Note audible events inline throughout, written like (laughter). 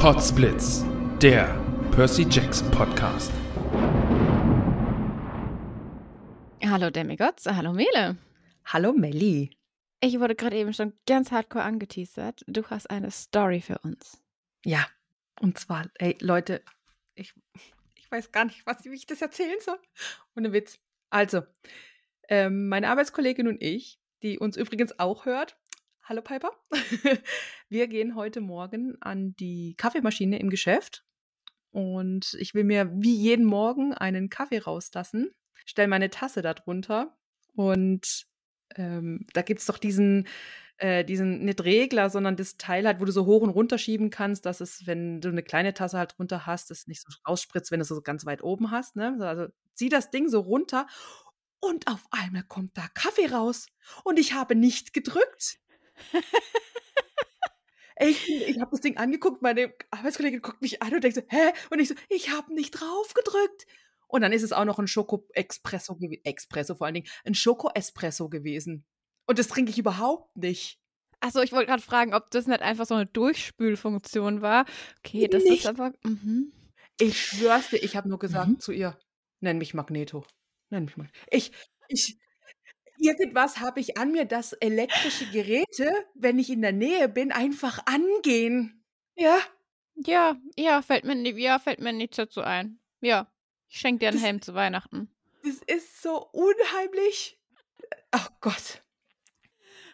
Podsblitz, der Percy Jackson Podcast. Hallo Demigods, hallo Mele. Hallo Melli. Ich wurde gerade eben schon ganz hardcore angeteasert. Du hast eine Story für uns. Ja, und zwar, ey, Leute, ich, ich weiß gar nicht, was, wie ich das erzählen soll. Ohne Witz. Also, ähm, meine Arbeitskollegin und ich, die uns übrigens auch hört, hallo Piper, (laughs) wir gehen heute Morgen an die Kaffeemaschine im Geschäft und ich will mir wie jeden Morgen einen Kaffee rauslassen, stelle meine Tasse darunter und ähm, da gibt es doch diesen, äh, diesen, nicht Regler, sondern das Teil halt, wo du so hoch und runter schieben kannst, dass es, wenn du eine kleine Tasse halt drunter hast, es nicht so rausspritzt, wenn du es so ganz weit oben hast. Ne? Also zieh das Ding so runter und auf einmal kommt da Kaffee raus und ich habe nicht gedrückt. Ich, ich habe das Ding angeguckt, meine Arbeitskollegin guckt mich an und denkt so, hä? Und ich so, ich habe nicht drauf gedrückt. Und dann ist es auch noch ein Schoko-Espresso, gew- Espresso vor allen Dingen, ein Schoko-Espresso gewesen. Und das trinke ich überhaupt nicht. Achso, ich wollte gerade fragen, ob das nicht einfach so eine Durchspülfunktion war. Okay, das Nicht. ist aber. Mhm. Ich schwör's dir, ich habe nur gesagt Mhm. zu ihr, nenn mich Magneto. Nenn mich Magneto. Ich, ich, irgendwas habe ich an mir, dass elektrische Geräte, wenn ich in der Nähe bin, einfach angehen. Ja, Ja, ja, fällt mir, ja, fällt mir nichts dazu ein. Ja, ich schenke dir einen Das- Helm zu Weihnachten. das ist so unheimlich. Ach Gott.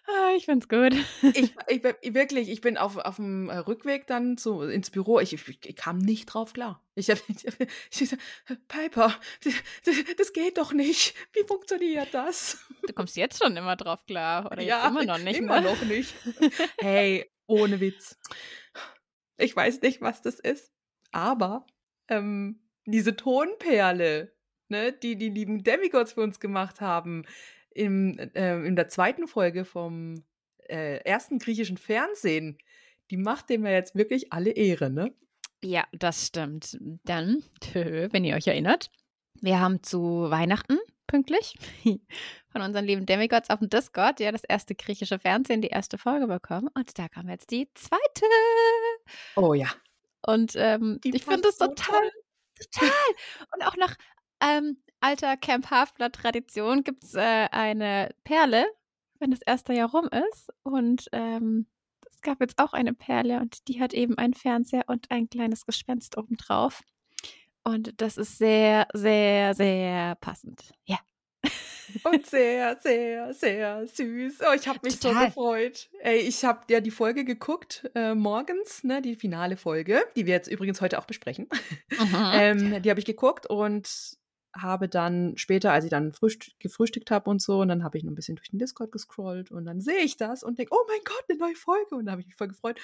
Ah, ich find's gut. Ich, (laughs) ich, wirklich, ich bin auf, auf dem äh, Rückweg dann zu, ins Büro. Ich, ich, ich kam nicht drauf klar. Ich habe (laughs) gesagt, Piper, (laughs) das, das, geht doch nicht. Wie funktioniert das? Du kommst jetzt schon immer drauf klar. Oder jetzt immer noch nicht, Immer ne? noch nicht. Hey, ohne Witz. Ich weiß nicht, was das ist, aber ähm, diese Tonperle, ne, die die lieben Demigods für uns gemacht haben, im, ähm, in der zweiten Folge vom äh, ersten griechischen Fernsehen, die macht dem ja jetzt wirklich alle Ehre, ne? Ja, das stimmt. Dann, (laughs) wenn ihr euch erinnert, wir haben zu Weihnachten pünktlich (laughs) von unseren lieben Demigods auf dem Discord ja das erste griechische Fernsehen, die erste Folge bekommen. Und da kam jetzt die zweite. Oh ja. Und ähm, ich finde so total, total. Und auch nach ähm, alter Camp Halfblatt-Tradition gibt es äh, eine Perle, wenn das erste Jahr rum ist. Und ähm, es gab jetzt auch eine Perle und die hat eben einen Fernseher und ein kleines Gespenst obendrauf. Und das ist sehr, sehr, sehr passend. Ja. (laughs) Und sehr, sehr, sehr süß. Oh, ich habe mich so Total. gefreut. Ey, ich habe ja die Folge geguckt, äh, morgens, ne, die finale Folge, die wir jetzt übrigens heute auch besprechen. Mhm. (laughs) ähm, die habe ich geguckt und habe dann später, als ich dann frühst gefrühstückt habe und so, und dann habe ich noch ein bisschen durch den Discord gescrollt und dann sehe ich das und denke, oh mein Gott, eine neue Folge. Und da habe ich mich voll gefreut.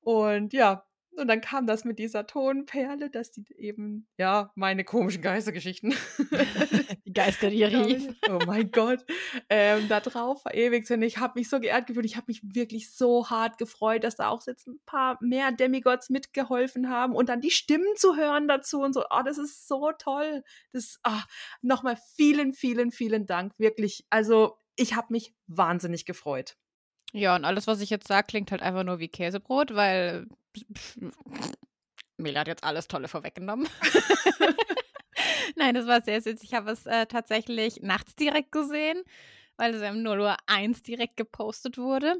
Und ja, Und dann kam das mit dieser Tonperle, dass die eben, ja, meine komischen Geistergeschichten. (laughs) die Geister, die (laughs) rief. Oh mein Gott. Ähm, da drauf verewigt sind. Ich habe mich so geehrt gefühlt. Ich habe mich wirklich so hart gefreut, dass da auch jetzt ein paar mehr Demigods mitgeholfen haben und dann die Stimmen zu hören dazu und so. Oh, das ist so toll. Das, ah, nochmal vielen, vielen, vielen Dank. Wirklich. Also, ich habe mich wahnsinnig gefreut. Ja, und alles, was ich jetzt sage, klingt halt einfach nur wie Käsebrot, weil Mela hat jetzt alles Tolle vorweggenommen. (laughs) Nein, das war sehr süß. Ich habe es äh, tatsächlich nachts direkt gesehen, weil es im 0 Uhr 1 direkt gepostet wurde.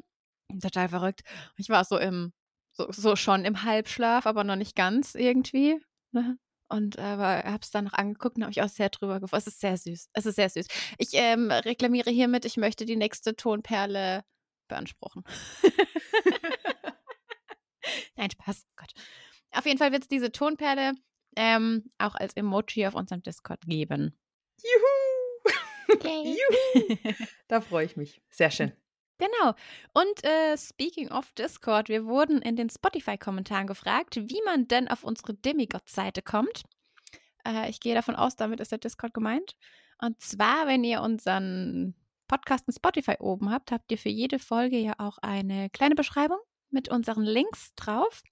Total verrückt. Ich war so im, so, so schon im Halbschlaf, aber noch nicht ganz irgendwie. Ne? Und aber habe es dann noch angeguckt und habe mich auch sehr drüber gefreut. Es ist sehr süß. Es ist sehr süß. Ich ähm, reklamiere hiermit, ich möchte die nächste Tonperle beanspruchen. Nein, Spaß. Oh Gott. Auf jeden Fall wird es diese Tonperle ähm, auch als Emoji auf unserem Discord geben. Juhu! Juhu! (laughs) Da freue ich mich. Sehr schön. Genau. Und äh, speaking of Discord, wir wurden in den Spotify-Kommentaren gefragt, wie man denn auf unsere Demigod-Seite kommt. Äh, ich gehe davon aus, damit ist der Discord gemeint. Und zwar, wenn ihr unseren Podcast in Spotify oben habt, habt ihr für jede Folge ja auch eine kleine Beschreibung mit unseren Links drauf.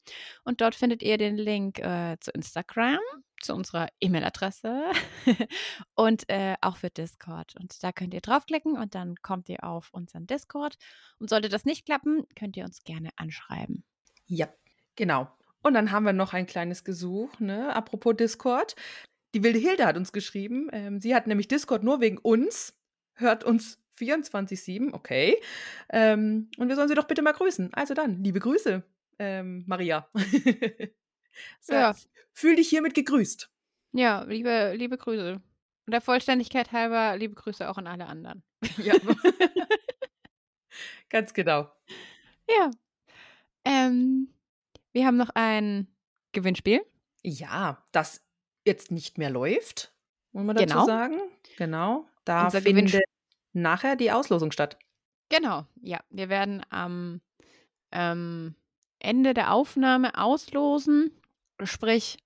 Und dort findet ihr den Link äh, zu Instagram, zu unserer E-Mail-Adresse (laughs) und äh, auch für Discord. Und da könnt ihr draufklicken und dann kommt ihr auf unseren Discord. Und sollte das nicht klappen, könnt ihr uns gerne anschreiben. Ja, genau. Und dann haben wir noch ein kleines Gesuch, ne? Apropos Discord. Die wilde Hilde hat uns geschrieben. Ähm, sie hat nämlich Discord nur wegen uns, hört uns 24-7, okay. Ähm, und wir sollen sie doch bitte mal grüßen. Also dann, liebe Grüße, ähm, Maria. (laughs) so, ja. Fühl dich hiermit gegrüßt. Ja, liebe, liebe Grüße. Und der Vollständigkeit halber, liebe Grüße auch an alle anderen. Ja. (laughs) Ganz genau. Ja. Ähm, wir haben noch ein Gewinnspiel. Ja, das jetzt nicht mehr läuft, wollen wir dazu genau. sagen. Genau. Da Unser findet nachher die Auslosung statt. Genau, ja. Wir werden am ähm, Ende der Aufnahme auslosen. Sprich,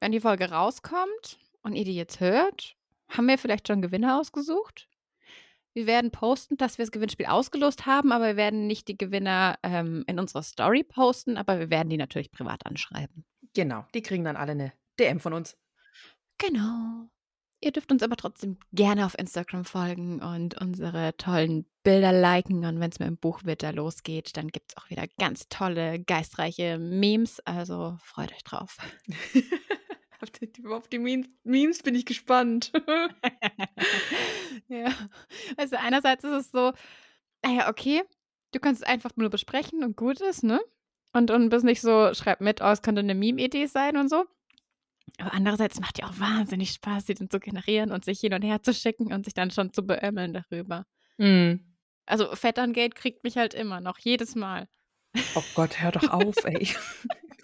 wenn die Folge rauskommt und ihr die jetzt hört, haben wir vielleicht schon Gewinner ausgesucht. Wir werden posten, dass wir das Gewinnspiel ausgelost haben, aber wir werden nicht die Gewinner ähm, in unserer Story posten, aber wir werden die natürlich privat anschreiben. Genau, die kriegen dann alle eine DM von uns. Genau. Ihr dürft uns aber trotzdem gerne auf Instagram folgen und unsere tollen Bilder liken. Und wenn es mit dem Buch wieder losgeht, dann gibt es auch wieder ganz tolle, geistreiche Memes. Also freut euch drauf. (laughs) auf die Memes bin ich gespannt. (laughs) ja. Also einerseits ist es so, naja, okay, du kannst es einfach nur besprechen und gut ist, ne? Und, und bist nicht so, schreib mit, oh, es könnte eine Meme-Idee sein und so. Aber andererseits macht ja auch wahnsinnig Spaß, sie dann zu generieren und sich hin und her zu schicken und sich dann schon zu beömmeln darüber. Mhm. Also Vettern-Gate kriegt mich halt immer noch, jedes Mal. Oh Gott, hör doch auf, ey. (laughs)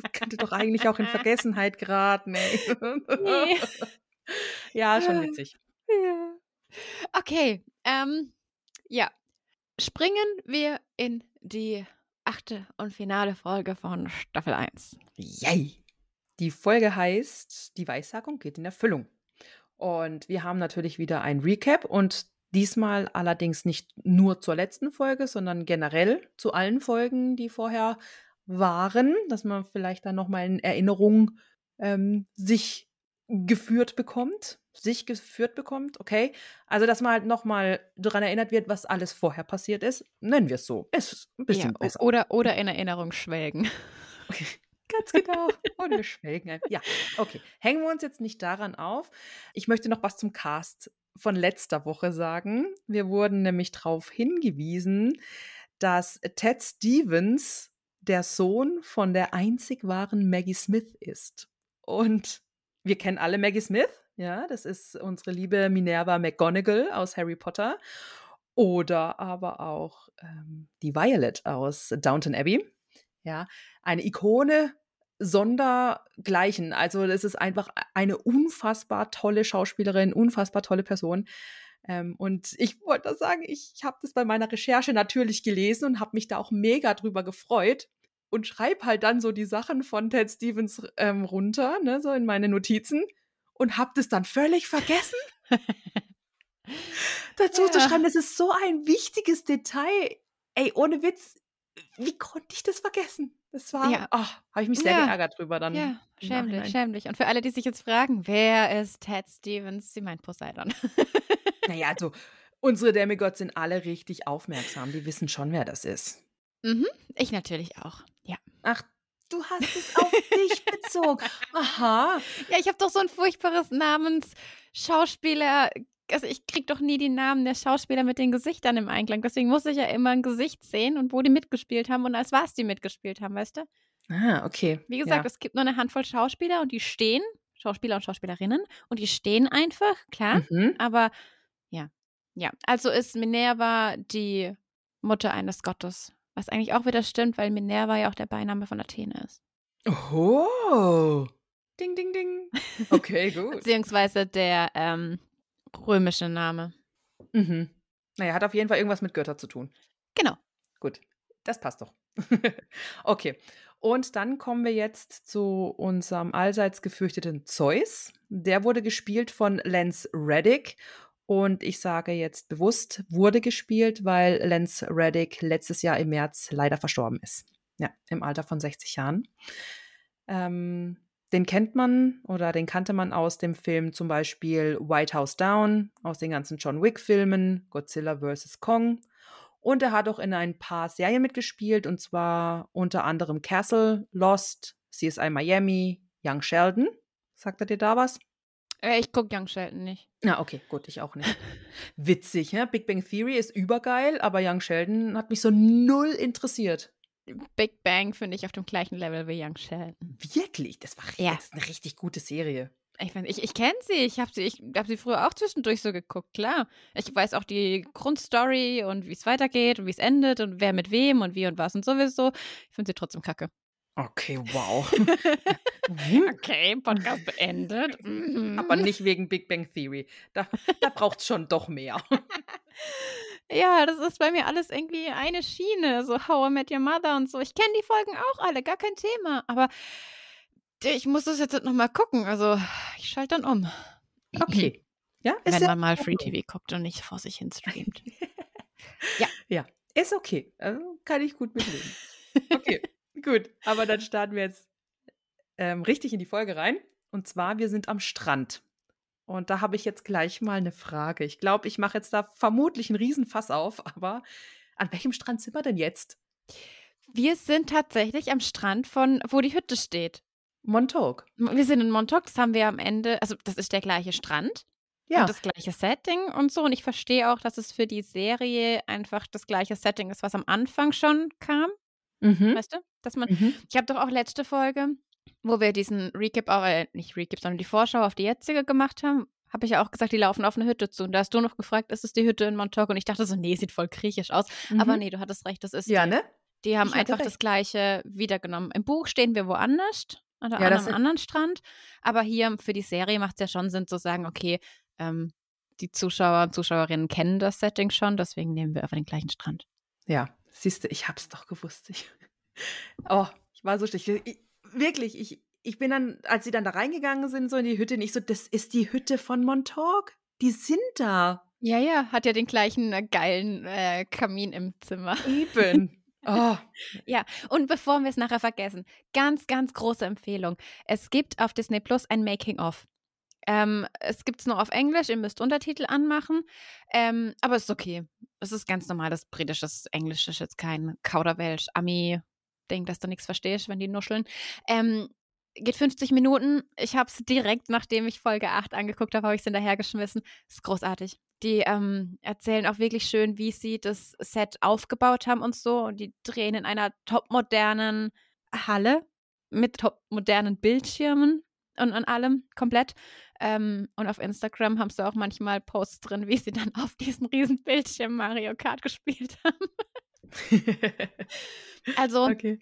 Das könnte doch eigentlich auch in Vergessenheit geraten, ey. Nee. (laughs) Ja, schon witzig. Ja. Okay, ähm, ja. Springen wir in die achte und finale Folge von Staffel 1. Yay! Die Folge heißt Die Weissagung geht in Erfüllung. Und wir haben natürlich wieder ein Recap und diesmal allerdings nicht nur zur letzten Folge, sondern generell zu allen Folgen, die vorher waren, dass man vielleicht dann nochmal in Erinnerung ähm, sich geführt bekommt, sich geführt bekommt, okay. Also, dass man halt nochmal daran erinnert wird, was alles vorher passiert ist, nennen wir es so. Ist ein bisschen ja, besser. Oder, oder in Erinnerung schwelgen. Okay. Ganz genau. Und wir schwelgen einfach. Ja, okay. Hängen wir uns jetzt nicht daran auf. Ich möchte noch was zum Cast von letzter Woche sagen. Wir wurden nämlich darauf hingewiesen, dass Ted Stevens der Sohn von der einzig wahren Maggie Smith ist. Und wir kennen alle Maggie Smith. Ja, das ist unsere liebe Minerva McGonagall aus Harry Potter. Oder aber auch ähm, die Violet aus Downton Abbey. Ja, eine Ikone sondergleichen. Also das ist einfach eine unfassbar tolle Schauspielerin, unfassbar tolle Person. Ähm, und ich wollte das sagen, ich habe das bei meiner Recherche natürlich gelesen und habe mich da auch mega drüber gefreut. und schreibe halt dann so die Sachen von Ted Stevens ähm, runter, ne, so in meine Notizen und hab das dann völlig vergessen. (laughs) dazu zu Ja. schreiben, das ist so ein wichtiges Detail. Ey, ohne Witz, wie konnte ich das vergessen? Das war, Ja. oh, habe ich mich sehr Ja. geärgert drüber dann. Ja, schämlich, schämlich. Und für alle, die sich jetzt fragen, wer ist Ted Stevens? Sie meint Poseidon. Naja, (laughs) also unsere Demigods sind alle richtig aufmerksam. Die wissen schon, wer das ist. mhm. Ich natürlich auch. Ja. Ach, du hast es (laughs) auf dich bezogen. Aha. Ja, ich habe doch so ein furchtbares Namensschauspieler. Also ich krieg doch nie die Namen der Schauspieler mit den Gesichtern im Einklang. Deswegen muss ich ja immer ein Gesicht sehen und wo die mitgespielt haben und als was die mitgespielt haben, weißt du? Ah, okay. Wie gesagt, ja. es gibt nur eine Handvoll Schauspieler und die stehen, Schauspieler und Schauspielerinnen, und die stehen einfach, klar. Mhm. Aber ja, ja. Also ist Minerva die Mutter eines Gottes. Was eigentlich auch wieder stimmt, weil Minerva ja auch der Beiname von Athene ist. Oh. Ding, ding, ding. (laughs) Okay, gut. Beziehungsweise der ähm, römische Name. mhm. Naja, hat auf jeden Fall irgendwas mit Götter zu tun. Genau. Gut, das passt doch. (laughs) okay. Und dann kommen wir jetzt zu unserem allseits gefürchteten Zeus. Der wurde gespielt von Lance Reddick. Und ich sage jetzt bewusst, wurde gespielt, weil Lance Reddick letztes Jahr im März leider verstorben ist. Ja, im Alter von 60 Jahren. Ähm, den kennt man oder den kannte man aus dem Film zum Beispiel White House Down, aus den ganzen John Wick-Filmen, Godzilla vs. Kong. Und er hat auch in ein paar Serien mitgespielt, und zwar unter anderem Castle, Lost, CSI Miami, Young Sheldon. Sagt er dir da was? Äh, ich gucke Young Sheldon nicht. Na, okay, gut, ich auch nicht. (laughs) Witzig, ne? Big Bang Theory ist übergeil, aber Young Sheldon hat mich so null interessiert. Big Bang finde ich auf dem gleichen Level wie Young Sheldon. Wirklich, das war Ja. das ist eine richtig gute Serie. Ich, ich, ich kenne sie. Ich habe sie, ich hab sie früher auch zwischendurch so geguckt, klar. Ich weiß auch die Grundstory und wie es weitergeht und wie es endet und wer mit wem und wie und was und sowieso. Ich finde sie trotzdem kacke. Okay, wow. (laughs) Mhm. Okay, Podcast beendet. Mhm. aber nicht wegen Big Bang Theory. Da, da braucht es schon doch mehr. (laughs) Ja, das ist bei mir alles irgendwie eine Schiene. So How I Met Your Mother und so. Ich kenne die Folgen auch alle, gar kein Thema. Aber ich muss das jetzt nochmal gucken. Also ich schalte dann um. Okay. (clears throat) Ja, Wenn ja man mal Free TV guckt und nicht vor sich hin streamt. (laughs) Ja, ist okay. Also kann ich gut mitleben. Okay, (laughs) gut. Aber dann starten wir jetzt ähm, richtig in die Folge rein. Und zwar, wir sind am Strand. Und da habe ich jetzt gleich mal eine Frage. Ich glaube, ich mache jetzt da vermutlich einen Riesenfass auf, (laughs) aber an welchem Strand sind wir denn jetzt? Wir sind tatsächlich am Strand von, wo die Hütte steht. Montauk. Wir sind in Montauk, das haben wir am Ende, also das ist der gleiche Strand Ja. und das gleiche Setting und so. Und ich verstehe auch, dass es für die Serie einfach das gleiche Setting ist, was am Anfang schon kam. mhm. Weißt du? Dass man, Mhm. ich habe doch auch letzte Folge, wo wir diesen Recap, auch, äh, nicht Recap, sondern die Vorschau auf die jetzige gemacht haben, habe ich ja auch gesagt, die laufen auf eine Hütte zu. Und da hast du noch gefragt, ist es die Hütte in Montauk? Und ich dachte so, nee, sieht voll griechisch aus. Aber Mhm. nee, du hattest recht, das ist Ja, die. ne? Die haben Ich einfach das. Gleiche wiedergenommen. Im Buch stehen wir woanders, oder Ja, an einem anderen Strand. Aber hier für die Serie macht es ja schon Sinn zu sagen, okay, ähm, die Zuschauer und Zuschauerinnen kennen das Setting schon, deswegen nehmen wir einfach den gleichen Strand. Ja, siehst du, ich hab's doch gewusst. Ich, (laughs) oh, ich war so schlecht. Ich, wirklich, ich, ich bin dann, als sie dann da reingegangen sind, so in die Hütte, nicht so, das ist die Hütte von Montauk. Die sind da. Ja, ja, hat ja den gleichen äh, geilen äh, Kamin im Zimmer. Eben. (laughs) oh, Und bevor wir es nachher vergessen, ganz, ganz große Empfehlung. Es gibt auf Disney Plus ein Making-of. Ähm, es gibt es nur auf Englisch, ihr müsst Untertitel anmachen. Ähm, aber es ist okay. Es ist ganz normales britisches Englisch, ist jetzt kein Kauderwelsch, Ami-Ding, dass du nichts verstehst, wenn die nuscheln. Ähm, geht 50 Minuten. Ich habe es direkt, nachdem ich Folge 8 angeguckt habe, habe ich es hinterhergeschmissen. Ist großartig. Die ähm, erzählen auch wirklich schön, wie sie das Set aufgebaut haben und so. Und die drehen in einer topmodernen Halle mit topmodernen Bildschirmen und an allem komplett. Ähm, und auf Instagram haben sie auch manchmal Posts drin, wie sie dann (laughs) auf diesen riesen Bildschirm Mario Kart gespielt haben. (laughs) Also, okay.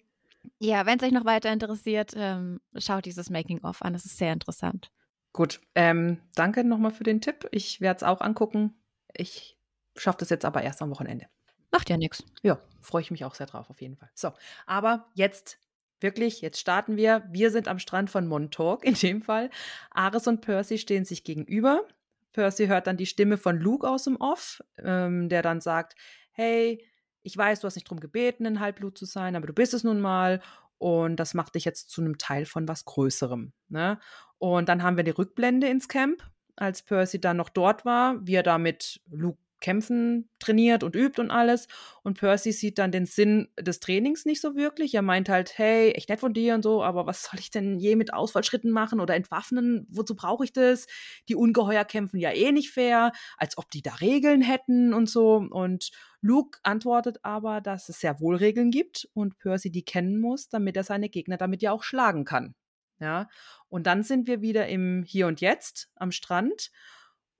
ja, wenn es euch noch weiter interessiert, ähm, schaut dieses Making-of an. Das ist sehr interessant. Gut, ähm, danke nochmal für den Tipp. Ich werde es auch angucken. Ich schaffe das jetzt aber erst am Wochenende. Macht ja nichts. Ja, freue ich mich auch sehr drauf, auf jeden Fall. So, aber jetzt wirklich, jetzt starten wir. Wir sind am Strand von Montauk in dem Fall. Ares und Percy stehen sich gegenüber. Percy hört dann die Stimme von Luke aus dem Off, ähm, der dann sagt, hey, ich weiß, du hast nicht drum gebeten, ein Halbblut zu sein, aber du bist es nun mal und das macht dich jetzt zu einem Teil von was Größerem. Ne? Und dann haben wir die Rückblende ins Camp, als Percy dann noch dort war, wie er da mit Luke Kämpfen trainiert und übt und alles. Und Percy sieht dann den Sinn des Trainings nicht so wirklich. Er meint halt, hey, echt nett von dir und so, aber was soll ich denn je mit Ausfallschritten machen oder entwaffnen? Wozu brauche ich das? Die Ungeheuer kämpfen ja eh nicht fair, als ob die da Regeln hätten und so. Und Luke antwortet aber, dass es sehr wohl Regeln gibt und Percy die kennen muss, damit er seine Gegner damit ja auch schlagen kann. Ja, und dann sind wir wieder im Hier und Jetzt am Strand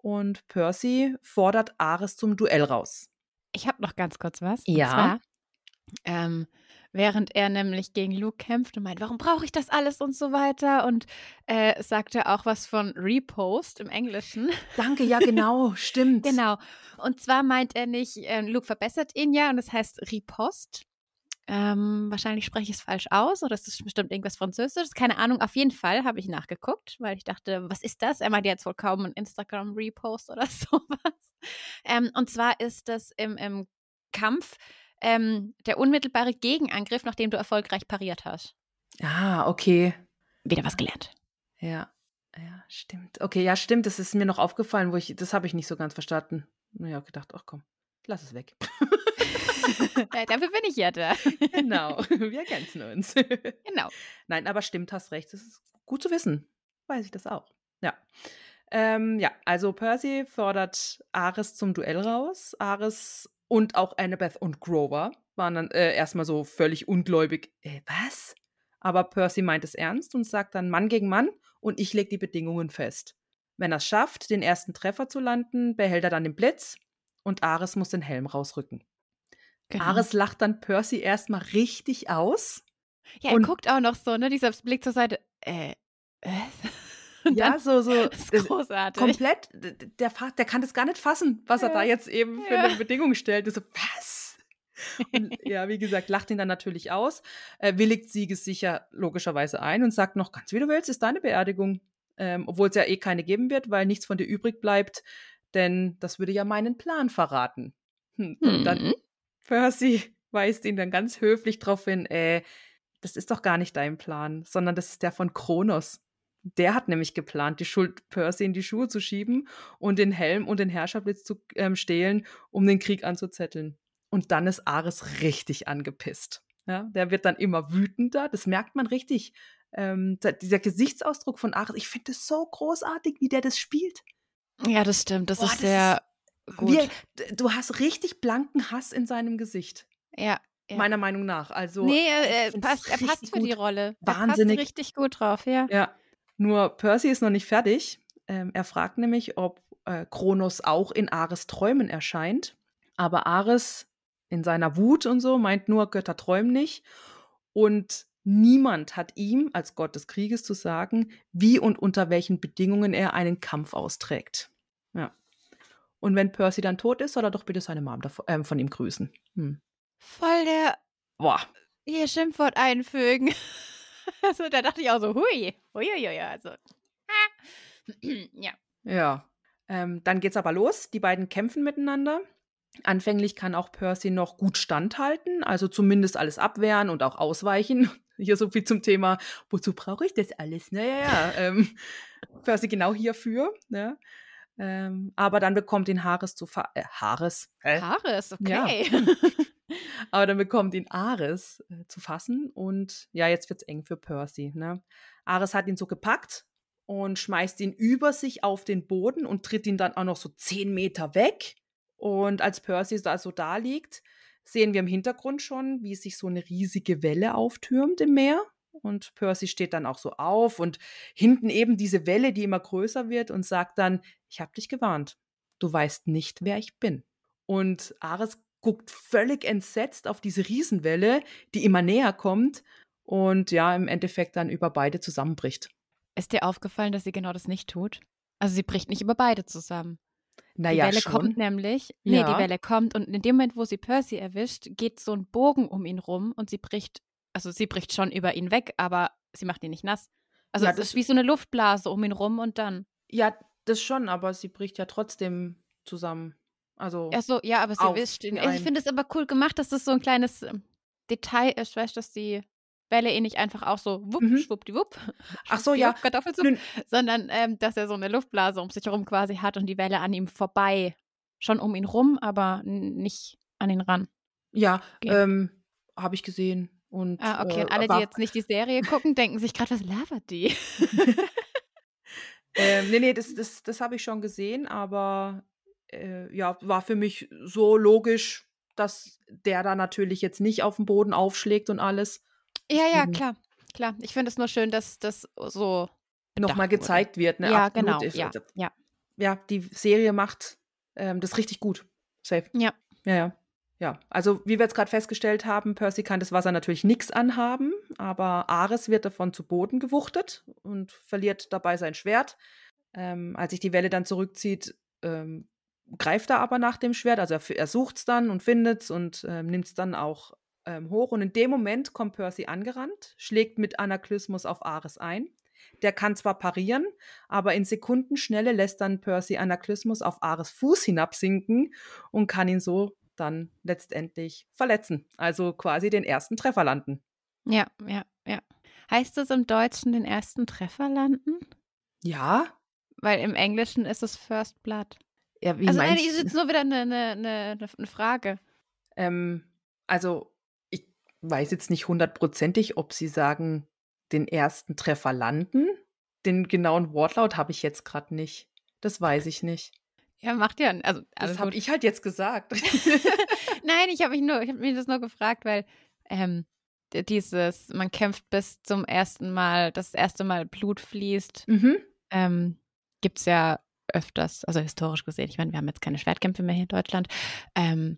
und Percy fordert Ares zum Duell raus. Ich habe noch ganz kurz was. Ja. Zwar, ähm, während er nämlich gegen Luke kämpft und meint, warum brauche ich das alles und so weiter. Und äh, sagt er auch was von Repost im Englischen. Danke, ja, genau, (laughs) stimmt. genau. Und zwar meint er nicht, äh, Luke verbessert ihn ja und das heißt Repost. Ähm, wahrscheinlich spreche ich es falsch aus oder ist das bestimmt irgendwas Französisches? Keine Ahnung. Auf jeden Fall habe ich nachgeguckt, weil ich dachte, was ist das? Er meint jetzt wohl kaum ein Instagram-Repost oder (laughs) sowas. Ähm, und zwar ist das im, im Kampf ähm, der unmittelbare Gegenangriff, nachdem du erfolgreich pariert hast. Ah, okay. Wieder was gelernt. Ja, ja, stimmt. Okay, ja, stimmt. Das ist mir noch aufgefallen, wo ich, das habe ich nicht so ganz verstanden. Ja, gedacht, ach komm, lass es weg. (laughs) (laughs) ja, dafür bin ich ja da. genau, (laughs) wir ergänzen uns. (laughs) genau. Nein, aber stimmt, hast recht. Das ist gut zu wissen. Weiß ich das auch. Ja. Ähm, ja, also Percy fordert Ares zum Duell raus. Ares und auch Annabeth und Grover waren dann äh, erstmal so völlig ungläubig. Äh, was? Aber Percy meint es ernst und sagt dann Mann gegen Mann und ich lege die Bedingungen fest. Wenn er es schafft, den ersten Treffer zu landen, behält er dann den Blitz und Ares muss den Helm rausrücken. Genau. Ares lacht dann Percy erstmal richtig aus. Ja, er guckt auch noch so, ne? Dieser Blick zur Seite. Äh, äh. (laughs) ja, so, so. (laughs) Das ist großartig. Komplett, der, der kann das gar nicht fassen, was ja. er da jetzt eben für ja. eine Bedingung stellt. So, was? Und ja, wie gesagt, lacht ihn dann natürlich aus, äh, willigt siegessicher logischerweise ein und sagt noch, ganz wie du willst, ist deine Beerdigung. Ähm, Obwohl es ja eh keine geben wird, weil nichts von dir übrig bleibt, denn das würde ja meinen Plan verraten. Hm. Und dann mhm. Percy (laughs) weist ihn dann ganz höflich darauf hin, äh, das ist doch gar nicht dein Plan, sondern das ist der von Kronos. Der hat nämlich geplant, die Schuld Percy in die Schuhe zu schieben und den Helm und den Herrscherblitz zu ähm, stehlen, um den Krieg anzuzetteln. Und dann ist Ares richtig angepisst. Ja, der wird dann immer wütender. Das merkt man richtig. Ähm, dieser Gesichtsausdruck von Ares, ich finde es so großartig, wie der das spielt. Ja, das stimmt. Das Boah, ist sehr Wie, du hast richtig blanken Hass in seinem Gesicht. Ja. ja. Meiner Meinung nach. Also, nee, er, passt, er passt für gut. die Rolle. Wahnsinnig. Er passt richtig gut drauf, ja. Ja. Nur Percy ist noch nicht fertig. Ähm, er fragt nämlich, ob äh, Kronos auch in Ares Träumen erscheint. Aber Ares in seiner Wut und so meint nur, Götter träumen nicht. Und niemand hat ihm als Gott des Krieges zu sagen, wie und unter welchen Bedingungen er einen Kampf austrägt. Ja. Und wenn Percy dann tot ist, soll er doch bitte seine Mom davon, äh, von ihm grüßen. Hm. Voll der. Boah. Hier Schimpfwort einfügen. (laughs) also, da dachte ich auch so, hui, hui, hui, hui also. (clears throat) ja. Ja. Ähm, dann geht's aber los. Die beiden kämpfen miteinander. Anfänglich kann auch Percy noch gut standhalten, also zumindest alles abwehren und auch ausweichen. (laughs) Hier so viel zum Thema, wozu brauche ich das alles? Naja, ja, ähm, Percy genau hierfür. Ne? Ähm, aber dann bekommt ihn Haares zu fa äh, Haares. Hä? Haares, okay. Ja. (laughs) aber dann bekommt ihn Ares äh, zu fassen und ja, jetzt wird's eng für Percy. Ne? Ares hat ihn so gepackt und schmeißt ihn über sich auf den Boden und tritt ihn dann auch noch so zehn Meter weg. Und als Percy da so da liegt, sehen wir im Hintergrund schon, wie sich so eine riesige Welle auftürmt im Meer. Und Percy steht dann auch so auf und hinten eben diese Welle, die immer größer wird und sagt dann, ich habe dich gewarnt. Du weißt nicht, wer ich bin. Und Ares guckt völlig entsetzt auf diese Riesenwelle, die immer näher kommt und ja, im Endeffekt dann über beide zusammenbricht. Ist dir aufgefallen, dass sie genau das nicht tut? Also sie bricht nicht über beide zusammen. Die Naja, Welle schon. kommt nämlich, nee, die Ja. Welle kommt und in dem Moment, wo sie Percy erwischt, geht so ein Bogen um ihn rum und sie bricht, also sie bricht schon über ihn weg, aber sie macht ihn nicht nass. Also Ja, es das- ist wie so eine Luftblase um ihn rum und dann. Ja, das schon, aber sie bricht ja trotzdem zusammen. Also, Ach so, ja, aber sie Auf erwischt ihn. ihn Ich finde es aber cool gemacht, dass das so ein kleines ähm, Detail ist, weißt du, dass die Welle ihn nicht einfach auch so wupp, Mhm. schwuppdiwupp, Ach so, ja. Kartoffelsuppe, sondern ähm, dass er so eine Luftblase um sich herum quasi hat und die Welle an ihm vorbei. Schon um ihn rum, aber nicht an ihn ran. ja, ähm, habe ich gesehen. Und, Ah, okay. äh, Und alle, die jetzt nicht die Serie gucken, denken sich gerade, was labert die? (laughs) Ähm, nee, nee, das, das, das habe ich schon gesehen, aber äh, ja, war für mich so logisch, dass der da natürlich jetzt nicht auf den Boden aufschlägt und alles. ja, ja, Deswegen klar. Klar. Ich finde es nur schön, dass das so Nochmal bedacht wurde. gezeigt wird. Ne? Ja, Absolut. genau. Ich- Ja, ja. ja, die Serie macht ähm, das richtig gut. Safe. Ja. Ja, ja. Ja, also wie wir jetzt gerade festgestellt haben, Percy kann das Wasser natürlich nichts anhaben, aber Ares wird davon zu Boden gewuchtet und verliert dabei sein Schwert. Ähm, als sich die Welle dann zurückzieht, ähm, greift er aber nach dem Schwert, also er, er sucht es dann und findet es und ähm, nimmt es dann auch ähm, hoch. Und in dem Moment kommt Percy angerannt, schlägt mit Anaklysmus auf Ares ein. Der kann zwar parieren, aber in Sekundenschnelle lässt dann Percy Anaklysmus auf Ares Fuß hinabsinken und kann ihn so dann letztendlich verletzen. Also quasi den ersten Treffer landen. Ja, ja, ja. Heißt es im Deutschen den ersten Treffer landen? Ja? Weil im Englischen ist es First Blood. Ja, wie also nein, meinst ist jetzt nur wieder eine, eine, eine, eine Frage. Ähm, also, ich weiß jetzt nicht hundertprozentig, ob Sie sagen, den ersten Treffer landen. Den genauen Wortlaut habe ich jetzt gerade nicht. Das weiß ich nicht. Ja, macht ja. Also, Das alles habe ich halt jetzt gesagt. (laughs) (laughs) Nein, ich habe mich nur, ich habe mir das nur gefragt, weil ähm, dieses, man kämpft bis zum ersten Mal, das erste Mal Blut fließt, mhm. ähm, gibt es ja öfters, also historisch gesehen. Ich meine, wir haben jetzt keine Schwertkämpfe mehr hier in Deutschland, ähm,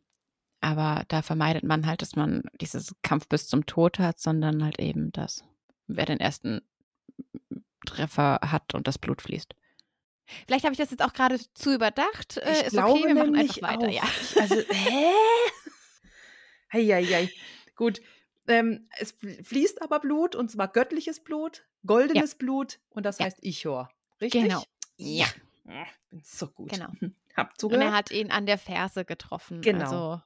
aber da vermeidet man halt, dass man dieses Kampf bis zum Tod hat, sondern halt eben das, wer den ersten Treffer hat und das Blut fließt. Vielleicht habe ich das jetzt auch gerade zu überdacht. Äh, Ich ist glaube okay, wir machen einfach weiter, auch. ja. Also, (laughs) hä? Heieiei. Gut. Ähm, es fl- fließt aber Blut, und zwar göttliches Blut, goldenes Blut, und das Ja. heißt Ichor. Richtig? Genau. Ja. Bin so gut. Genau. (laughs) Hab Und zugehört. er hat ihn an der Ferse getroffen. Genau. Also,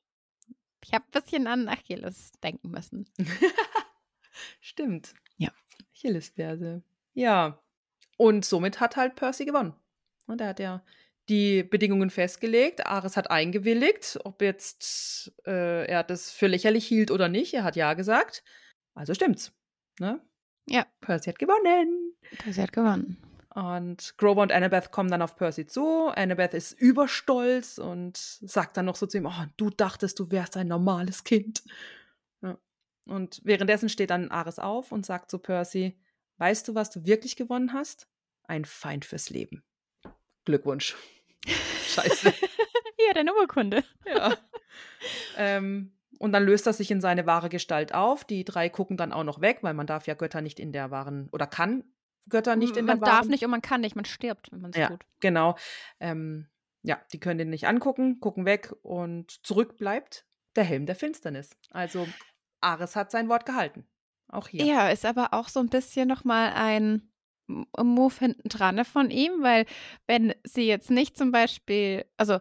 ich habe ein bisschen an Achilles denken müssen. (laughs) Stimmt. Ja. Achillesferse. Ja. Und somit hat halt Percy gewonnen. Und er hat ja die Bedingungen festgelegt. Ares hat eingewilligt, ob jetzt äh, er das für lächerlich hielt oder nicht. Er hat ja gesagt. Also stimmt's. Ne? Ja. Percy hat gewonnen. Percy hat gewonnen. Und Grover und Annabeth kommen dann auf Percy zu. Annabeth ist überstolz und sagt dann noch so zu ihm: Oh, du dachtest, du wärst ein normales Kind. Ja. Und währenddessen steht dann Ares auf und sagt zu Percy: Weißt du, was du wirklich gewonnen hast? Ein Feind fürs Leben. Glückwunsch. (laughs) Scheiße. Hier, deine Urkunde. ja. ähm, und dann löst er sich in seine wahre Gestalt auf. Die drei gucken dann auch noch weg, weil man darf ja Götter nicht in der wahren oder kann Götter nicht in man der wahren darf nicht und man kann nicht, man stirbt, wenn man es ja, tut. genau. Ähm, ja, die können den nicht angucken, gucken weg und zurück bleibt der Helm der Finsternis. Also Ares hat sein Wort gehalten. Auch hier. Ja, ist aber auch so ein bisschen nochmal ein Move hinten dran von ihm, weil wenn sie jetzt nicht zum Beispiel, also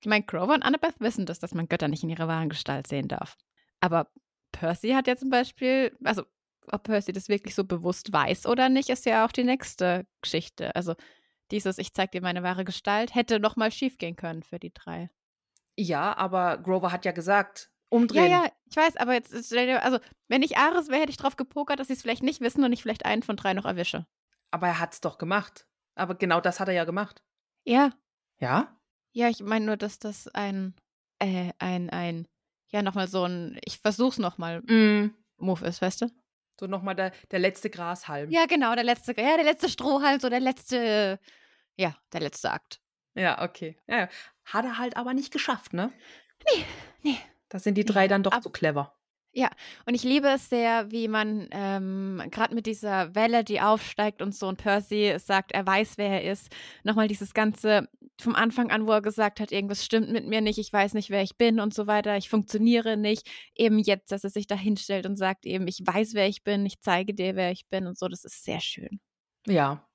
ich meine, Grover und Annabeth wissen das, dass man Götter nicht in ihrer wahren Gestalt sehen darf. Aber Percy hat ja zum Beispiel, also ob Percy das wirklich so bewusst weiß oder nicht, ist ja auch die nächste Geschichte. Also dieses Ich zeig dir meine wahre Gestalt hätte nochmal schief gehen können für die drei. Ja, aber Grover hat ja gesagt, Ja, umdrehen. ja, ich weiß, aber jetzt, also wenn ich Ares wäre, hätte ich drauf gepokert, dass sie es vielleicht nicht wissen und ich vielleicht einen von drei noch erwische. Aber er hat's doch gemacht. Aber genau das hat er ja gemacht. Ja, Ja? Ja, ich meine nur, dass das ein, äh, ein, ein, ja, nochmal so ein, ich versuch's nochmal, Mm. Move ist, weißt du? So nochmal der, der letzte Grashalm. Ja, genau, der letzte, ja, der letzte Strohhalm, so der letzte, ja, der letzte Akt. Ja, okay. Ja, ja. Hat er halt aber nicht geschafft, ne? nee. Da sind die Nee, drei dann doch ab- zu clever. Ja, und ich liebe es sehr, wie man ähm, gerade mit dieser Welle, die aufsteigt und so, und Percy sagt, er weiß, wer er ist, nochmal dieses Ganze vom Anfang an, wo er gesagt hat, irgendwas stimmt mit mir nicht, ich weiß nicht, wer ich bin und so weiter, ich funktioniere nicht. Eben jetzt, dass er sich da hinstellt und sagt eben, ich weiß, wer ich bin, ich zeige dir, wer ich bin und so, das ist sehr schön. Ja.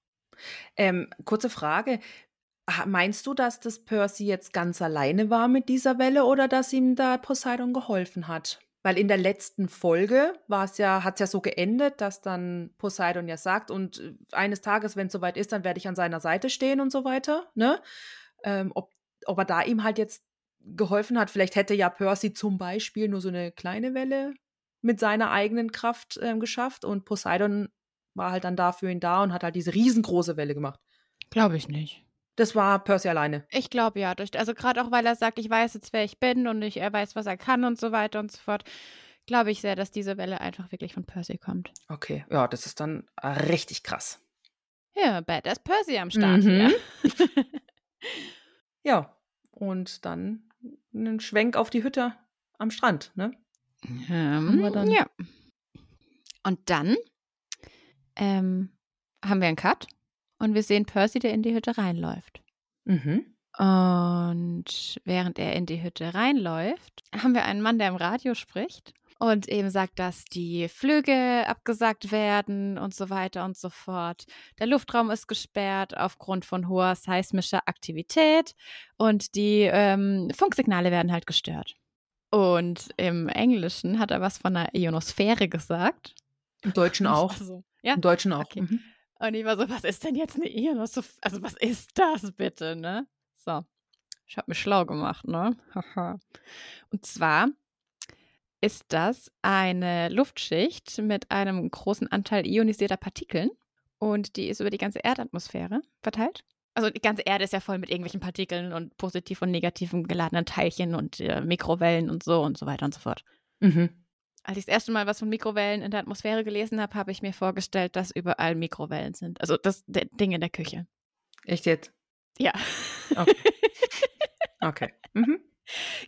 Ähm, kurze Frage. Meinst du, dass das Percy jetzt ganz alleine war mit dieser Welle oder dass ihm da Poseidon geholfen hat? Weil in der letzten Folge ja, hat es ja so geendet, dass dann Poseidon ja sagt, und äh, eines Tages, wenn es soweit ist, dann werde ich an seiner Seite stehen und so weiter. Ne? Ähm, ob, ob er da ihm halt jetzt geholfen hat, vielleicht hätte ja Percy zum Beispiel nur so eine kleine Welle mit seiner eigenen Kraft ähm, geschafft und Poseidon war halt dann da für ihn da und hat halt diese riesengroße Welle gemacht. Glaube ich nicht. Das war Percy alleine. Ich glaube ja, durch, also gerade auch, weil er sagt, ich weiß jetzt, wer ich bin und ich, er weiß, was er kann und so weiter und so fort, glaube ich sehr, dass diese Welle einfach wirklich von Percy kommt. Okay, ja, das ist dann richtig krass. Ja, Badass Percy am Start Mhm. hier. (laughs) Ja, und dann einen Schwenk auf die Hütte am Strand, ne? Ähm, Ja. Und dann ähm, haben wir einen Cut und wir sehen Percy, der in die Hütte reinläuft. Mhm. Und während er in die Hütte reinläuft, haben wir einen Mann, der im Radio spricht und eben sagt, dass die Flüge abgesagt werden und so weiter und so fort. Der Luftraum ist gesperrt aufgrund von hoher seismischer Aktivität und die ähm, Funksignale werden halt gestört. Und im Englischen hat er was von einer Ionosphäre gesagt. Im Deutschen (laughs) auch. war So, ja, Im Deutschen auch. Okay. Mhm. Und ich war so, was ist denn jetzt eine Ionosphäre? Also, was ist das bitte, ne? So, ich habe mich schlau gemacht, ne? Und zwar ist das eine Luftschicht mit einem großen Anteil ionisierter Partikeln und die ist über die ganze Erdatmosphäre verteilt. Also die ganze Erde ist ja voll mit irgendwelchen Partikeln und positiv und negativen geladenen Teilchen und äh, Mikrowellen und so und so weiter und so fort. Mhm. Als ich das erste Mal was von Mikrowellen in der Atmosphäre gelesen habe, habe ich mir vorgestellt, dass überall Mikrowellen sind. Also das Ding in der Küche. Echt jetzt? Ja. Okay. (laughs) Okay. Mhm.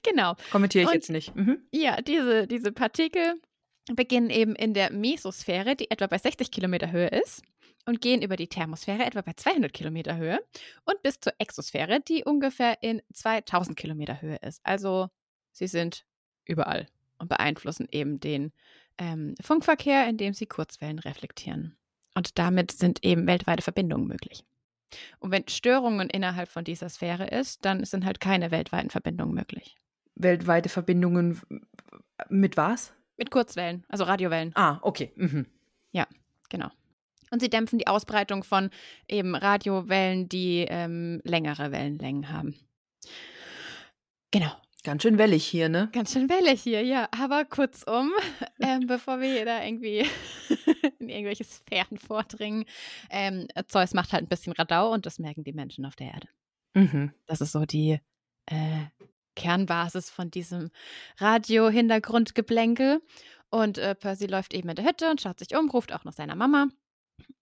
genau. Kommentiere ich Und- jetzt nicht. Mhm. Ja, diese, diese Partikel beginnen eben in der Mesosphäre, die etwa bei 60 Kilometer Höhe ist, und gehen über die Thermosphäre etwa bei 200 Kilometer Höhe und bis zur Exosphäre, die ungefähr in 2000 Kilometer Höhe ist. Also sie sind überall und beeinflussen eben den ähm, Funkverkehr, indem sie Kurzwellen reflektieren. Und damit sind eben weltweite Verbindungen möglich. Und wenn Störungen innerhalb von dieser Sphäre ist, dann sind halt keine weltweiten Verbindungen möglich. Weltweite Verbindungen mit was? Mit Kurzwellen, also Radiowellen. Ah, okay. Mhm. Genau. Und sie dämpfen die Ausbreitung von eben Radiowellen, die ähm, längere Wellenlängen haben. Genau. Ganz schön wellig hier, ne? Ganz schön wellig hier, ja. Aber kurzum, (laughs) ähm, bevor wir hier da irgendwie (laughs) in irgendwelche Sphären vordringen, ähm, Zeus macht halt ein bisschen Radau und das merken die Menschen auf der Erde. Mhm. Das ist so die äh, Kernbasis von diesem Radio-Hintergrundgeplänkel. Und äh, Percy läuft eben in der Hütte und schaut sich um, ruft auch nach seiner Mama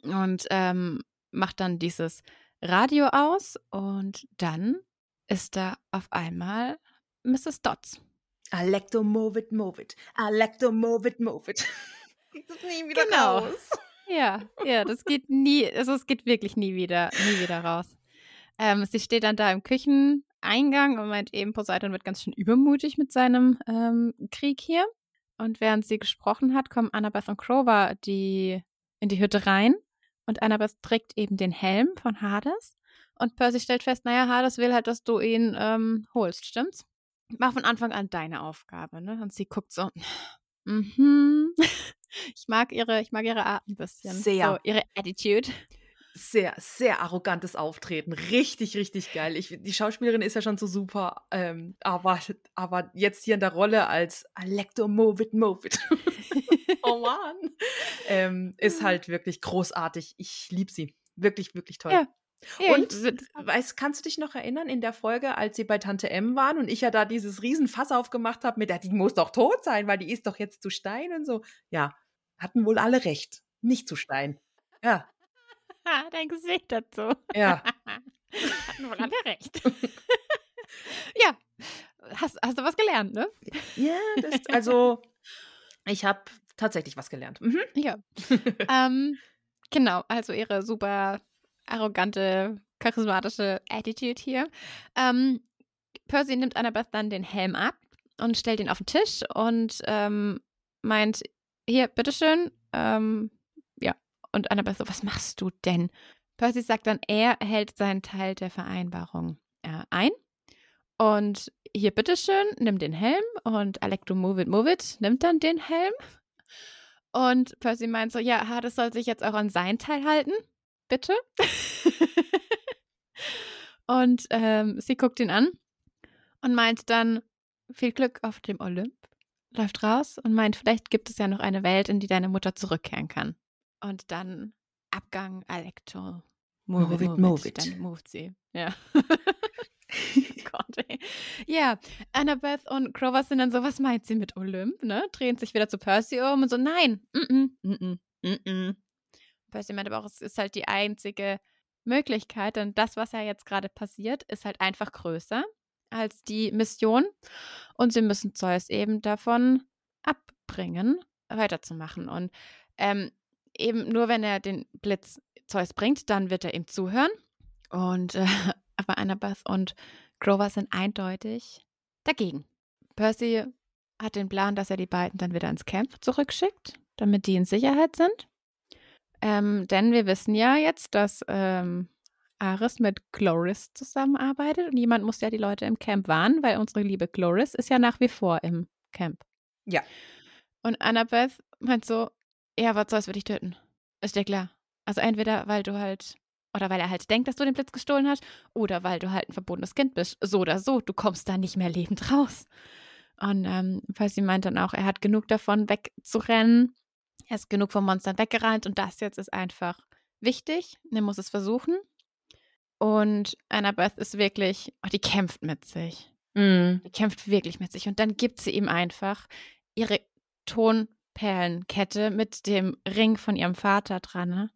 und ähm, macht dann dieses Radio aus. Und dann ist da auf einmal Mrs. Dodds. Alecto move it, move it. Alecto move it, move it. (laughs) Das nie wieder Genau. raus. Ja, ja, das geht nie, also es geht wirklich nie wieder, nie wieder raus. Ähm, sie steht dann da im Kücheneingang und meint eben, Poseidon wird ganz schön übermutig mit seinem ähm, Krieg hier. Und während sie gesprochen hat, kommen Annabeth und Grover die, in die Hütte rein. Und Annabeth trägt eben den Helm von Hades. Und Percy stellt fest, naja, Hades will halt, dass du ihn ähm, holst, stimmt's? Mach von Anfang an deine Aufgabe, ne? Und sie guckt so, mhm. (laughs) Ich mag ihre, ich mag ihre Art ein bisschen. Sehr. So, ihre Attitude. Sehr, sehr arrogantes Auftreten. Richtig, richtig geil. Ich, die Schauspielerin ist ja schon so super, ähm, aber, aber jetzt hier in der Rolle als Alecto move it, move it. (laughs) oh (laughs) Mann. Ähm, ist halt wirklich großartig. Ich liebe sie. Wirklich, wirklich toll. Ja. Ja, Und weißt, kannst du dich noch erinnern in der Folge, als sie bei Tante M waren und ich ja da dieses Riesenfass aufgemacht habe mit der, die muss doch tot sein, weil die ist doch jetzt zu Stein und so. Ja, hatten wohl alle recht. Nicht zu Stein. Ja, (laughs) dein Gesicht dazu. ja. (laughs) Hatten wohl alle recht. (laughs) ja, hast, hast du was gelernt, ne? Ja, das, also Ich habe tatsächlich was gelernt. Mhm. Ja. ähm, genau, also ihre super arrogante, charismatische Attitude hier. Ähm, Percy nimmt Annabeth dann den Helm ab und stellt ihn auf den Tisch und ähm, meint, hier, bitteschön. Ähm, ja. Und Annabeth so, was machst du denn? Percy sagt dann, er hält seinen Teil der Vereinbarung äh, ein. Und hier, bitteschön, nimm den Helm. Und Alecto Move It, Move It nimmt dann den Helm. Und Percy meint so, ja, Hades soll sich jetzt auch an sein Teil halten. Bitte. und ähm, sie guckt ihn an und meint dann, viel Glück auf dem Olymp. Läuft raus und meint, vielleicht gibt es ja noch eine Welt, in die deine Mutter zurückkehren kann. Und dann Abgang Alecto. Move, move it, move it. Dann moved sie. Ja. (laughs) Gott, ey. Ja, Annabeth und Grover sind dann so, was meint sie mit Olymp, ne? Drehen sich wieder zu Percy um und so, nein, mm -mm, mm -mm, mm Percy meint aber auch, es ist halt die einzige Möglichkeit, denn das, was ja jetzt gerade passiert, ist halt einfach größer als die Mission und sie müssen Zeus eben davon abbringen, weiterzumachen. Und ähm, eben nur wenn er den Blitz Zeus bringt, dann wird er ihm zuhören. Und äh, (laughs) aber Annabeth und Grover sind eindeutig dagegen. Percy hat den Plan, dass er die beiden dann wieder ins Camp zurückschickt, damit die in Sicherheit sind. Ähm, denn wir wissen ja jetzt, dass ähm, Ares mit Chloris zusammenarbeitet und jemand muss ja die Leute im Camp warnen, weil unsere liebe Chloris ist ja nach wie vor im Camp. Ja. Und Annabeth meint so, ja, was soll's für dich töten? Ist dir klar. Also entweder, weil du halt, oder weil er halt denkt, dass du den Blitz gestohlen hast, oder weil du halt ein verbotenes Kind bist. So oder so, du kommst da nicht mehr lebend raus. Und ähm, Percy meint dann auch, er hat genug davon wegzurennen. Er ist genug vom Monstern weggerannt und das jetzt ist einfach wichtig. Er muss es versuchen. Und Annabeth ist wirklich, oh, die kämpft mit sich. Mm. Die kämpft wirklich mit sich. Und dann gibt sie ihm einfach ihre Tonperlenkette mit dem Ring von ihrem Vater dran ne?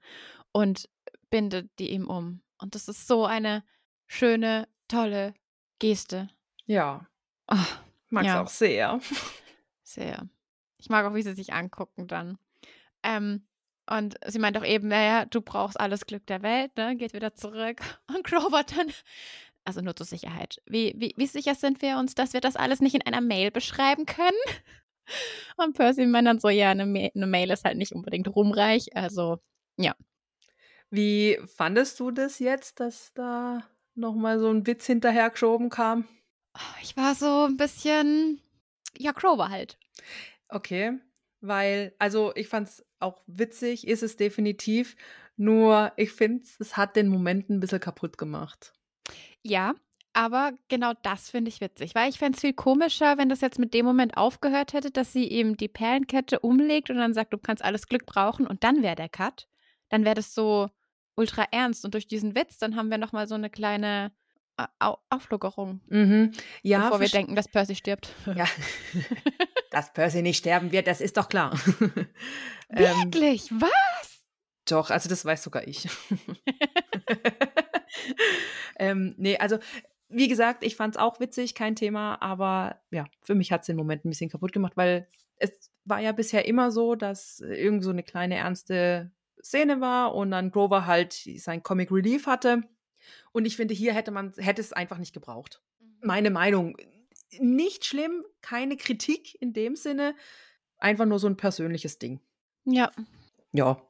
und bindet die ihm um. Und das ist so eine schöne, tolle Geste. Ja. Oh, Mag's Ja. auch sehr. (laughs) sehr. Ich mag auch, wie sie sich angucken dann. Ähm, und sie meint auch eben, naja, du brauchst alles Glück der Welt, ne? Geht wieder zurück. (laughs) Und Grover dann, also nur zur Sicherheit. Wie, wie, wie sicher sind wir uns, dass wir das alles nicht in einer Mail beschreiben können? (laughs) Und Percy meint dann so, ja, eine, Ma eine Mail ist halt nicht unbedingt ruhmreich. Also, Wie fandest du das jetzt, dass da nochmal so ein Witz hinterhergeschoben kam? ich war so ein bisschen, ja, Grover halt. Okay, weil, also ich fand's auch witzig, ist es definitiv. Nur ich finde, es hat den Moment ein bisschen kaputt gemacht. Ja, aber genau das finde ich witzig, weil ich fände es viel komischer, wenn das jetzt mit dem Moment aufgehört hätte, dass sie eben die Perlenkette umlegt und dann sagt, du kannst alles Glück brauchen und dann wäre der Cut. Dann wäre das so ultra ernst und durch diesen Witz, dann haben wir nochmal so eine kleine äh, Au Auflockerung, Mhm. Ja, bevor wir denken, dass Percy stirbt. Ja. (laughs) (laughs) Dass Percy nicht sterben wird, das ist doch klar. (laughs) ähm, Wirklich? Was? doch, also das weiß sogar ich. (laughs) ähm, nee, also wie gesagt, ich fand es auch witzig, kein Thema, aber ja, für mich hat es den Moment ein bisschen kaputt gemacht, weil es war ja bisher immer so, dass irgend so eine kleine ernste Szene war und dann Grover halt sein Comic Relief hatte. Und ich finde, hier hätte man hätte es einfach nicht gebraucht. Meine Meinung. Nicht schlimm, keine Kritik in dem Sinne, einfach nur so ein persönliches Ding. Ja. Ja.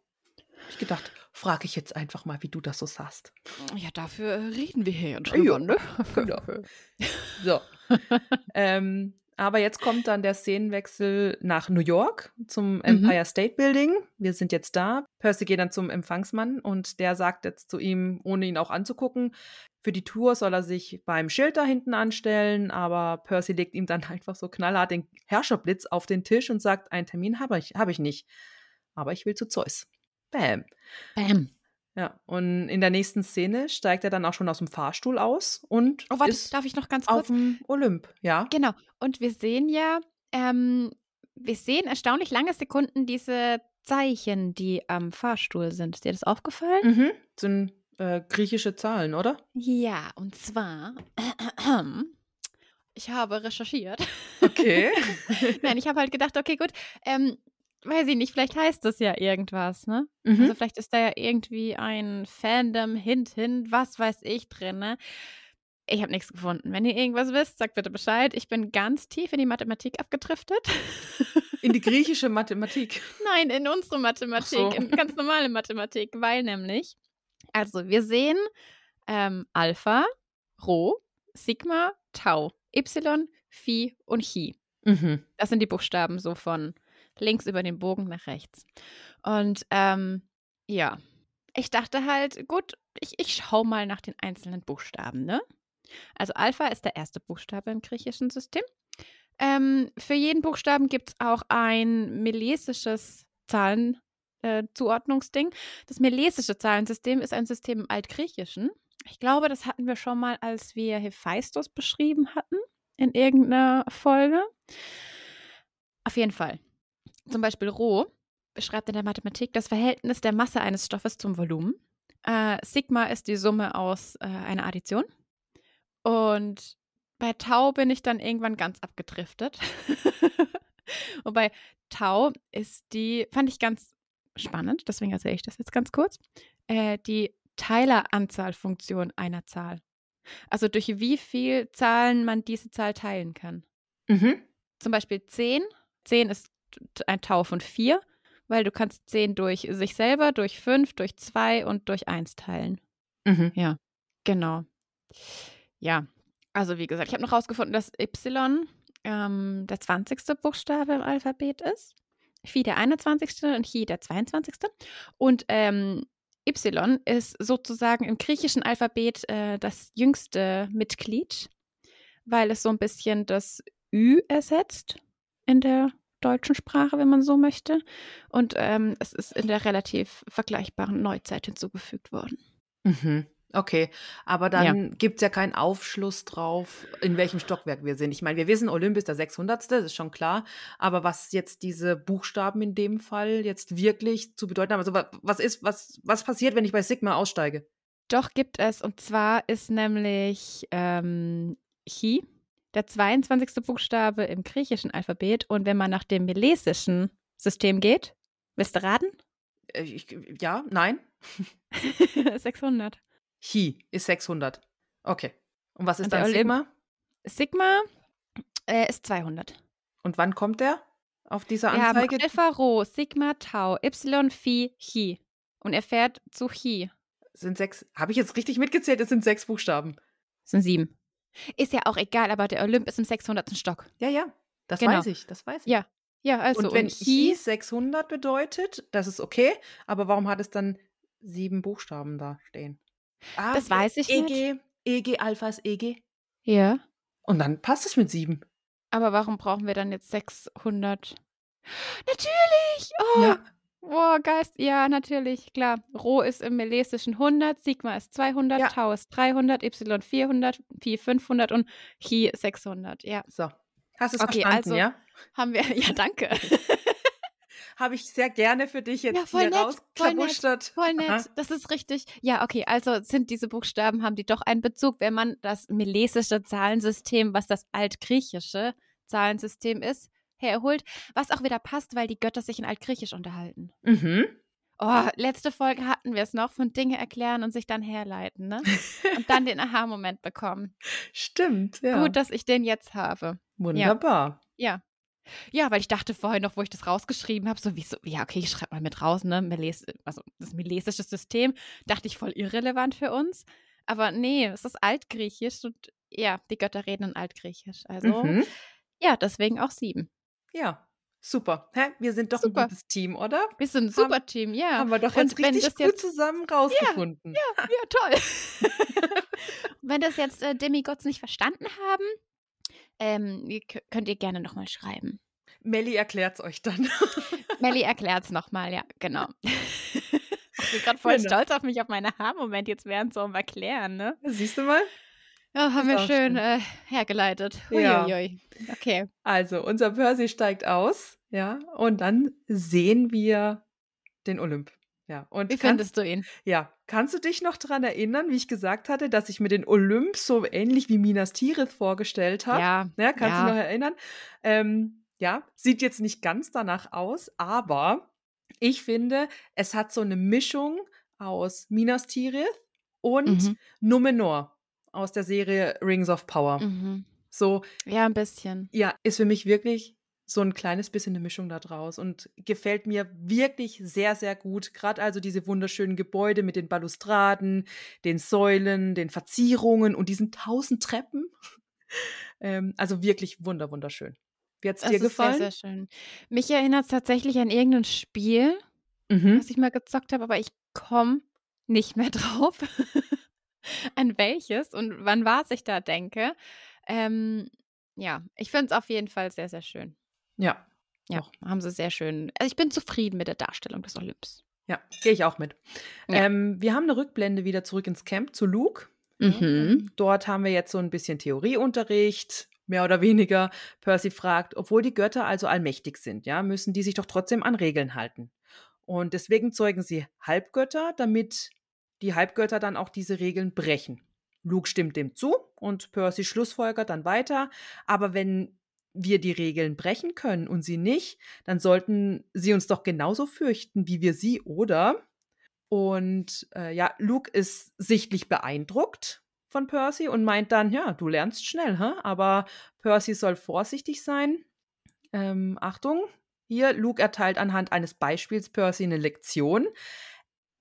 Ich gedacht, frage ich jetzt einfach mal, wie du das so sahst. Ja, dafür reden wir hier ja drüber, ne? Genau. So. (laughs) ähm, aber jetzt kommt dann der Szenenwechsel nach New York zum Empire State Building. Wir sind jetzt da. Percy geht dann zum Empfangsmann und der sagt jetzt zu ihm, ohne ihn auch anzugucken, für die Tour soll er sich beim Schild da hinten anstellen, aber Percy legt ihm dann (laughs) einfach so knallhart den Herrscherblitz auf den Tisch und sagt, einen Termin habe ich, hab ich nicht. Aber ich will zu Zeus. Bam. Bam. Ja, und in der nächsten Szene steigt er dann auch schon aus dem Fahrstuhl aus und Oh, warte, ist darf ich noch ganz auf kurz? dem Olymp, ja. Genau. Und wir sehen ja, ähm, wir sehen erstaunlich lange Sekunden diese Zeichen, die am Fahrstuhl sind. Ist dir das aufgefallen? Mhm. Sind äh, griechische Zahlen, oder? Ja, und zwar (clears throat) ich habe recherchiert. Okay. (laughs) Nein, ich habe halt gedacht, okay, gut, ähm, weiß ich nicht, vielleicht heißt das ja irgendwas, ne? Mhm. Also vielleicht ist da ja irgendwie ein Fandom, Hint, Hint, was weiß ich drin, ne? Ich habe nichts gefunden. Wenn ihr irgendwas wisst, sagt bitte Bescheid. Ich bin ganz tief in die Mathematik abgedriftet. In die (laughs) griechische Mathematik. Nein, in unsere Mathematik, so. in ganz normale Mathematik, weil nämlich, also wir sehen ähm, Alpha, Rho, Sigma, Tau, Y, Phi und Chi. Mhm. Das sind die Buchstaben so von links über den Bogen nach rechts. Und ähm, ja, ich dachte halt, gut, ich, ich schaue mal nach den einzelnen Buchstaben, ne? Also Alpha ist der erste Buchstabe im griechischen System. Ähm, für jeden Buchstaben gibt es auch ein melesisches Zahlenzuordnungsding. das melesische Zahlensystem ist ein System im Altgriechischen. Ich glaube, das hatten wir schon mal, als wir Hephaistos beschrieben hatten in irgendeiner Folge. Auf jeden Fall. Zum Beispiel Rho beschreibt in der Mathematik das Verhältnis der Masse eines Stoffes zum Volumen. Äh, Sigma ist die Summe aus äh, einer Addition. Und bei Tau bin ich dann irgendwann ganz abgedriftet. (laughs) Wobei Tau ist die, fand ich ganz spannend, deswegen erzähle ich das jetzt ganz kurz, äh, die Teileranzahlfunktion einer Zahl. Also durch wie viel Zahlen man diese Zahl teilen kann. Mhm. Zum Beispiel 10. 10 ist ein Tau von 4, weil du kannst 10 durch sich selber, durch 5, durch 2 und durch 1 teilen. Mhm. Ja, genau. Ja, also wie gesagt, ich habe noch rausgefunden, dass Y ähm, der 20. Buchstabe im Alphabet ist, Phi der 21. und Chi der 22. Und ähm, Y ist sozusagen im griechischen Alphabet äh, das jüngste Mitglied, weil es so ein bisschen das Ü ersetzt in der deutschen Sprache, wenn man so möchte. Und ähm, es ist in der relativ vergleichbaren Neuzeit hinzugefügt worden. Mhm. Okay, aber dann gibt es ja keinen Aufschluss drauf, in welchem Stockwerk wir sind. Ich meine, wir wissen, Olymp ist der 600. Das ist schon klar. Aber was jetzt diese Buchstaben in dem Fall jetzt wirklich zu bedeuten haben, also wa- was ist, was, was passiert, wenn ich bei Sigma aussteige? Doch gibt es. Und zwar ist nämlich ähm, Chi der 22. Buchstabe im griechischen Alphabet. Und wenn man nach dem melesischen System geht, willst du raten? Äh, Ich, ja, nein. (laughs) 600. Chi ist 600. Okay. Und was ist Und dann Sigma? Sigma äh, ist 200. Und wann kommt der auf dieser Wir haben Anzeige? Alpha, Rho, Sigma, Tau, Y, Phi, Chi. Und er fährt zu Chi. sind sechs. Habe ich jetzt richtig mitgezählt? Es sind sechs Buchstaben. Das sind sieben. Ist ja auch egal, aber der Olymp ist im 600. Stock. Ja, ja. Das Genau. weiß ich. Das weiß ich. Ja. Ja, also. und wenn Chi, Chi 600 bedeutet, das ist okay. Aber warum hat es dann sieben Buchstaben da stehen? Ah, Das weiß ich EG, EG, Alpha ist EG. Ja. Und dann passt es mit sieben. Aber warum brauchen wir dann jetzt 600? Natürlich! Oh, Ja. Boah, Geist. Ja, natürlich, klar. Rho ist im melesischen 100, Sigma ist 200, Ja. Tau ist 300, Y 400, Pi 500 und Chi 600. Ja, So. Hast du es Okay, verstanden, also- ja? haben wir. (laughs) Ja, danke. (laughs) Habe ich sehr gerne für dich jetzt Ja, voll hier nett, voll nett. Voll nett, das ist richtig. Ja, okay, also sind diese Buchstaben, haben die doch einen Bezug, wenn man das melesische Zahlensystem, was das altgriechische Zahlensystem ist, herholt, was auch wieder passt, weil die Götter sich in Altgriechisch unterhalten. Mhm. Oh, letzte Folge hatten wir es noch von Dinge erklären und sich dann herleiten, ne? (laughs) Und dann den Aha-Moment bekommen. Stimmt, ja. Gut, dass ich den jetzt habe. Wunderbar. Ja. Ja, weil ich dachte vorher noch, wo ich das rausgeschrieben habe, so wie so, ja, okay, ich schreibe mal mit raus, ne? Meles, also das melesische System, dachte ich voll irrelevant für uns. Aber nee, es ist Altgriechisch und ja, die Götter reden in Altgriechisch. Also, Mhm. ja, deswegen auch sieben. Ja, super. Hä? Wir sind doch Super. ein gutes Team, oder? Wir sind ein super Team, ja. Haben wir doch jetzt richtig das gut jetzt- zusammen rausgefunden. Ja, toll. (laughs) Wenn das jetzt äh, Demigods nicht verstanden haben, ähm, könnt ihr gerne nochmal schreiben. Melli erklärt's euch dann. (laughs) Melli erklärt es nochmal, ja, genau. (laughs) ich bin gerade voll Genau. stolz auf mich, auf meine Haarmoment jetzt während so am Erklären, ne? Siehst du mal? Ja, haben wir schön äh, hergeleitet. Ja. Uiuiui. Okay. Also, unser Percy steigt aus, ja, und dann sehen wir den Olymp. Ja, und Wie findest du ihn? Ja, kannst du dich noch daran erinnern, wie ich gesagt hatte, dass ich mir den Olymp so ähnlich wie Minas Tirith vorgestellt habe? Ja. ja kannst ja. du dich noch erinnern? Ähm, ja, sieht jetzt nicht ganz danach aus, aber ich finde, es hat so eine Mischung aus Minas Tirith und Mhm. Numenor aus der Serie Rings of Power. Mhm. So, Ja, ein bisschen. ja, ist für mich wirklich so ein kleines bisschen eine Mischung da draus und gefällt mir wirklich sehr, sehr gut. Gerade also diese wunderschönen Gebäude mit den Balustraden, den Säulen, den Verzierungen und diesen tausend Treppen. (laughs) ähm, also wirklich wunder, wunderschön. Wie hat's Es dir gefallen? sehr, sehr schön. Mich erinnert es tatsächlich an irgendein Spiel, Mhm. was ich mal gezockt habe, aber ich komme nicht mehr (laughs) drauf, an welches und wann was ich da denke. Ähm, ja, ich finde es auf jeden Fall sehr, sehr schön. Ja, Ja, Doch. haben sie sehr schön. Also ich bin zufrieden mit der Darstellung des Olymps. ja, gehe ich auch mit. Ja. Ähm, wir haben eine Rückblende wieder zurück ins Camp zu Luke. Mhm. Dort haben wir jetzt so ein bisschen Theorieunterricht, mehr oder weniger. Percy fragt, obwohl die Götter also allmächtig sind, ja, müssen die sich doch trotzdem an Regeln halten. Und deswegen zeugen sie Halbgötter, damit die Halbgötter dann auch diese Regeln brechen. Luke stimmt dem zu und Percy schlussfolgert dann weiter. Aber wenn wir die Regeln brechen können und sie nicht, dann sollten sie uns doch genauso fürchten wie wir sie, oder? Und äh, ja, Luke ist sichtlich beeindruckt von Percy und meint dann, ja, du lernst schnell, hä? aber Percy soll vorsichtig sein. Ähm, Achtung, hier, Luke erteilt anhand eines Beispiels Percy eine Lektion.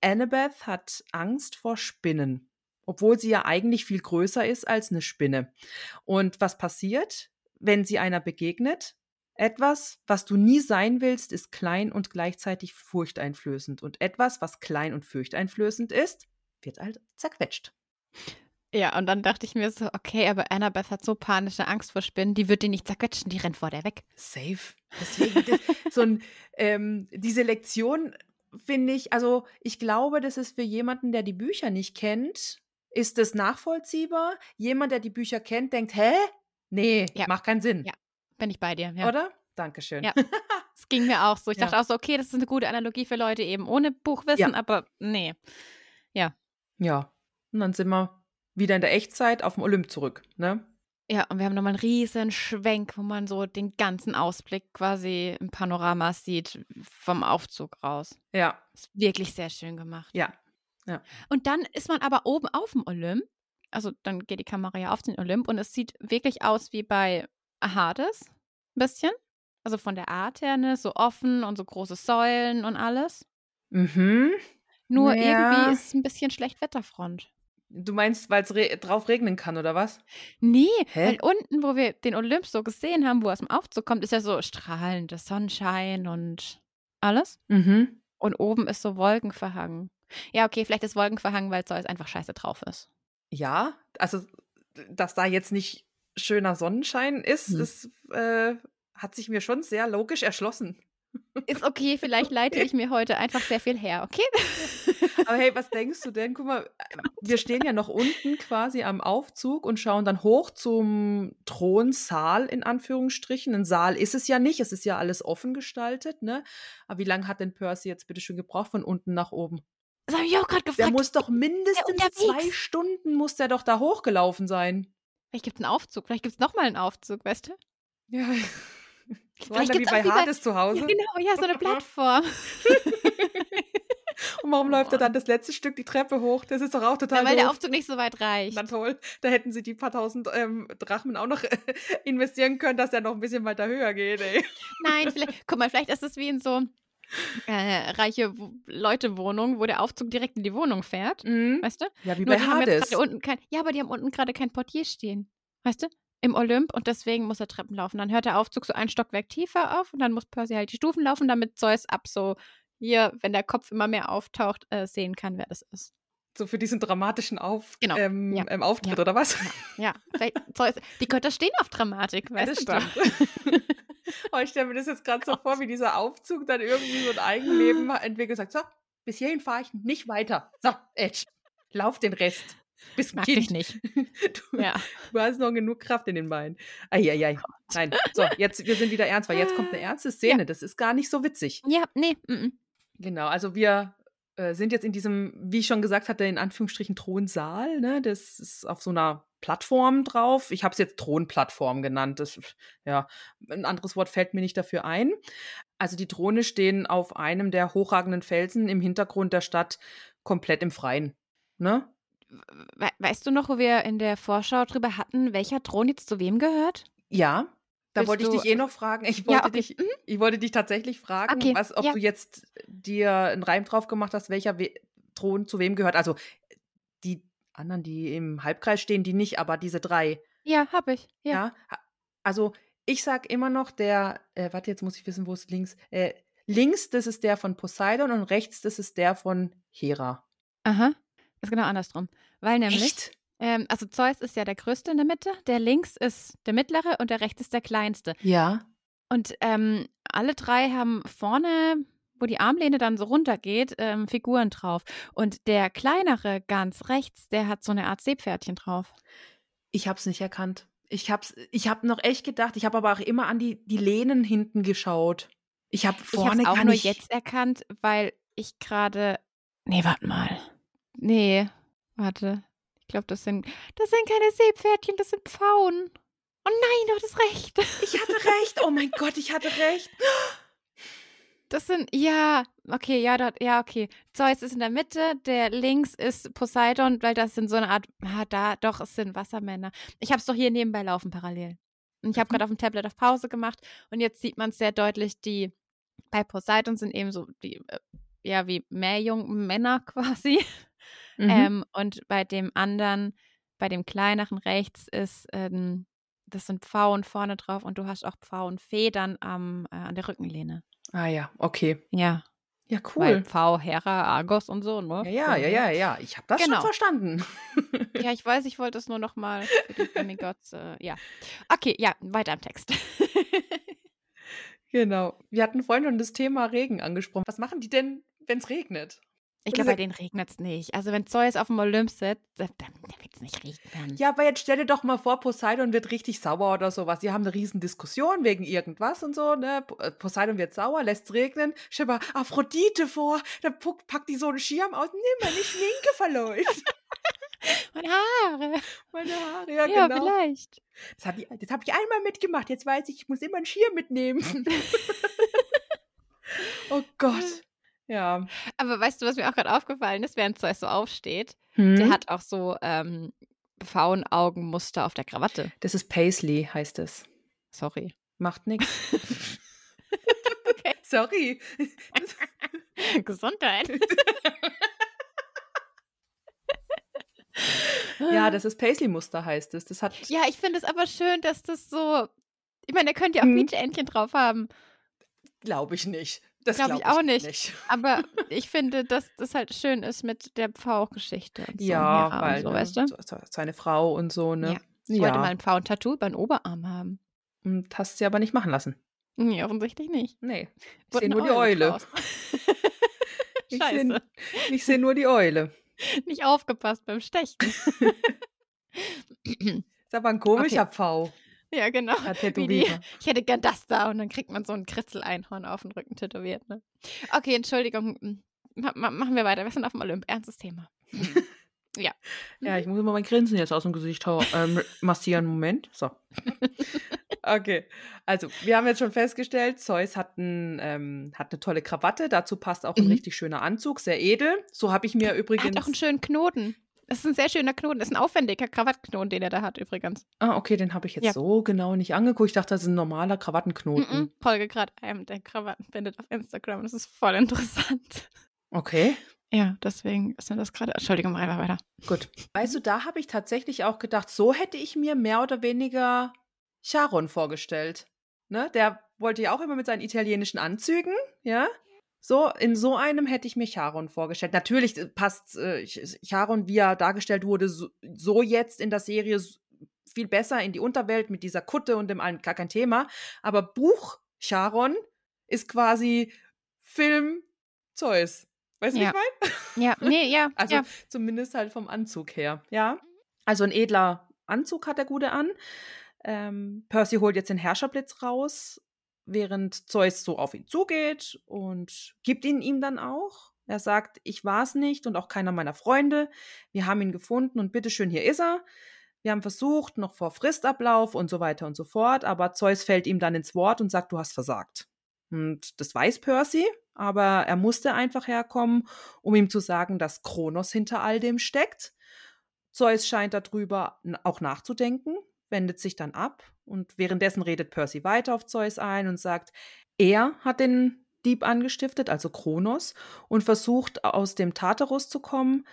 Annabeth hat Angst vor Spinnen, obwohl sie ja eigentlich viel größer ist als eine Spinne. Und was passiert, wenn sie einer begegnet? Etwas, was du nie sein willst, ist klein und gleichzeitig furchteinflößend. Und etwas, was klein und furchteinflößend ist, wird halt zerquetscht. Ja, und dann dachte ich mir so, okay, aber Annabeth hat so panische Angst vor Spinnen, die wird die nicht zerquetschen, die rennt vor der weg. Safe. Deswegen, das, so ein, (laughs) ähm, diese Lektion finde ich, also ich glaube, das ist für jemanden, der die Bücher nicht kennt, ist es nachvollziehbar. Jemand, der die Bücher kennt, denkt, hä? Nee, Ja. macht keinen Sinn. Ja. Bin ich bei dir, ja. Oder? Dankeschön. Ja. Es ging mir auch so. Ich (laughs) Ja. dachte auch so, okay, das ist eine gute Analogie für Leute eben ohne Buchwissen, Ja. aber nee. ja. Und dann sind wir wieder in der Echtzeit auf dem Olymp zurück, ne? Ja, und wir haben nochmal einen riesen Schwenk, wo man so den ganzen Ausblick quasi im Panorama sieht vom Aufzug raus. Ja, Ist wirklich sehr schön gemacht. ja. Und dann ist man aber oben auf dem Olymp. Also dann geht die Kamera ja auf den Olymp und es sieht wirklich aus wie bei Hades. Ein bisschen. Also von der Art her, ne? So offen und so große Säulen und alles. Mhm. Nur Ja. irgendwie ist es ein bisschen Schlechtwetterfront. Du meinst, weil es re drauf regnen kann, oder was? Nee, Hä? weil unten, wo wir den Olymp so gesehen haben, wo er aus dem Aufzug kommt, ist ja so strahlender Sonnenschein und alles. Mhm. Und oben ist so wolkenverhangen. Ja, okay, vielleicht ist wolkenverhangen, weil Zeus einfach scheiße drauf ist. Ja, also, dass da jetzt nicht schöner Sonnenschein ist, Hm. das äh, hat sich mir schon sehr logisch erschlossen. Ist okay, (laughs) vielleicht leite ich mir heute einfach sehr viel her, okay? (laughs) Aber hey, was denkst du denn? Guck mal, wir stehen ja noch unten quasi am Aufzug und schauen dann hoch zum Thronsaal in Anführungsstrichen. Ein Saal ist es ja nicht, es ist ja alles offen gestaltet, ne? Aber wie lange hat denn Percy jetzt bitte schon gebraucht von unten nach oben? Das habe ich auch gerade Der gefragt. muss doch mindestens unterwegs? zwei Stunden muss der doch da hochgelaufen sein. Vielleicht gibt es einen Aufzug, vielleicht gibt es nochmal einen Aufzug, weißt du? Ja. (laughs) So Vielleicht einer wie gibt's bei auch wie bei- Hades zu Hause. Ja, genau, ja, so eine Plattform. (laughs) (laughs) Und warum Oh läuft er dann das letzte Stück die Treppe hoch? Das ist doch auch Ja, total weil der doof. Aufzug nicht so weit reicht. Na toll, da hätten sie die paar tausend ähm, Drachmen auch noch investieren können, dass er noch ein bisschen weiter höher geht, ey. Nein, vielleicht, guck mal, vielleicht ist es wie in so (laughs) äh, reiche Wo- Leute-Wohnung, wo der Aufzug direkt in die Wohnung fährt. Mhm. Weißt du? Ja, wie Nur bei Hades. kein, ja, aber die haben unten gerade kein Portier stehen. Weißt du? Im Olymp und deswegen muss er Treppen laufen. Dann hört der Aufzug so ein Stockwerk tiefer auf und dann muss Percy halt die Stufen laufen, damit Zeus ab so hier, wenn der Kopf immer mehr auftaucht, äh, sehen kann, wer das ist. So für diesen dramatischen Auf Genau, ähm, ja, ähm, Auftritt, ja, oder was? Ja, vielleicht Zeus. Die Götter stehen auf Dramatik, (laughs) Ja, weißt das du doch. stimmt. (laughs) oh, ich stelle mir das jetzt gerade so vor, wie dieser Aufzug dann irgendwie so ein Eigenleben (gasps) entwickelt und sagt, so, bis hierhin fahre ich nicht weiter. So, Edge, lauf den Rest. Bis Mag Kind. ich nicht. (laughs) Du, Ja. du hast noch genug Kraft in den Beinen. Eieiei. Nein, so, jetzt, wir sind wieder ernst, weil jetzt kommt eine (gasps) ernste Szene. Das ist gar nicht so witzig. Ja, nee, mm, mm. Genau, also wir äh, sind jetzt in diesem, wie ich schon gesagt hatte, in Anführungsstrichen Thronsaal. Ne? Das ist auf so einer Plattform drauf. Ich habe es jetzt Thronplattform genannt. Das, ja, ein anderes Wort fällt mir nicht dafür ein. Also die Throne stehen auf einem der hochragenden Felsen im Hintergrund der Stadt komplett im Freien. Ne? We weißt du noch, wo wir in der Vorschau drüber hatten, welcher Thron jetzt zu wem gehört? Ja, da Willst wollte ich dich eh noch fragen. Ich Ja, wollte, okay. dich, Mhm. ich wollte dich tatsächlich fragen, Okay, was, ob ja. du jetzt dir einen Reim drauf gemacht hast, welcher We Thron zu wem gehört. Also anderen, die im Halbkreis stehen, die nicht, aber diese drei. Ja, hab ich. Ja. Ja. Also ich sag immer noch, der, äh, warte, jetzt muss ich wissen, wo es links. Äh, links, das ist der von Poseidon und rechts, das ist der von Hera. Aha. Ist genau andersrum. Weil nämlich, ähm, also Zeus ist ja der Größte in der Mitte, der links ist der Mittlere und der rechts ist der Kleinste. Ja. Und ähm, alle drei haben vorne, wo die Armlehne dann so runtergeht, ähm, Figuren drauf. Und der kleinere ganz rechts, der hat so eine Art Seepferdchen drauf. Ich hab's nicht erkannt. Ich hab's, ich hab noch echt gedacht, ich habe aber auch immer an die, die Lehnen hinten geschaut. Ich habe Ich vorne habe auch nur nicht. jetzt erkannt, weil ich gerade. Nee, warte mal. Nee, warte. Ich glaube, das sind, das sind keine Seepferdchen, das sind Pfauen. Oh nein, du hattest recht. Ich hatte recht. Oh mein (laughs) Gott, ich hatte recht. Das sind, ja, okay, ja, dort, ja, okay. Zeus ist in der Mitte, der links ist Poseidon, weil das sind so eine Art, ah, da, doch, es sind Wassermänner. Ich habe es doch hier nebenbei laufen parallel. Und ich habe Mhm. gerade auf dem Tablet auf Pause gemacht und jetzt sieht man es sehr deutlich, die bei Poseidon sind eben so die, äh, ja, wie Meerjungmänner (laughs) quasi. Mhm. Ähm, und bei dem anderen, bei dem kleineren rechts ist, ähm, das sind Pfauen vorne drauf und du hast auch Pfauenfedern am, äh, an der Rückenlehne. Ah ja, okay. Ja. Ja, Weil cool. Pfau, Hera, Argos und so, ne? Ja, ja, ja, ja, ja. Ich habe das Genau. schon verstanden. (laughs) Ja, ich weiß, ich wollte es nur noch mal für die Demigods, äh, ja. Okay, ja, weiter im Text. (laughs) genau. Wir hatten vorhin schon das Thema Regen angesprochen. Was machen die denn, wenn es regnet? Ich glaube, bei denen regnet es nicht. Also wenn Zeus auf dem Olymp sitzt, dann, dann wird es nicht regnen. Ja, aber jetzt stell dir doch mal vor, Poseidon wird richtig sauer oder sowas. Die haben eine riesen Diskussion wegen irgendwas und so, ne? Äh, Poseidon wird sauer, lässt es regnen. Stell mal Aphrodite vor, dann packt die so einen Schirm aus. Nimm, meine Schminke verläuft. (laughs) Meine Haare. Meine Haare, ja, Ja, genau. vielleicht. Das habe ich, das hab ich einmal mitgemacht. Jetzt weiß ich, ich muss immer einen Schirm mitnehmen. (laughs) oh Gott. Ja. Aber weißt du, was mir auch gerade aufgefallen ist, während Zeus so aufsteht? Hm? Der hat auch so ähm, Pfauenaugenmuster auf der Krawatte. Das ist Paisley, heißt es. Sorry. Macht nichts. (laughs) Okay. (laughs) Sorry. (laughs) Gesundheit. Ja, das ist Paisley-Muster, heißt es. Das hat. Ja, ich finde es aber schön, dass das so. Ich meine, da könnt ihr auch Hm. Quietscheentchen drauf haben. Glaube ich nicht. Das Glaub glaube ich auch nicht. (laughs) Aber ich finde, dass das halt schön ist mit der Pfau-Geschichte. so, Ja, weil so, ne, weißt du? seine Frau und so, ne? Ja. Ich wollte mal ein Pfau-Tattoo den Oberarm haben. Und hast sie aber nicht machen lassen. Nee, offensichtlich nicht. Nee. Ich sehe (laughs) (laughs) nur die Eule. Ich Scheiße. seh- Ich sehe nur die Eule. Nicht aufgepasst beim Stechen. Ist aber ein komischer Pfau. (laughs) ja, genau. Wie die, ich hätte gern das da und dann kriegt man so ein Kritzel-Einhorn auf den Rücken tätowiert. Ne? Okay, Entschuldigung. Ma machen wir weiter. Wir sind auf dem Olymp. Ernstes Thema. (laughs) ja. Ja, ich muss immer mein Grinsen jetzt aus dem Gesicht ähm, massieren. Moment. So. (laughs) Okay. Also, wir haben jetzt schon festgestellt, Zeus hat, ein, ähm, hat eine tolle Krawatte. Dazu passt auch ein Mhm. richtig schöner Anzug. Sehr edel. So habe ich mir Er übrigens. hat auch einen schönen Knoten. Das ist ein sehr schöner Knoten. Das ist ein aufwendiger Krawattknoten, den er da hat übrigens. ah, okay, den habe ich jetzt Ja. so genau nicht angeguckt. Ich dachte, das ist ein normaler Krawattenknoten. Mhm. Folge gerade einem der Krawatten bindet auf Instagram. Das ist voll interessant. Okay. Ja, deswegen ist mir das gerade. Entschuldigung, einfach weiter. Gut. Weißt du, da habe ich tatsächlich auch gedacht, so hätte ich mir mehr oder weniger Charon vorgestellt. Ne? Der wollte ja auch immer mit seinen italienischen Anzügen, ja. So, in so einem hätte ich mir Charon vorgestellt. Natürlich äh, passt äh, Ch- Charon, wie er dargestellt wurde, so, so jetzt in der Serie viel besser in die Unterwelt mit dieser Kutte und dem allen gar kein Thema. Aber Buch Charon ist quasi Film Zeus. Weißt du, Ja. wie ich meine? Ja, nee, ja. (laughs) Also ja. zumindest halt vom Anzug her, ja. Also ein edler Anzug hat der Gute an. Ähm, Percy holt jetzt den Herrscherblitz raus, während Zeus so auf ihn zugeht und gibt ihn ihm dann auch. Er sagt, ich war es nicht und auch keiner meiner Freunde. Wir haben ihn gefunden und bitteschön, hier ist er. Wir haben versucht, noch vor Fristablauf und so weiter und so fort, aber Zeus fällt ihm dann ins Wort und sagt, du hast versagt. Und das weiß Percy, aber er musste einfach herkommen, um ihm zu sagen, dass Kronos hinter all dem steckt. Zeus scheint darüber auch nachzudenken, wendet sich dann ab und währenddessen redet Percy weiter auf Zeus ein und sagt, er hat den Dieb angestiftet, also Kronos, und versucht aus dem Tartarus zu kommen.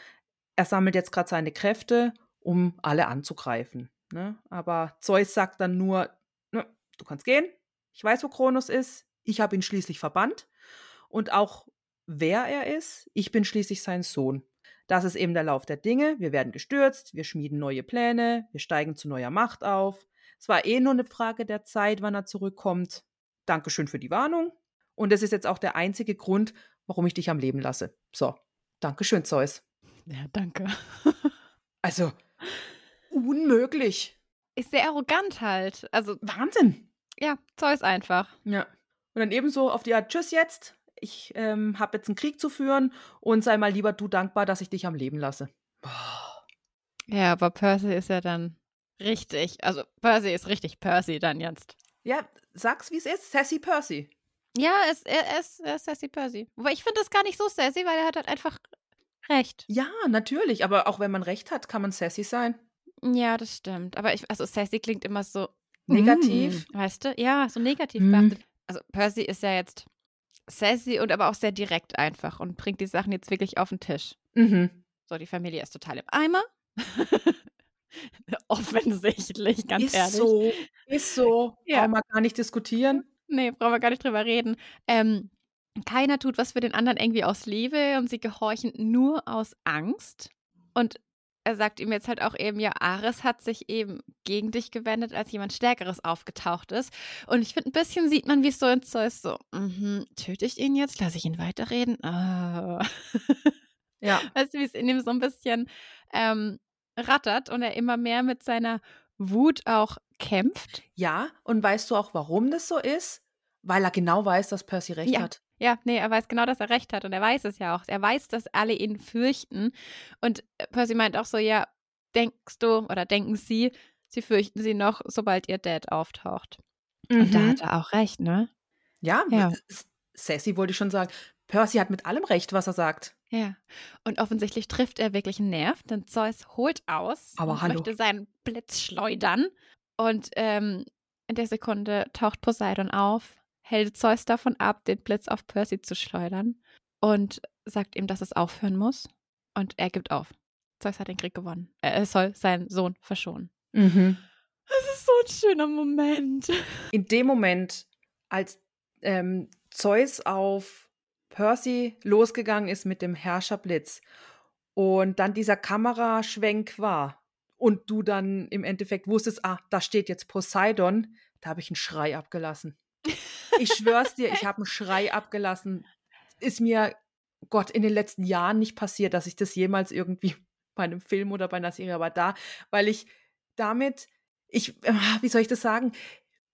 Er sammelt jetzt gerade seine Kräfte um alle anzugreifen. Ne? Aber Zeus sagt dann nur, ne, du kannst gehen, ich weiß, wo Kronos ist, ich habe ihn schließlich verbannt und auch wer er ist, ich bin schließlich sein Sohn. Das ist eben der Lauf der Dinge. Wir werden gestürzt, wir schmieden neue Pläne, wir steigen zu neuer Macht auf. Es war eh nur eine Frage der Zeit, wann er zurückkommt. Dankeschön für die Warnung. Und das ist jetzt auch der einzige Grund, warum ich dich am Leben lasse. So, Dankeschön, Zeus. Ja, danke. (laughs) also, unmöglich. Ist sehr arrogant halt. Also Wahnsinn. Ja, Zeus einfach. Ja. Und dann ebenso auf die Art, tschüss jetzt. Ich ähm, habe jetzt einen Krieg zu führen und sei mal lieber du dankbar, dass ich dich am Leben lasse. Boah. Ja, aber Percy ist ja dann richtig. Also Percy ist richtig Percy dann jetzt. Ja, sag's wie es ist. Sassy Percy. Ja, es, er, ist, er ist Sassy Percy. Aber ich finde das gar nicht so sassy, weil er hat halt einfach recht. Ja, natürlich. Aber auch wenn man recht hat, kann man sassy sein. Ja, das stimmt. Aber ich, also sassy klingt immer so negativ. Mm, weißt du? Ja, so negativ Mm. behaftet. Also Percy ist ja jetzt sassy und aber auch sehr direkt einfach und bringt die Sachen jetzt wirklich auf den Tisch. Mhm. So, die Familie ist total im Eimer. (laughs) Offensichtlich, ganz ist ehrlich. so. Ist so. Ja. Brauchen wir gar nicht diskutieren. Nee, brauchen wir gar nicht drüber reden. Ähm, keiner tut was für den anderen irgendwie aus Liebe und sie gehorchen nur aus Angst. Und er sagt ihm jetzt halt auch eben, ja, Ares hat sich eben gegen dich gewendet, als jemand Stärkeres aufgetaucht ist. Und ich finde, ein bisschen sieht man, wie es so in Zeus so, mhm, töte ich ihn jetzt? Lasse ich ihn weiterreden? Ah. (laughs) Ja. Weißt du, wie es in ihm so ein bisschen ähm, rattert und er immer mehr mit seiner Wut auch kämpft? Ja, und weißt du auch, warum das so ist? Weil er genau weiß, dass Percy recht Ja. hat. Ja, nee, er weiß genau, dass er recht hat und er weiß es ja auch. Er weiß, dass alle ihn fürchten. Und äh, Percy meint auch so, ja, denkst du oder denken sie, sie fürchten sie noch, sobald ihr Dad auftaucht. Und da Mhm. hat er auch recht, ne? Ja, Ja. S- Sassy wollte ich schon sagen. Percy hat mit allem recht, was er sagt. Ja. Und offensichtlich trifft er wirklich einen Nerv, denn Zeus holt aus Aber hallo. möchte seinen Blitz schleudern. Und ähm, in der Sekunde taucht Poseidon auf, hält Zeus davon ab, den Blitz auf Percy zu schleudern und sagt ihm, dass es aufhören muss. Und er gibt auf. Zeus hat den Krieg gewonnen. Er soll seinen Sohn verschonen. Mhm. Das ist so ein schöner Moment. In dem Moment, als ähm, Zeus auf Percy losgegangen ist mit dem Herrscherblitz und dann dieser Kameraschwenk war und du dann im Endeffekt wusstest, ah, da steht jetzt Poseidon, da habe ich einen Schrei abgelassen. Ich schwör's dir, ich habe einen Schrei abgelassen. Ist mir, Gott, in den letzten Jahren nicht passiert, dass ich das jemals irgendwie (laughs) bei einem Film oder bei einer Serie, aber da, weil ich damit, ich, äh, wie soll ich das sagen,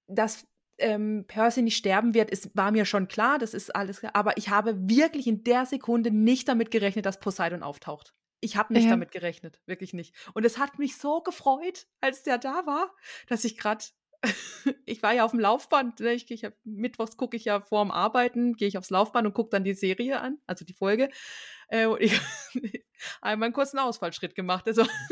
dass ähm, Percy nicht sterben wird, ist, war mir schon klar, das ist alles klar, aber ich habe wirklich in der Sekunde nicht damit gerechnet, dass Poseidon auftaucht. Ich habe nicht Ja. damit gerechnet, wirklich nicht. Und es hat mich so gefreut, als der da war, dass ich gerade, (laughs) ich war ja auf dem Laufband, ne? ich, ich hab, mittwochs gucke ich ja vorm Arbeiten, gehe ich aufs Laufband und gucke dann die Serie an, also die Folge. Äh, und ich (laughs) einmal einen kurzen Ausfallschritt gemacht. Also (laughs)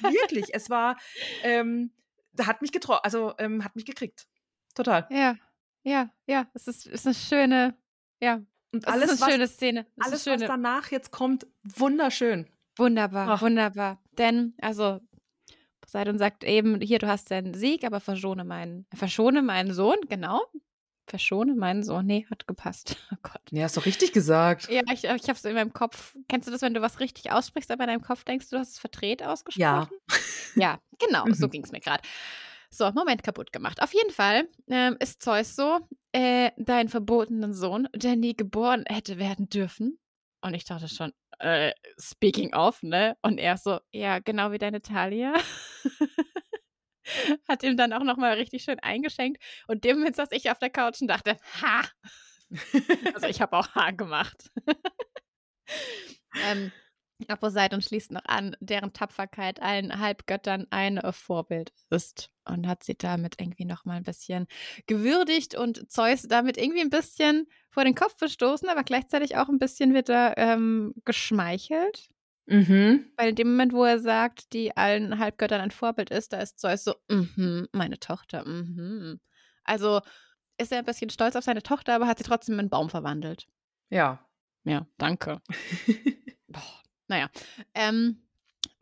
wirklich, es war, ähm, hat mich getroffen, also ähm, hat mich gekriegt. Total. Ja, ja, ja. Es ist, ist eine schöne, ja, Und es alles, ist eine was, schöne Szene. Es alles was schöne, danach jetzt kommt, wunderschön. Wunderbar, Ach. wunderbar. Denn, also, Poseidon sagt eben, hier, du hast deinen Sieg, aber verschone meinen, verschone meinen Sohn, genau. Verschone meinen Sohn. Nee, hat gepasst. (laughs) Oh Gott. Ja, hast du richtig gesagt. Ja, ich, ich habe es in meinem Kopf. Kennst du das, wenn du was richtig aussprichst, aber in deinem Kopf denkst, du hast es verdreht ausgesprochen? (laughs) Ja, genau, so Mhm. ging es mir gerade. So, Moment kaputt gemacht. Auf jeden Fall ähm, ist Zeus so, äh, dein verbotenen Sohn, der nie geboren hätte werden dürfen. Und ich dachte schon, äh, speaking of, ne? Und er so, ja, genau wie deine Talia. (laughs) (laughs) Hat ihm dann auch nochmal richtig schön eingeschenkt. Und dem Moment saß ich auf der Couch und dachte, ha! Also ich habe auch Ha gemacht. (laughs) ähm, Poseidon schließt noch an, deren Tapferkeit allen Halbgöttern ein Vorbild ist und hat sie damit irgendwie noch mal ein bisschen gewürdigt und Zeus damit irgendwie ein bisschen vor den Kopf gestoßen, aber gleichzeitig auch ein bisschen wieder ähm, geschmeichelt. Mhm. Weil in dem Moment, wo er sagt, die allen Halbgöttern ein Vorbild ist, da ist Zeus so, mhm, meine Tochter, mhm. Also ist er ein bisschen stolz auf seine Tochter, aber hat sie trotzdem in einen Baum verwandelt. Ja. Ja, danke. (laughs) Boah, naja. Ähm,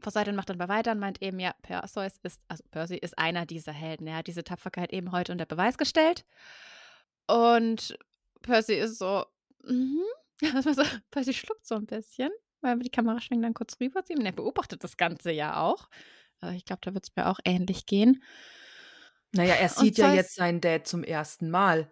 Poseidon macht dann weiter und meint eben, ja, Perseus ist, also Percy ist einer dieser Helden. Er hat diese Tapferkeit eben heute unter Beweis gestellt. Und Percy ist so, mhm. (laughs) Also so, Percy schluckt so ein bisschen, weil die Kamera schwenkt dann kurz rüber zu ihm. Und er beobachtet das Ganze ja auch. Also ich glaube, da wird es mir auch ähnlich gehen. Naja, er sieht ja jetzt seinen Dad zum ersten Mal.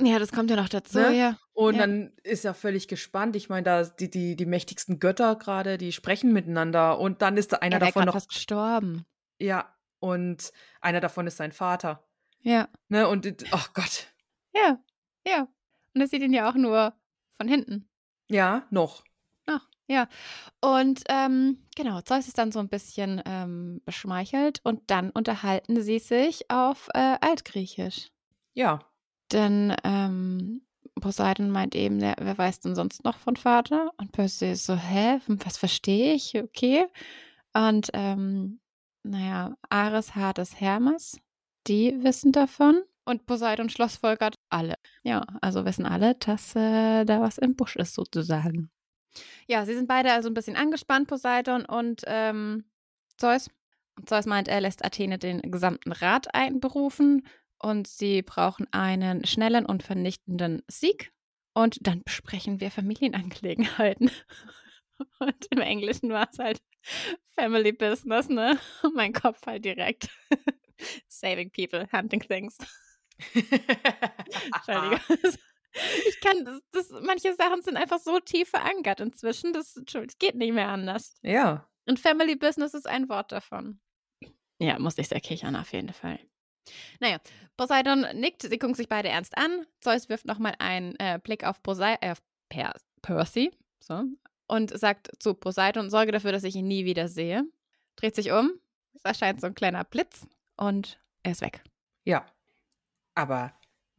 Ja, das kommt ja noch dazu, Ne? ja. Und Ja. dann ist er völlig gespannt. Ich meine, da die, die, die mächtigsten Götter gerade, die sprechen miteinander. Und dann ist da einer er wäre davon noch. fast gestorben. Ja, und einer davon ist sein Vater. Ja. Ne? Und oh Gott. Ja, ja. Und er sieht ihn ja auch nur von hinten. Ja, noch. Ja. Und ähm, genau, Zeus ist dann so ein bisschen ähm, beschmeichelt und dann unterhalten sie sich auf äh, Altgriechisch. Ja. Denn ähm, Poseidon meint eben, ja, wer weiß denn sonst noch von Vater? Und Percy ist so, hä, was verstehe ich? Okay. Und ähm, naja, Ares, Hades, Hermes, die wissen davon. Und Poseidon schlussfolgert alle. Ja, also wissen alle, dass äh, da was im Busch ist, sozusagen. Ja, sie sind beide also ein bisschen angespannt, Poseidon und ähm, Zeus. Und Zeus meint, er lässt Athene den gesamten Rat einberufen und sie brauchen einen schnellen und vernichtenden Sieg. Und dann besprechen wir Familienangelegenheiten. (laughs) Und im Englischen war es halt Family Business, ne? Und (laughs) mein Kopf halt direkt. (laughs) Saving people, hunting things. Entschuldigung. Ich kann, das, das, manche Sachen sind einfach so tief verankert inzwischen, das, das geht nicht mehr anders. Ja. Und Family Business ist ein Wort davon. Ja, muss ich sehr kichern, auf jeden Fall. Naja, Poseidon nickt, sie gucken sich beide ernst an. Zeus wirft nochmal einen äh, Blick auf, Posei äh, auf per Percy so, und sagt zu Poseidon, sorge dafür, dass ich ihn nie wieder sehe. Dreht sich um, es erscheint so ein kleiner Blitz und er ist weg. Ja. Aber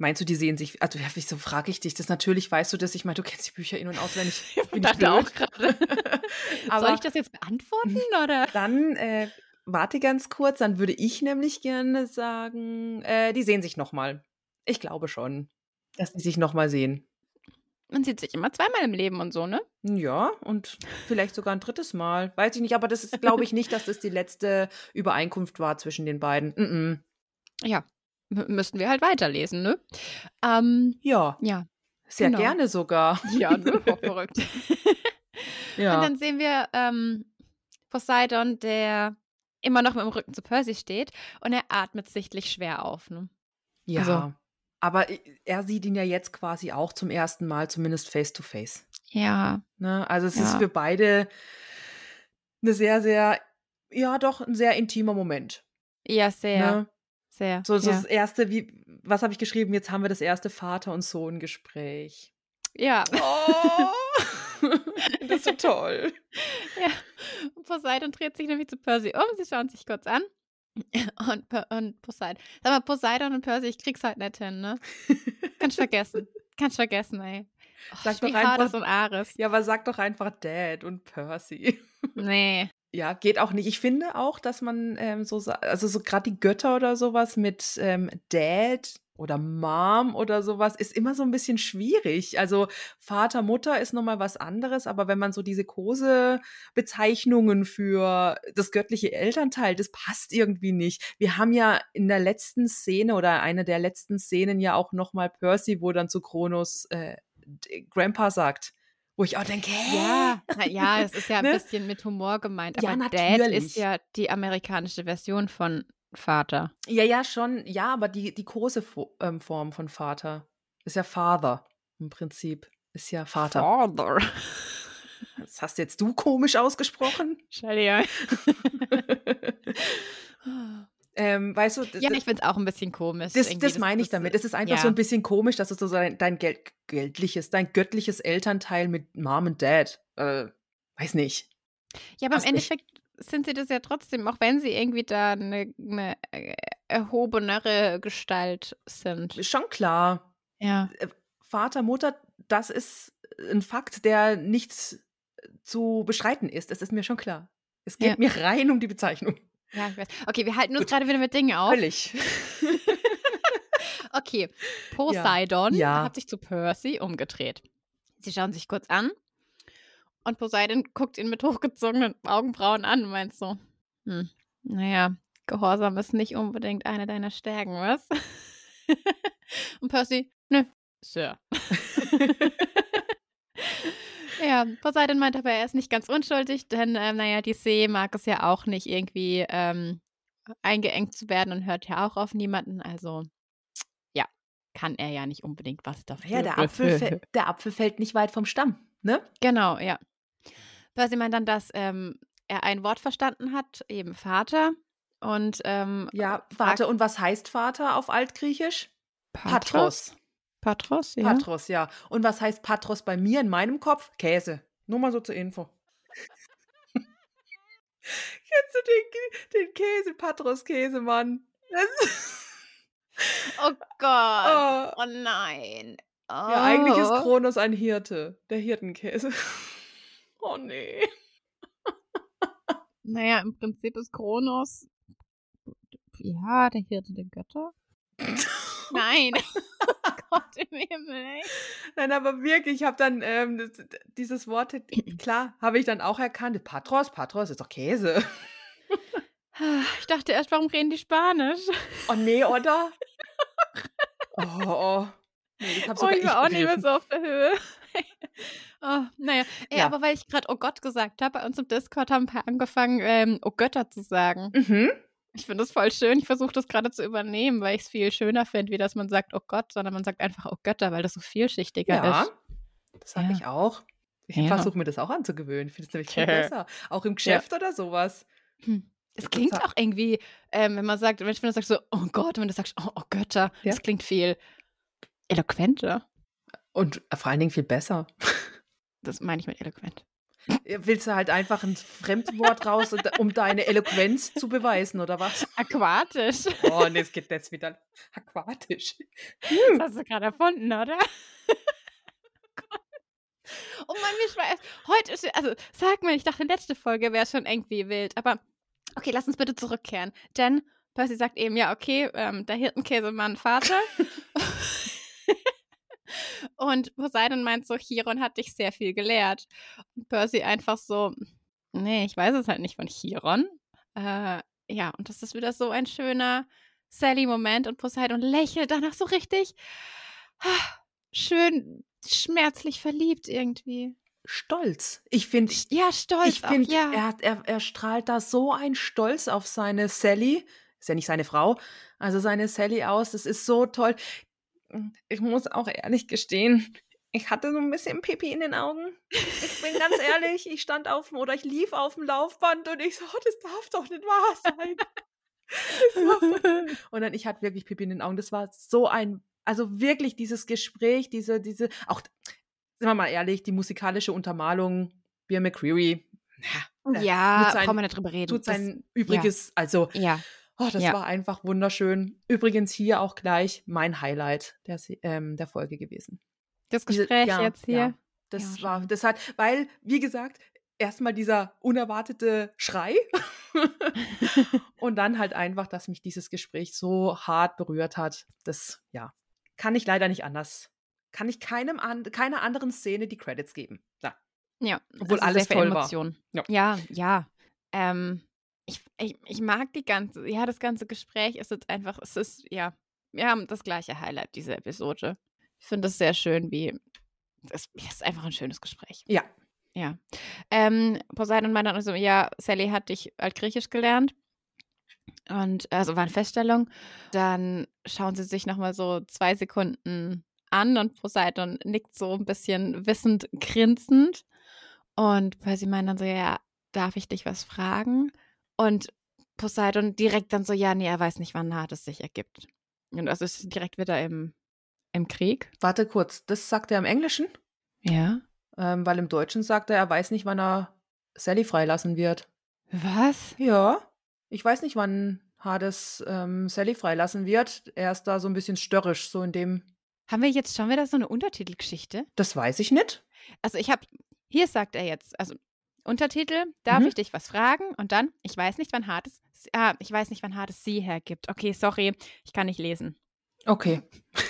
meinst du, die sehen sich, also ja, wieso frage ich dich das? Natürlich weißt du das. Ich meine, du kennst die Bücher in- und auswendig. (laughs) Bin ich dachte blöd? auch gerade. (laughs) Soll ich das jetzt beantworten oder? dann äh, warte ganz kurz, dann würde ich nämlich gerne sagen, äh, die sehen sich nochmal. Ich glaube schon, dass die sich nochmal sehen. Man sieht sich immer zweimal im Leben und so, ne? Ja, und vielleicht sogar ein drittes Mal. Weiß ich nicht, aber das ist, glaube ich, nicht, dass das die letzte Übereinkunft war zwischen den beiden. Mm -mm. (laughs) Ja, müssten wir halt weiterlesen, ne? Ähm, Ja, ja. sehr Genau. gerne sogar. (laughs) Ja, ne? Auch verrückt. Ja. Und dann sehen wir ähm, Poseidon, der immer noch mit dem Rücken zu Percy steht und er atmet sichtlich schwer auf. Ne? Ja. Also- aber er sieht ihn ja jetzt quasi auch zum ersten Mal, zumindest face to face. Ja, Ne? Also es ist Ja. für beide eine sehr, sehr, ja doch, ein sehr intimer Moment. ja, sehr, Ne? Sehr. So, so ja. das erste, wie, was habe ich geschrieben? Jetzt haben wir das erste Vater- und Sohn-Gespräch. ja. Oh, das ist so (laughs) toll. ja. Und Poseidon dreht sich nämlich zu Percy um, sie schauen sich kurz an. Und, und Poseidon. Sag mal, Poseidon und Percy, ich krieg's halt nicht hin, ne? Kannst vergessen. Kannst vergessen, ey. Oh, Sag doch einfach- und Ares. Ja, aber sag doch einfach Dad und Percy. Nee. Ja, geht auch nicht. Ich finde auch, dass man ähm, so, also so gerade die Götter oder sowas mit ähm, Dad oder Mom oder sowas ist immer so ein bisschen schwierig. Also Vater, Mutter ist nochmal was anderes, aber wenn man so diese Kose-Bezeichnungen für das göttliche Elternteil, das passt irgendwie nicht. Wir haben ja in der letzten Szene oder einer der letzten Szenen ja auch nochmal Percy, wo dann zu Kronos äh, Grandpa sagt, wo ich auch denke, hä? Ja, na, ja, es ist ja (laughs) ein Ne? bisschen mit Humor gemeint. Ja, Aber Dad natürlich. ist ja die amerikanische Version von Vater. Ja, ja, schon. Ja, aber die, die große ähm, Form von Vater ist ja Father im Prinzip. Ist ja Vater. Father. Das hast jetzt du komisch ausgesprochen. Entschuldigung. (laughs) (laughs) Ähm, weißt du, Ja, ich finde es auch ein bisschen komisch. das, das meine ich damit. Es ist einfach ja. so ein bisschen komisch, dass es so dein, dein Geld, geldliches, dein göttliches Elternteil mit Mom und Dad, äh, weiß nicht. Ja, aber im. Endeffekt sind sie das ja trotzdem, auch wenn sie irgendwie da eine, eine äh, erhobenere Gestalt sind. Schon klar. Ja. Vater, Mutter, das ist ein Fakt, der nicht zu bestreiten ist. Das ist mir schon klar. Es geht Ja. mir rein um die Bezeichnung. Ja, ich weiß. Okay, wir halten uns Gut. gerade wieder mit Dingen auf. Völlig. (laughs) Okay, Poseidon Ja. hat sich zu Percy umgedreht. Sie schauen sich kurz an und Poseidon guckt ihn mit hochgezogenen Augenbrauen an und meint so, hm, naja, Gehorsam ist nicht unbedingt eine deiner Stärken, was? (laughs) und Percy, nö, Sir. (laughs) ja, Poseidon meint aber, er ist nicht ganz unschuldig, denn, ähm, naja, die See mag es ja auch nicht irgendwie ähm, eingeengt zu werden und hört ja auch auf niemanden, also ja, kann er ja nicht unbedingt was dafür. Ja, der Apfel, (laughs) der Apfel fällt nicht weit vom Stamm, ne? Genau, ja. Percy meint dann, dass ähm, er ein Wort verstanden hat, eben Vater. Und ähm, Ja, Vater. Und was heißt Vater auf Altgriechisch? Patros. Patros, ja. Patros, ja. Und was heißt Patros bei mir in meinem Kopf? Käse. Nur mal so zur Info. (laughs) Kennst du den, den Käse, Patros Käsemann? Das, (laughs) Oh Gott. oh. Oh nein. Oh. Ja, eigentlich ist Kronos ein Hirte. Der Hirtenkäse. (laughs) Oh nee. Naja, im Prinzip ist Kronos. Ja, der Hirte der Götter. Nein. oh (laughs) (laughs) Gott im Himmel, ey. Nein, aber wirklich, ich habe dann ähm, das, dieses Wort, (clears throat) klar, habe ich dann auch erkannt. Patros, Patros ist doch Käse. (laughs) Ich dachte erst, warum reden die Spanisch? Oh nee, oder? Oh, oh. Nee, das hab Oh, ich war auch nicht mehr so auf der Höhe. oh, naja, Ey, Ja. aber weil ich gerade Oh Gott gesagt habe, bei uns im Discord haben ein paar angefangen, ähm, Oh Götter zu sagen. Mhm. Ich finde das voll schön. Ich versuche das gerade zu übernehmen, weil ich es viel schöner finde, wie dass man sagt Oh Gott, sondern man sagt einfach Oh Götter, weil das so vielschichtiger Ja, ist. das sage Ja. ich auch. Ich Ja. versuche mir das auch anzugewöhnen. Ich finde es nämlich viel (laughs) besser. Auch im Geschäft oder sowas. Hm. Es klingt auch irgendwie, ähm, wenn man sagt, wenn du sagst so Oh Gott, wenn du sagst Oh, oh Götter, das klingt viel eloquenter. Und vor allen Dingen viel besser. (laughs) Das meine ich mit eloquent. Willst du halt einfach ein Fremdwort raus, und- um deine Eloquenz zu beweisen, oder was? Aquatisch. Oh, nee, es geht jetzt wieder aquatisch. Das hast du gerade erfunden, oder? oh Mann, mir schweißt. Heute ist, also sag mal, ich dachte, letzte Folge wäre schon irgendwie wild, aber okay, lass uns bitte zurückkehren. Denn Percy sagt eben, ja, okay, ähm, der Hirtenkäsemann Vater. (laughs) Und Poseidon meint so, Chiron hat dich sehr viel gelehrt. Und Percy einfach so, nee, ich weiß es halt nicht von Chiron. Äh, ja, und das ist wieder so ein schöner Sally-Moment und Poseidon lächelt danach so richtig ah, schön schmerzlich verliebt irgendwie. Stolz. Ich finde, Ja, stolz ich finde, ja. er, hat- er, er strahlt da so einen Stolz auf seine Sally. Ist ja nicht seine Frau, also seine Sally aus. Das ist so toll. Ich muss auch ehrlich gestehen, ich hatte so ein bisschen Pipi in den Augen. Ich bin ganz (laughs) ehrlich, ich stand auf dem oder ich lief auf dem Laufband und ich so, oh, das darf doch nicht wahr sein. (laughs) Das (laughs) Und dann, ich hatte wirklich Pipi in den Augen. Das war so ein, also wirklich dieses Gespräch, diese, diese, auch, sind wir mal ehrlich, die musikalische Untermalung, Beer McCreary, ja, sein- brauchen wir nicht drüber reden. tut Das- sein Übriges, also, ja, oh, das Ja. war einfach wunderschön. Übrigens hier auch gleich mein Highlight der, ähm, der Folge gewesen. das Diese- Gespräch ja, jetzt hier. Ja, das war, das hat, weil, wie gesagt, erstmal dieser unerwartete Schrei (laughs) und dann halt einfach, dass mich dieses Gespräch so hart berührt hat. Das, ja, kann ich leider nicht anders. Kann ich keinem an, keiner anderen Szene die Credits geben. Ja. Ja, Obwohl also alles viel toll war. Ja. ja. ja. Ähm, ich, ich, ich mag die ganze, ja, das ganze Gespräch ist jetzt einfach, es ist, ja, wir haben das gleiche Highlight dieser Episode. Ich finde es sehr schön, wie, es ist einfach ein schönes Gespräch. Ja. Ja. Ähm, Poseidon meinte dann so, ja, Sally hat dich Altgriechisch gelernt. Und also war eine Feststellung. Dann schauen sie sich nochmal so zwei Sekunden an und Poseidon nickt so ein bisschen wissend grinsend. Und Percy meint dann so, ja, darf ich dich was fragen? Und Poseidon direkt dann so, ja, nee, er weiß nicht, wann Hades sich ergibt. Und also ist direkt wieder im, im Krieg. Warte kurz, das sagt er im Englischen? Ja. Ähm, weil im Deutschen sagt er, er weiß nicht, wann er Sally freilassen wird. Was? Ja. Ich weiß nicht, wann Hades ähm, Sally freilassen wird. Er ist da so ein bisschen störrisch, so in dem. Haben wir jetzt schon wieder so eine Untertitelgeschichte? Das weiß ich nicht. Also ich habe, hier sagt er jetzt, also Untertitel, darf Mhm. ich dich was fragen? Und dann, ich weiß nicht, wann Hades, ah, ich weiß nicht, wann Hades sie hergibt. Okay, sorry, ich kann nicht lesen. Okay. (laughs)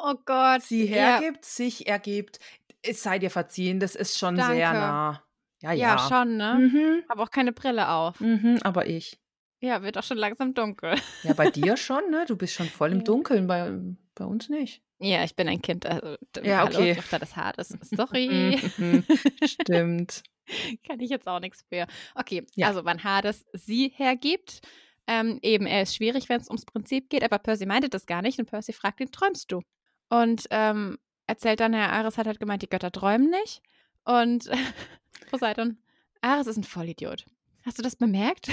Oh Gott. Sie ja, hergibt, sich ergibt. Es sei dir verziehen, das ist schon sehr Danke. nah. Ja, Ja, ja. schon, ne? Mhm. Habe auch keine Brille auf. Mhm, aber ich. Ja, wird auch schon langsam dunkel. Ja, bei dir (laughs) schon, ne? Du bist schon voll im Ja. Dunkeln, bei, bei uns nicht. Ja, ich bin ein Kind. Also, Ja, hallo, okay. Tochter des Hades. (laughs) Sorry. (laughs) Stimmt. (laughs) Kann ich jetzt auch nichts für. Okay, Ja. also wann Hades sie hergibt. Ähm, eben, er ist schwierig, wenn es ums Prinzip geht, aber Percy meinte das gar nicht und Percy fragt ihn, träumst du? Und ähm, erzählt dann, Herr Ares hat halt gemeint, die Götter träumen nicht. Und Poseidon, Ares ist ein Vollidiot. Hast du das bemerkt?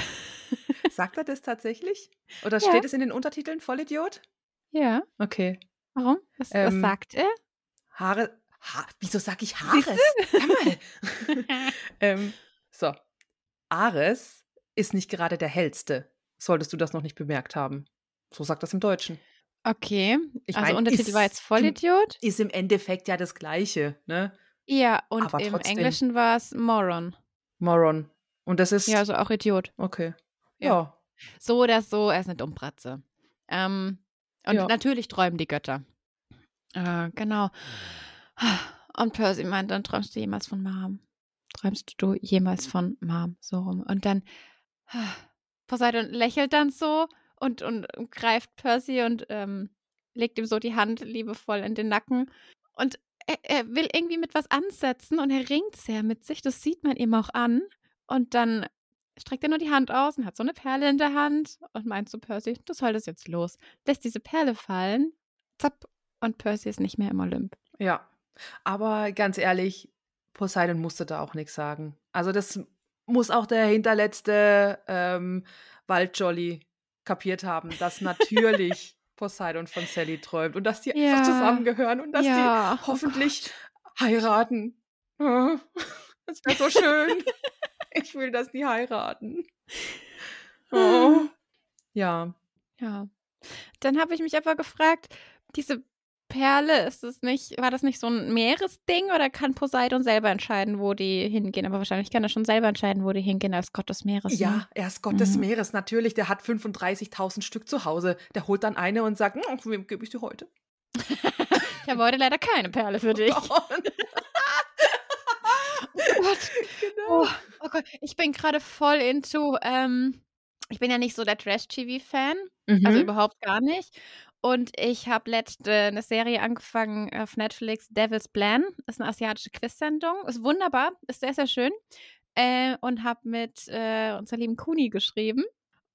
Sagt er das tatsächlich? Oder Ja. steht es in den Untertiteln Vollidiot? ja. Okay. Warum? Was, was Ähm, sagt er? Haare. Ha Wieso sag ich mal. (laughs) ähm, so. Ares ist nicht gerade der hellste. Solltest du das noch nicht bemerkt haben. So sagt das im Deutschen. Okay, Ich also mein, Untertitel war ist jetzt Vollidiot. Ist im Endeffekt ja das Gleiche, ne? Ja, und Aber im trotzdem. Englischen war es Moron. Moron. Und das ist. Ja, also auch Idiot. Okay. Ja. Ja. So oder so, er ist eine Dummbratze. Ähm, und Ja. natürlich träumen die Götter. Äh, genau. Und Percy meint, dann träumst du jemals von Mom. Träumst du jemals von Mom? So rum. Und dann Poseidon lächelt dann so und, und greift Percy und ähm, legt ihm so die Hand liebevoll in den Nacken. Und er, er will irgendwie mit was ansetzen und er ringt sehr mit sich. Das sieht man ihm auch an. Und dann streckt er nur die Hand aus und hat so eine Perle in der Hand und meint zu Percy, du solltest jetzt los. Lässt diese Perle fallen, zapp, und Percy ist nicht mehr im Olymp. Ja. Aber ganz ehrlich, Poseidon musste da auch nichts sagen. Also, das muss auch der hinterletzte ähm, Waldjolly kapiert haben, dass (laughs) natürlich Poseidon von Sally träumt und dass die Ja. einfach zusammengehören und dass Ja, die oh hoffentlich heiraten. Ah, (laughs) Das wäre so schön. (laughs) (laughs) ich will, dass die heiraten. Oh. (gasps) Ja. Ja. Dann habe ich mich aber gefragt, diese Perle, ist es nicht, war das nicht so ein Meeresding oder kann Poseidon selber entscheiden, wo die hingehen? Aber wahrscheinlich kann er schon selber entscheiden, wo die hingehen als Gott des Meeres. ne? Ja, er ist Gott des Mhm. Meeres, natürlich. Der hat 35.000 Stück zu Hause. Der holt dann eine und sagt, "Hm, wem gebe ich die heute? (laughs) Ich habe heute leider keine Perle für (laughs) dich. Oh (laughs) Gott. (laughs) genau. Oh, oh Gott, ich bin gerade voll into, ähm, ich bin ja nicht so der Trash-TV-Fan, also Mhm. überhaupt gar nicht. Und ich habe letzte eine Serie angefangen auf Netflix, Devil's Plan. Ist eine asiatische Quiz-Sendung. Ist wunderbar, ist sehr, sehr schön. Äh, und habe mit äh, unserer lieben Kuni geschrieben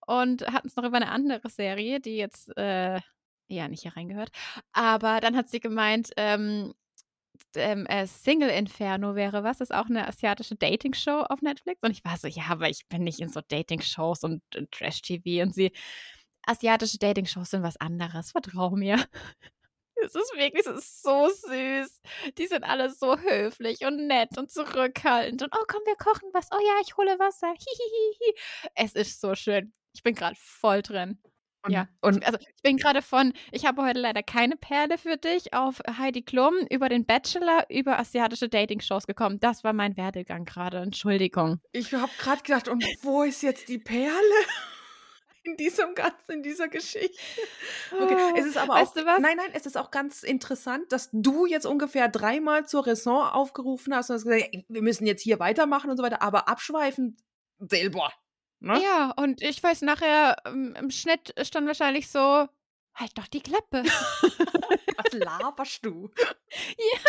und hatten es noch über eine andere Serie, die jetzt äh, ja nicht hier reingehört. Aber dann hat sie gemeint, ähm, ähm, äh, Single Inferno wäre was. Das ist auch eine asiatische Dating-Show auf Netflix. Und ich war so, ja, aber ich bin nicht in so Dating-Shows und äh, Trash-TV. Und sie, asiatische Dating-Shows sind was anderes. Vertrau mir. (laughs) Es ist wirklich, es ist so süß. Die sind alle so höflich und nett und zurückhaltend. Und oh, komm, wir kochen was. Oh ja, ich hole Wasser. (laughs) Hihihihi. Es ist so schön. Ich bin gerade voll drin. Und, Ja. und Also ich bin gerade von, ich habe heute leider keine Perle für dich, auf Heidi Klum über den Bachelor, über asiatische Dating-Shows gekommen. Das war mein Werdegang gerade. Entschuldigung. ich habe gerade gedacht, und wo ist jetzt die Perle? (laughs) In diesem ganzen, in dieser Geschichte. Okay. Es ist aber Weißt auch, du was? nein, nein, es ist auch ganz interessant, dass du jetzt ungefähr dreimal zur Raison aufgerufen hast und hast gesagt, wir müssen jetzt hier weitermachen und so weiter, aber abschweifend selber. Ne? Ja, und ich weiß nachher, ähm, im Schnitt stand wahrscheinlich so, halt doch die Klappe. (laughs) Was laberst du? ja.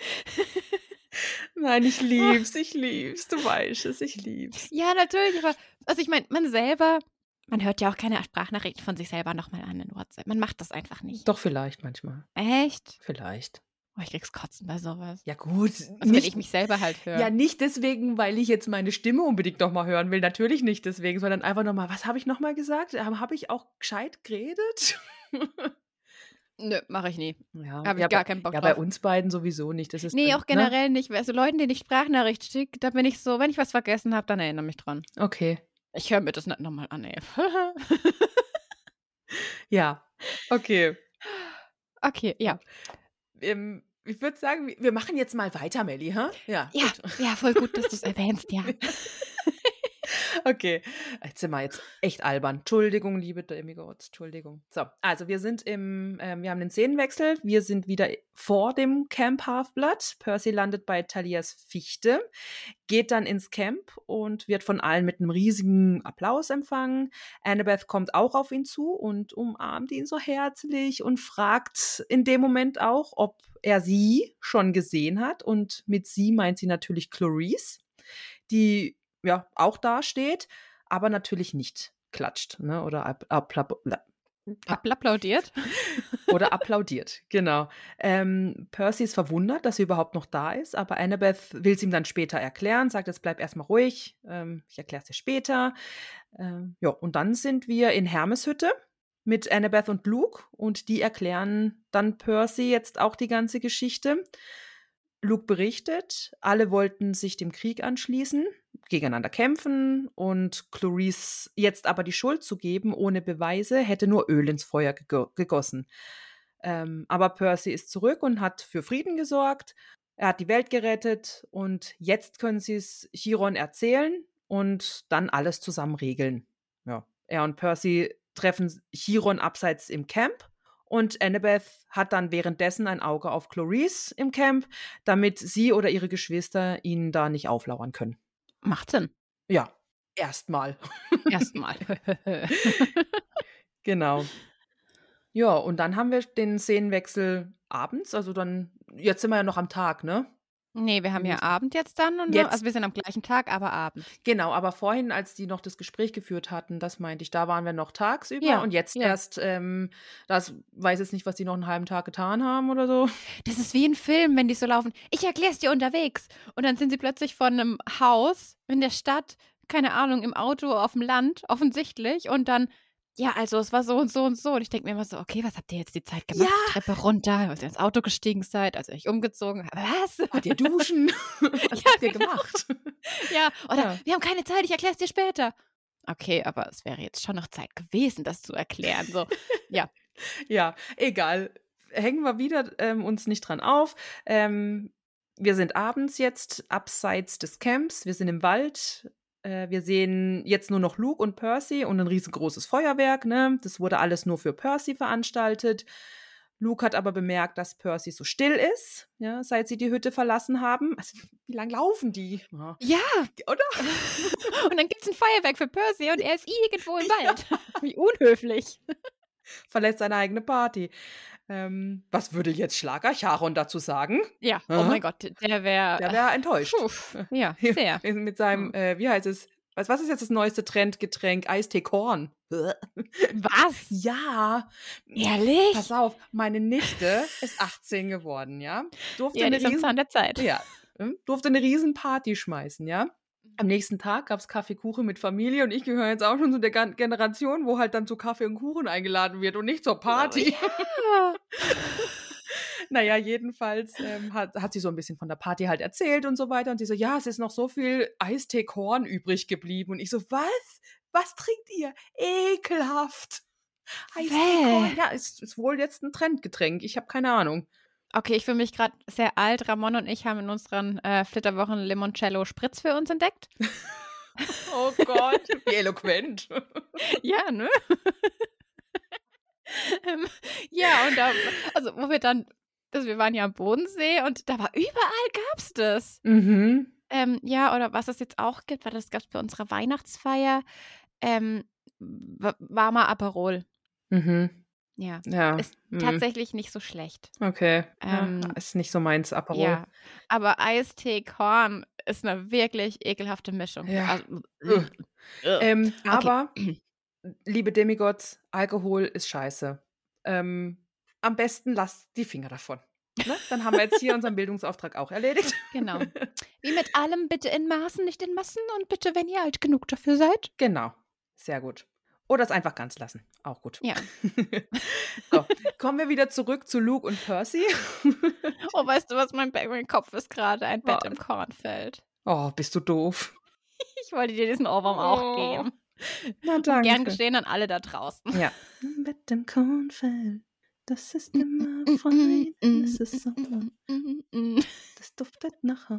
(laughs) Nein, ich lieb's, ich lieb's, du weißt es, ich lieb's. ja, natürlich, aber also ich meine, man selber, man hört ja auch keine Sprachnachrichten von sich selber nochmal an in WhatsApp. Man macht das einfach nicht. Doch, vielleicht manchmal. Echt? Vielleicht. Oh, ich krieg's kotzen bei sowas. Ja, gut. Also wenn ich mich selber halt höre. Ja, nicht deswegen, weil ich jetzt meine Stimme unbedingt nochmal hören will. Natürlich nicht deswegen, sondern einfach nochmal, was habe ich nochmal gesagt? Ähm, Habe ich auch gescheit geredet? (laughs) Nö, mache ich nie. ja, Habe ich ja, gar bei, keinen Bock ja, drauf. bei uns beiden sowieso nicht. Das ist Nee, auch generell nicht. Also Leuten, denen ich Sprachnachricht schicke, da bin ich so, wenn ich was vergessen habe, dann erinnere mich dran. Ne? Okay. Ich höre mir das nicht nochmal an, ey. (laughs) Ja. Okay. okay, ja. Ähm, ich würde sagen, wir- machen jetzt mal weiter, Melli, hä? Ja. Ja, ja, voll gut, dass du es (laughs) erwähnst, ja. Okay, jetzt sind wir jetzt echt albern. Entschuldigung, liebe Demigods, Entschuldigung. So, also wir sind im, ähm, wir haben den Szenenwechsel. Wir sind wieder vor dem Camp Halfblood. Percy landet bei Talias Fichte, geht dann ins Camp und wird von allen mit einem riesigen Applaus empfangen. Annabeth kommt auch auf ihn zu und umarmt ihn so herzlich und fragt in dem Moment auch, ob er sie schon gesehen hat. Und mit sie meint sie natürlich Clarice, die ja auch da steht, aber natürlich nicht klatscht ne? oder, ab, Applaudiert. (laughs) oder applaudiert. Genau. Ähm, Percy ist verwundert, dass sie überhaupt noch da ist, aber Annabeth will es ihm dann später erklären, sagt, jetzt bleib erstmal ruhig, ähm, ich erkläre es dir später. Ähm, ja, und dann sind wir in Hermes Hütte mit Annabeth und Luke und die erklären dann Percy jetzt auch die ganze Geschichte. Luke berichtet, alle wollten sich dem Krieg anschließen, gegeneinander kämpfen und Clarice jetzt aber die Schuld zu geben ohne Beweise hätte nur Öl ins Feuer gego- gegossen. Ähm, aber Percy ist zurück und hat für Frieden gesorgt. Er hat die Welt gerettet und jetzt können sie es Chiron erzählen und dann alles zusammen regeln. Ja. Er und Percy treffen Chiron abseits im Camp und Annabeth hat dann währenddessen ein Auge auf Clarice im Camp, damit sie oder ihre Geschwister ihn da nicht auflauern können. Macht Sinn. Ja, erstmal. (laughs) Erstmal. (laughs) Genau. Ja, und dann haben wir den Szenenwechsel abends, also dann, jetzt sind wir ja noch am Tag, ne? Nee, wir haben ja Abend jetzt dann. Und Jetzt- Also wir sind am gleichen Tag, aber Abend. Genau, aber vorhin, als die noch das Gespräch geführt hatten, das meinte ich, da waren wir noch tagsüber Ja, und jetzt ja. erst, ähm, das weiß jetzt nicht, was die noch einen halben Tag getan haben oder so. Das ist wie ein Film, wenn die so laufen. Ich erklär's dir unterwegs. Und dann sind sie plötzlich vor einem Haus in der Stadt, keine Ahnung, im Auto, auf dem Land, offensichtlich. Und dann, ja, also es war so und so und so. Und ich denke mir immer so, okay, was habt ihr jetzt die Zeit gemacht? Ja. Treppe runter, als ihr ins Auto gestiegen seid, als ihr euch umgezogen habt. Was? Wart ihr duschen? (laughs) was habt ihr gemacht? Ja, oder Ja. wir haben keine Zeit, ich erklär's dir später. Okay, aber es wäre jetzt schon noch Zeit gewesen, das zu erklären. So, Ja, (laughs) egal. Hängen wir wieder ähm, uns nicht dran auf. Ähm, wir sind abends jetzt abseits des Camps. Wir sind im Wald. Äh, wir sehen jetzt nur noch Luke und Percy und ein riesengroßes Feuerwerk. Ne? Das wurde alles nur für Percy veranstaltet. Luke hat aber bemerkt, dass Percy so still ist, ja, seit sie die Hütte verlassen haben. Also, wie lang laufen die? Ja. ja. Oder? (laughs) Und dann gibt's ein Feuerwerk für Percy und er ist irgendwo im (laughs) Wald. Wie unhöflich. Verlässt seine eigene Party. Ähm, was würde jetzt Schlager Charon dazu sagen? Ja, oh Aha. mein Gott, der wäre. Der wäre enttäuscht. ja, (laughs) sehr. Mit seinem, äh, wie heißt es? Was, was ist jetzt das neueste Trendgetränk? Eistee Korn. (laughs) Was? Ja. Ehrlich? Pass auf, meine Nichte ist 18 geworden, ja? Durfte Ja, die eine ist am riesen, Zahn der Zeit. ja, hm, durfte eine riesen Party schmeißen, ja? Am nächsten Tag gab es Kaffeekuchen mit Familie und ich gehöre jetzt auch schon zu der Generation, wo halt dann zu Kaffee und Kuchen eingeladen wird und nicht zur Party. (laughs) Ja. Naja, jedenfalls ähm, hat, hat sie so ein bisschen von der Party halt erzählt und so weiter. Und sie so, ja, es ist noch so viel Eistee-Korn übrig geblieben. Und ich so, was? Was trinkt ihr? Ekelhaft. Eistee-Korn. Ja, ist, ist wohl jetzt ein Trendgetränk. Ich habe keine Ahnung. Okay, ich fühle mich gerade sehr alt. Ramon und ich haben in unseren äh, Flitterwochen Limoncello Spritz für uns entdeckt. (laughs) Oh Gott, (laughs) wie eloquent. ja, ne? ähm, ja, und da, also wo wir dann, also wir waren ja am Bodensee und da war überall gab's das. mhm. Ähm, ja, oder was es jetzt auch gibt, weil das gab es bei unserer Weihnachtsfeier, ähm, wa- warmer Aperol. Mhm. Ja, Ja. ist mhm. tatsächlich nicht so schlecht. Okay. Ähm, ja, ist nicht so meins, Aperol. Ja, aber Eistee Korn ist eine wirklich ekelhafte Mischung. Ja. Also, Ugh. Ähm, Okay. aber, (clears throat) liebe Demigods, Alkohol ist scheiße. Ähm, am besten lasst die Finger davon. Ne? Dann haben wir jetzt hier unseren Bildungsauftrag auch erledigt. Genau. (laughs) Wie mit allem bitte in Maßen, nicht in Massen und bitte, wenn ihr alt genug dafür seid. Genau. Sehr gut. Oder es einfach ganz lassen. Auch gut. Ja. (laughs) so, kommen wir wieder zurück zu Luke und Percy. (laughs) Oh, weißt du, was mein, Kopf ist gerade? Ein Bett Was? im Kornfeld. Oh, bist du doof. (laughs) Ich wollte dir diesen Ohrwurm auch Oh, geben. Na, danke. gern geschehen an alle da draußen. Ja. Mit dem Kornfeld, das ist immer fein. Es ist Sommer, das duftet nach Heu.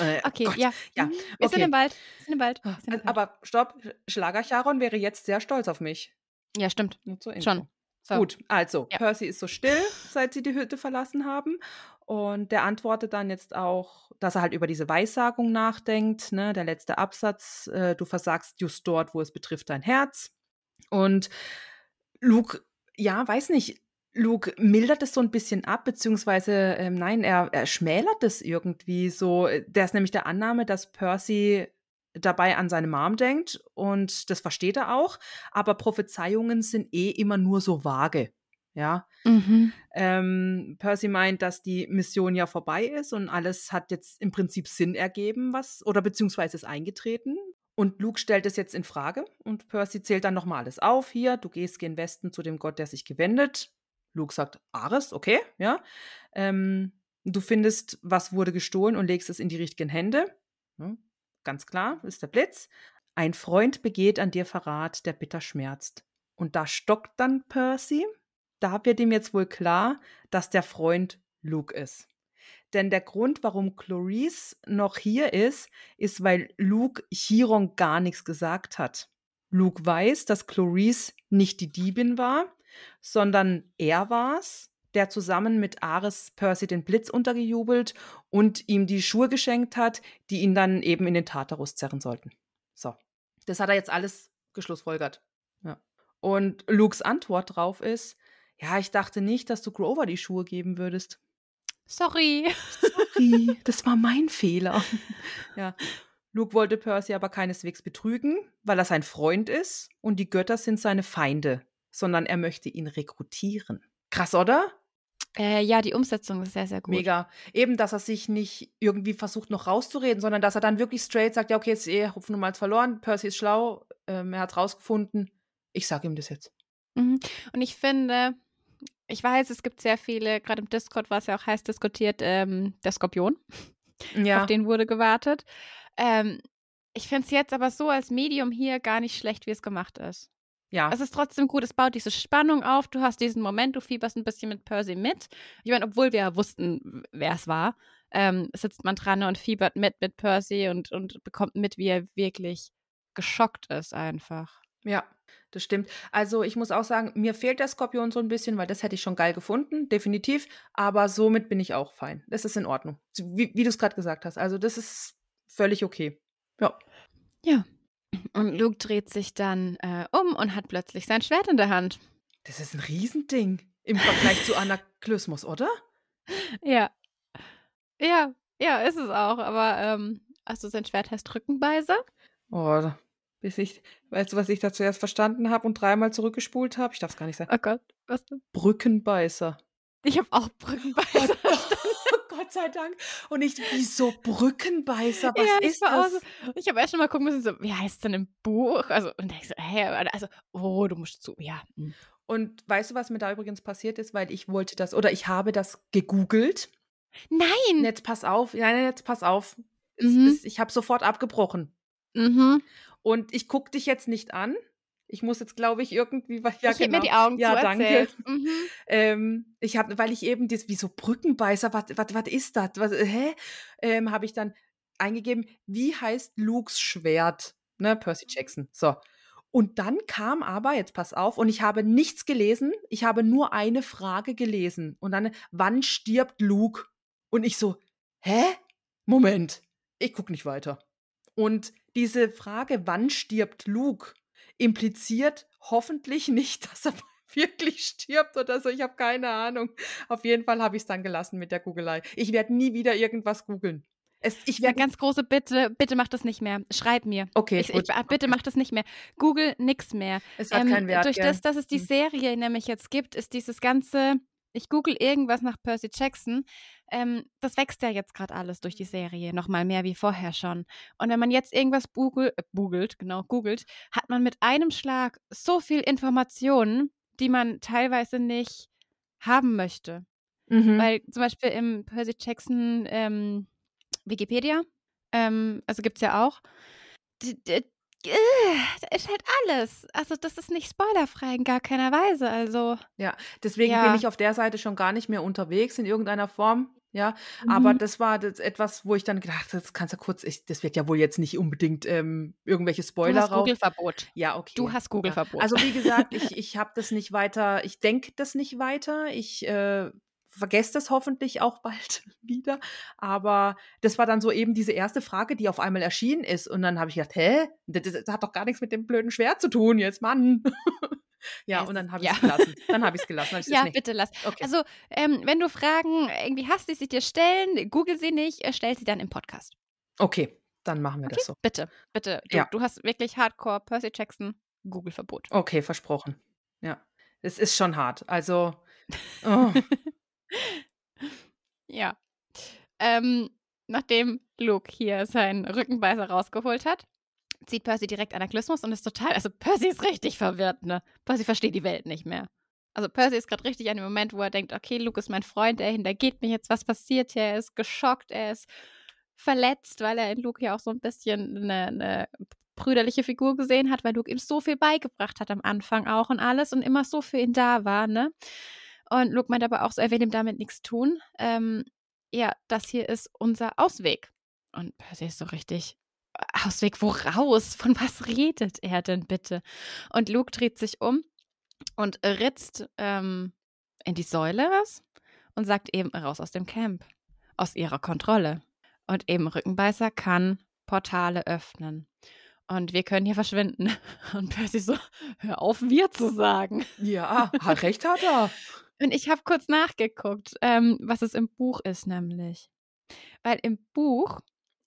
Äh, oh Okay, Gott. ja. Ja, Mhm. Wir sind okay. im Wald. Wir sind im Wald. Wir sind im Äh, Wald. Aber stopp, Schlager-Charon wäre jetzt sehr stolz auf mich. ja, stimmt. Schon. So. Gut, also Ja. Percy ist so still, seit sie die Hütte verlassen haben. Und der antwortet dann jetzt auch, dass er halt über diese Weissagung nachdenkt. Ne? Der letzte Absatz, äh, du versagst just dort, wo es betrifft dein Herz. Und Luke, ja, weiß nicht, Luke mildert es so ein bisschen ab, beziehungsweise, ähm, nein, er, er schmälert es irgendwie so. Der ist nämlich der Annahme, dass Percy dabei an seine Mom denkt und das versteht er auch, aber Prophezeiungen sind eh immer nur so vage. Ja, Mhm. ähm, Percy meint, dass die Mission ja vorbei ist und alles hat jetzt im Prinzip Sinn ergeben, was oder beziehungsweise ist eingetreten. Und Luke stellt es jetzt in Frage und Percy zählt dann nochmal alles auf. Hier, du gehst gen Westen zu dem Gott, der sich gewendet. Luke sagt, Ares, okay, ja. Ähm, du findest, was wurde gestohlen und legst es in die richtigen Hände. Hm, ganz klar, ist der Blitz. Ein Freund begeht an dir Verrat, der bitter schmerzt. Und da stockt dann Percy. Da wird ihm jetzt wohl klar, dass der Freund Luke ist. Denn der Grund, warum Clarice noch hier ist, ist, weil Luke Chiron gar nichts gesagt hat. Luke weiß, dass Clarice nicht die Diebin war, sondern er war's, der zusammen mit Ares Percy den Blitz untergejubelt und ihm die Schuhe geschenkt hat, die ihn dann eben in den Tartarus zerren sollten. So, das hat er jetzt alles geschlussfolgert. Ja. Und Lukes Antwort drauf ist, ja, ich dachte nicht, dass du Grover die Schuhe geben würdest. Sorry. Sorry, (laughs) das war mein Fehler. (laughs) Ja. Luke wollte Percy aber keineswegs betrügen, weil er sein Freund ist und die Götter sind seine Feinde, sondern er möchte ihn rekrutieren. Krass, oder? Äh, ja, die Umsetzung ist sehr, sehr gut. Mega. Eben, dass er sich nicht irgendwie versucht, noch rauszureden, sondern dass er dann wirklich straight sagt, ja, okay, jetzt ist eh Hopfen und Malz verloren, Percy ist schlau, ähm, er hat rausgefunden, ich sage ihm das jetzt. Mhm. Und ich finde, ich weiß, es gibt sehr viele, gerade im Discord war es ja auch heiß diskutiert, ähm, der Skorpion. Ja, Auf den wurde gewartet. Ähm, ich finde es jetzt aber so als Medium hier gar nicht schlecht, wie es gemacht ist. Ja. Es ist trotzdem gut, es baut diese Spannung auf. Du hast diesen Moment, du fieberst ein bisschen mit Percy mit. Ich meine, obwohl wir ja wussten, wer es war, ähm, sitzt man dran und fiebert mit mit Percy und, und bekommt mit, wie er wirklich geschockt ist einfach. Ja, das stimmt. Also ich muss auch sagen, mir fehlt der Skorpion so ein bisschen, weil das hätte ich schon geil gefunden, definitiv. Aber somit bin ich auch fein. Das ist in Ordnung. Wie, wie du es gerade gesagt hast. Also das ist völlig okay. Ja. Ja. Und Luke dreht sich dann äh, um und hat plötzlich sein Schwert in der Hand. Das ist ein Riesending im Vergleich zu Anaklysmus, oder? (laughs) Ja. Ja, ja, ist es auch. Aber ähm, also sein Schwert heißt Rückenbeißer. Oh, bis ich, weißt du, was ich da zuerst verstanden habe und dreimal zurückgespult habe? Ich darf es gar nicht sagen. Oh Gott, was denn? Brückenbeißer. Ich habe auch Brückenbeißer. Gott sei Dank. Und nicht, wieso Brückenbeißer? Was ja, ist das? so, ich habe erst schon mal gucken müssen, so, wie heißt es denn im Buch? Also, und ich so, hä, also, oh, du musst zu, ja. hm. Und weißt du, was mir da übrigens passiert ist? Weil ich wollte das, oder ich habe das gegoogelt. Nein! Jetzt pass auf, nein, jetzt pass auf. Es Mhm. ist, ich habe sofort abgebrochen. Mhm. Und ich gucke dich jetzt nicht an. Ich muss jetzt, glaube ich, irgendwie, weil- (laughs) ja, ich genau. mir die Augen ja, zu, danke. Mhm. Ähm, ich habe, weil ich eben das, wie so Brückenbeißer, was, was, was ist das? Was, hä? Ähm, habe ich dann eingegeben, wie heißt Lukes Schwert? Ne, Percy Jackson. So. Und dann kam aber, jetzt pass auf, und ich habe nichts gelesen, ich habe nur eine Frage gelesen. Und dann, wann stirbt Luke? Und ich so, hä? Moment, ich gucke nicht weiter. Und diese Frage, wann stirbt Luke, impliziert hoffentlich nicht, (laughs) dass er wirklich stirbt oder so. Ich habe keine Ahnung. Auf jeden Fall habe ich es dann gelassen mit der Googelei. Ich werde nie wieder irgendwas googeln. Es, ich werde ganz große Bitte, bitte mach das nicht mehr. Schreib mir. Okay, ich, ich, gut. bitte mach das nicht mehr. Google nix mehr. Es hat Ähm, keinen Wert. durch gell? das, dass es die Hm. Serie nämlich jetzt gibt, ist dieses ganze ich google irgendwas nach Percy Jackson. Ähm, das wächst ja jetzt gerade alles durch die Serie, noch mal mehr wie vorher schon. Und wenn man jetzt irgendwas googelt, äh, googelt, genau, googelt, hat man mit einem Schlag so viel Informationen, die man teilweise nicht haben möchte. Mhm. Weil zum Beispiel im Percy Jackson ähm, Wikipedia, ähm, also gibt es ja auch, d- d- äh, da ist halt alles. Also das ist nicht spoilerfrei in gar keiner Weise. Also Ja, deswegen Ja. bin ich auf der Seite schon gar nicht mehr unterwegs in irgendeiner Form. Ja, aber Mhm. das war das etwas, wo ich dann gedacht habe, das kannst du kurz, ich, das wird ja wohl jetzt nicht unbedingt ähm, irgendwelche du Spoiler hast raus. Google-Verbot. Ja, okay. Du hast. Google-Verbot. Also wie gesagt, ich, (laughs) ich habe das nicht weiter, ich denke das nicht weiter. Ich äh, vergesse das hoffentlich auch (laughs) bald wieder. Aber das war dann so eben diese erste Frage, die auf einmal erschienen ist. Und dann habe ich gedacht, hä? Das, das hat doch gar nichts mit dem blöden Schwert zu tun jetzt, Mann. (laughs) ja, Es- und dann habe ja. ich es gelassen. Dann habe ich es (laughs) gelassen. Ja, nicht. bitte lass. Okay. Also, ähm, wenn du Fragen irgendwie hast, die sie dir stellen, google sie nicht, äh, stell sie dann im Podcast. Okay, dann machen wir Okay? das so. Bitte, bitte. Du, Ja. du hast wirklich Hardcore Percy Jackson Google-Verbot. Okay, versprochen. Ja. Es ist schon hart. Also, oh, Ja. Ähm, nachdem Luke hier seinen Rückenbeißer rausgeholt hat, zieht Percy direkt Anachlismus und ist total, also Percy ist richtig verwirrt, ne? Percy versteht die Welt nicht mehr. Also Percy ist gerade richtig an dem Moment, wo er denkt, okay, Luke ist mein Freund, er hintergeht mir jetzt, was passiert hier? Er ist geschockt, er ist verletzt, weil er in Luke ja auch so ein bisschen eine, eine brüderliche Figur gesehen hat, weil Luke ihm so viel beigebracht hat am Anfang auch und alles und immer so für ihn da war, ne? Und Luke meint aber auch so, er will ihm damit nichts tun. Ähm, ja, das hier ist unser Ausweg. Und Percy ist so richtig, "Äh, Ausweg woraus? Von was redet er denn bitte? Und Luke dreht sich um und ritzt ähm, in die Säule was und sagt eben raus aus dem Camp, aus ihrer Kontrolle. Und eben Rückenbeißer kann Portale öffnen. Und wir können hier verschwinden. (laughs) Und Percy so, hör auf, wir zu sagen. ja, hat recht hat er. (laughs) Und ich habe kurz nachgeguckt, ähm, was es im Buch ist, nämlich. Weil im Buch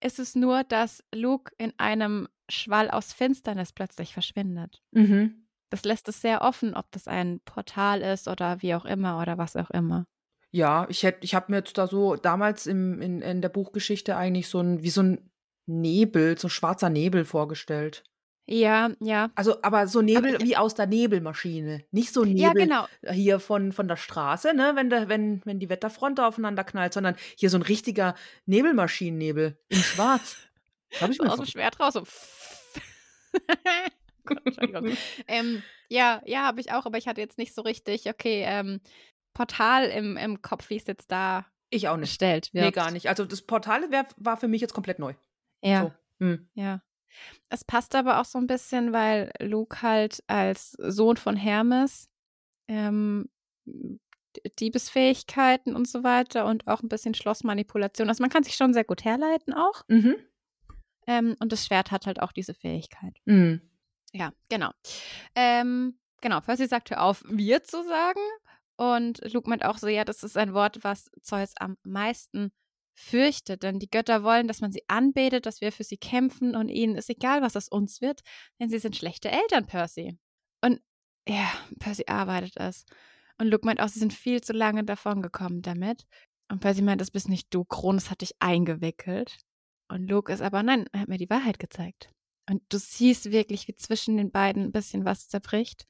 ist es nur, dass Luke in einem Schwall aus Finsternis plötzlich verschwindet. Mhm. Das lässt es sehr offen, ob das ein Portal ist oder wie auch immer oder was auch immer. Ja, ich hätte, ich habe mir jetzt da so damals im, in, in der Buchgeschichte eigentlich so ein, wie so ein Nebel, so ein schwarzer Nebel vorgestellt. Ja, ja. Also, aber so Nebel ich- wie aus der Nebelmaschine. Nicht so Ja, Nebel genau. hier von, von der Straße, ne, wenn, der, wenn, wenn die Wetterfront aufeinander knallt, sondern hier so ein richtiger Nebelmaschinennebel in Schwarz. Habe ich So mir aus dem Schwert raus. So. (laughs) Ähm, ja, ja, habe ich auch, aber ich hatte jetzt nicht so richtig, okay, ähm, Portal im, im Kopf, wie es jetzt da Ich auch nicht. gestellt wird. Nee, gar nicht. Also das Portal wär, war für mich jetzt komplett neu. Ja. So. Hm. Ja. Es passt aber auch so ein bisschen, weil Luke halt als Sohn von Hermes ähm, Diebesfähigkeiten und so weiter und auch ein bisschen Schlossmanipulation. Also man kann sich schon sehr gut herleiten auch. Mhm. Ähm, und das Schwert hat halt auch diese Fähigkeit. Mhm. Ja, genau. Ähm, genau, Percy sagt, hör auf, wir zu sagen. Und Luke meint auch so, ja, das ist ein Wort, was Zeus am meisten fürchtet. Denn die Götter wollen, dass man sie anbetet, dass wir für sie kämpfen und ihnen ist egal, was aus uns wird, denn sie sind schlechte Eltern, Percy. Und ja, Percy arbeitet es. Und Luke meint auch, sie sind viel zu lange davon gekommen damit. Und Percy meint, das bist nicht du, Kronos hat dich eingewickelt. Und Luke ist aber, nein, er hat mir die Wahrheit gezeigt. Und du siehst wirklich, wie zwischen den beiden ein bisschen was zerbricht.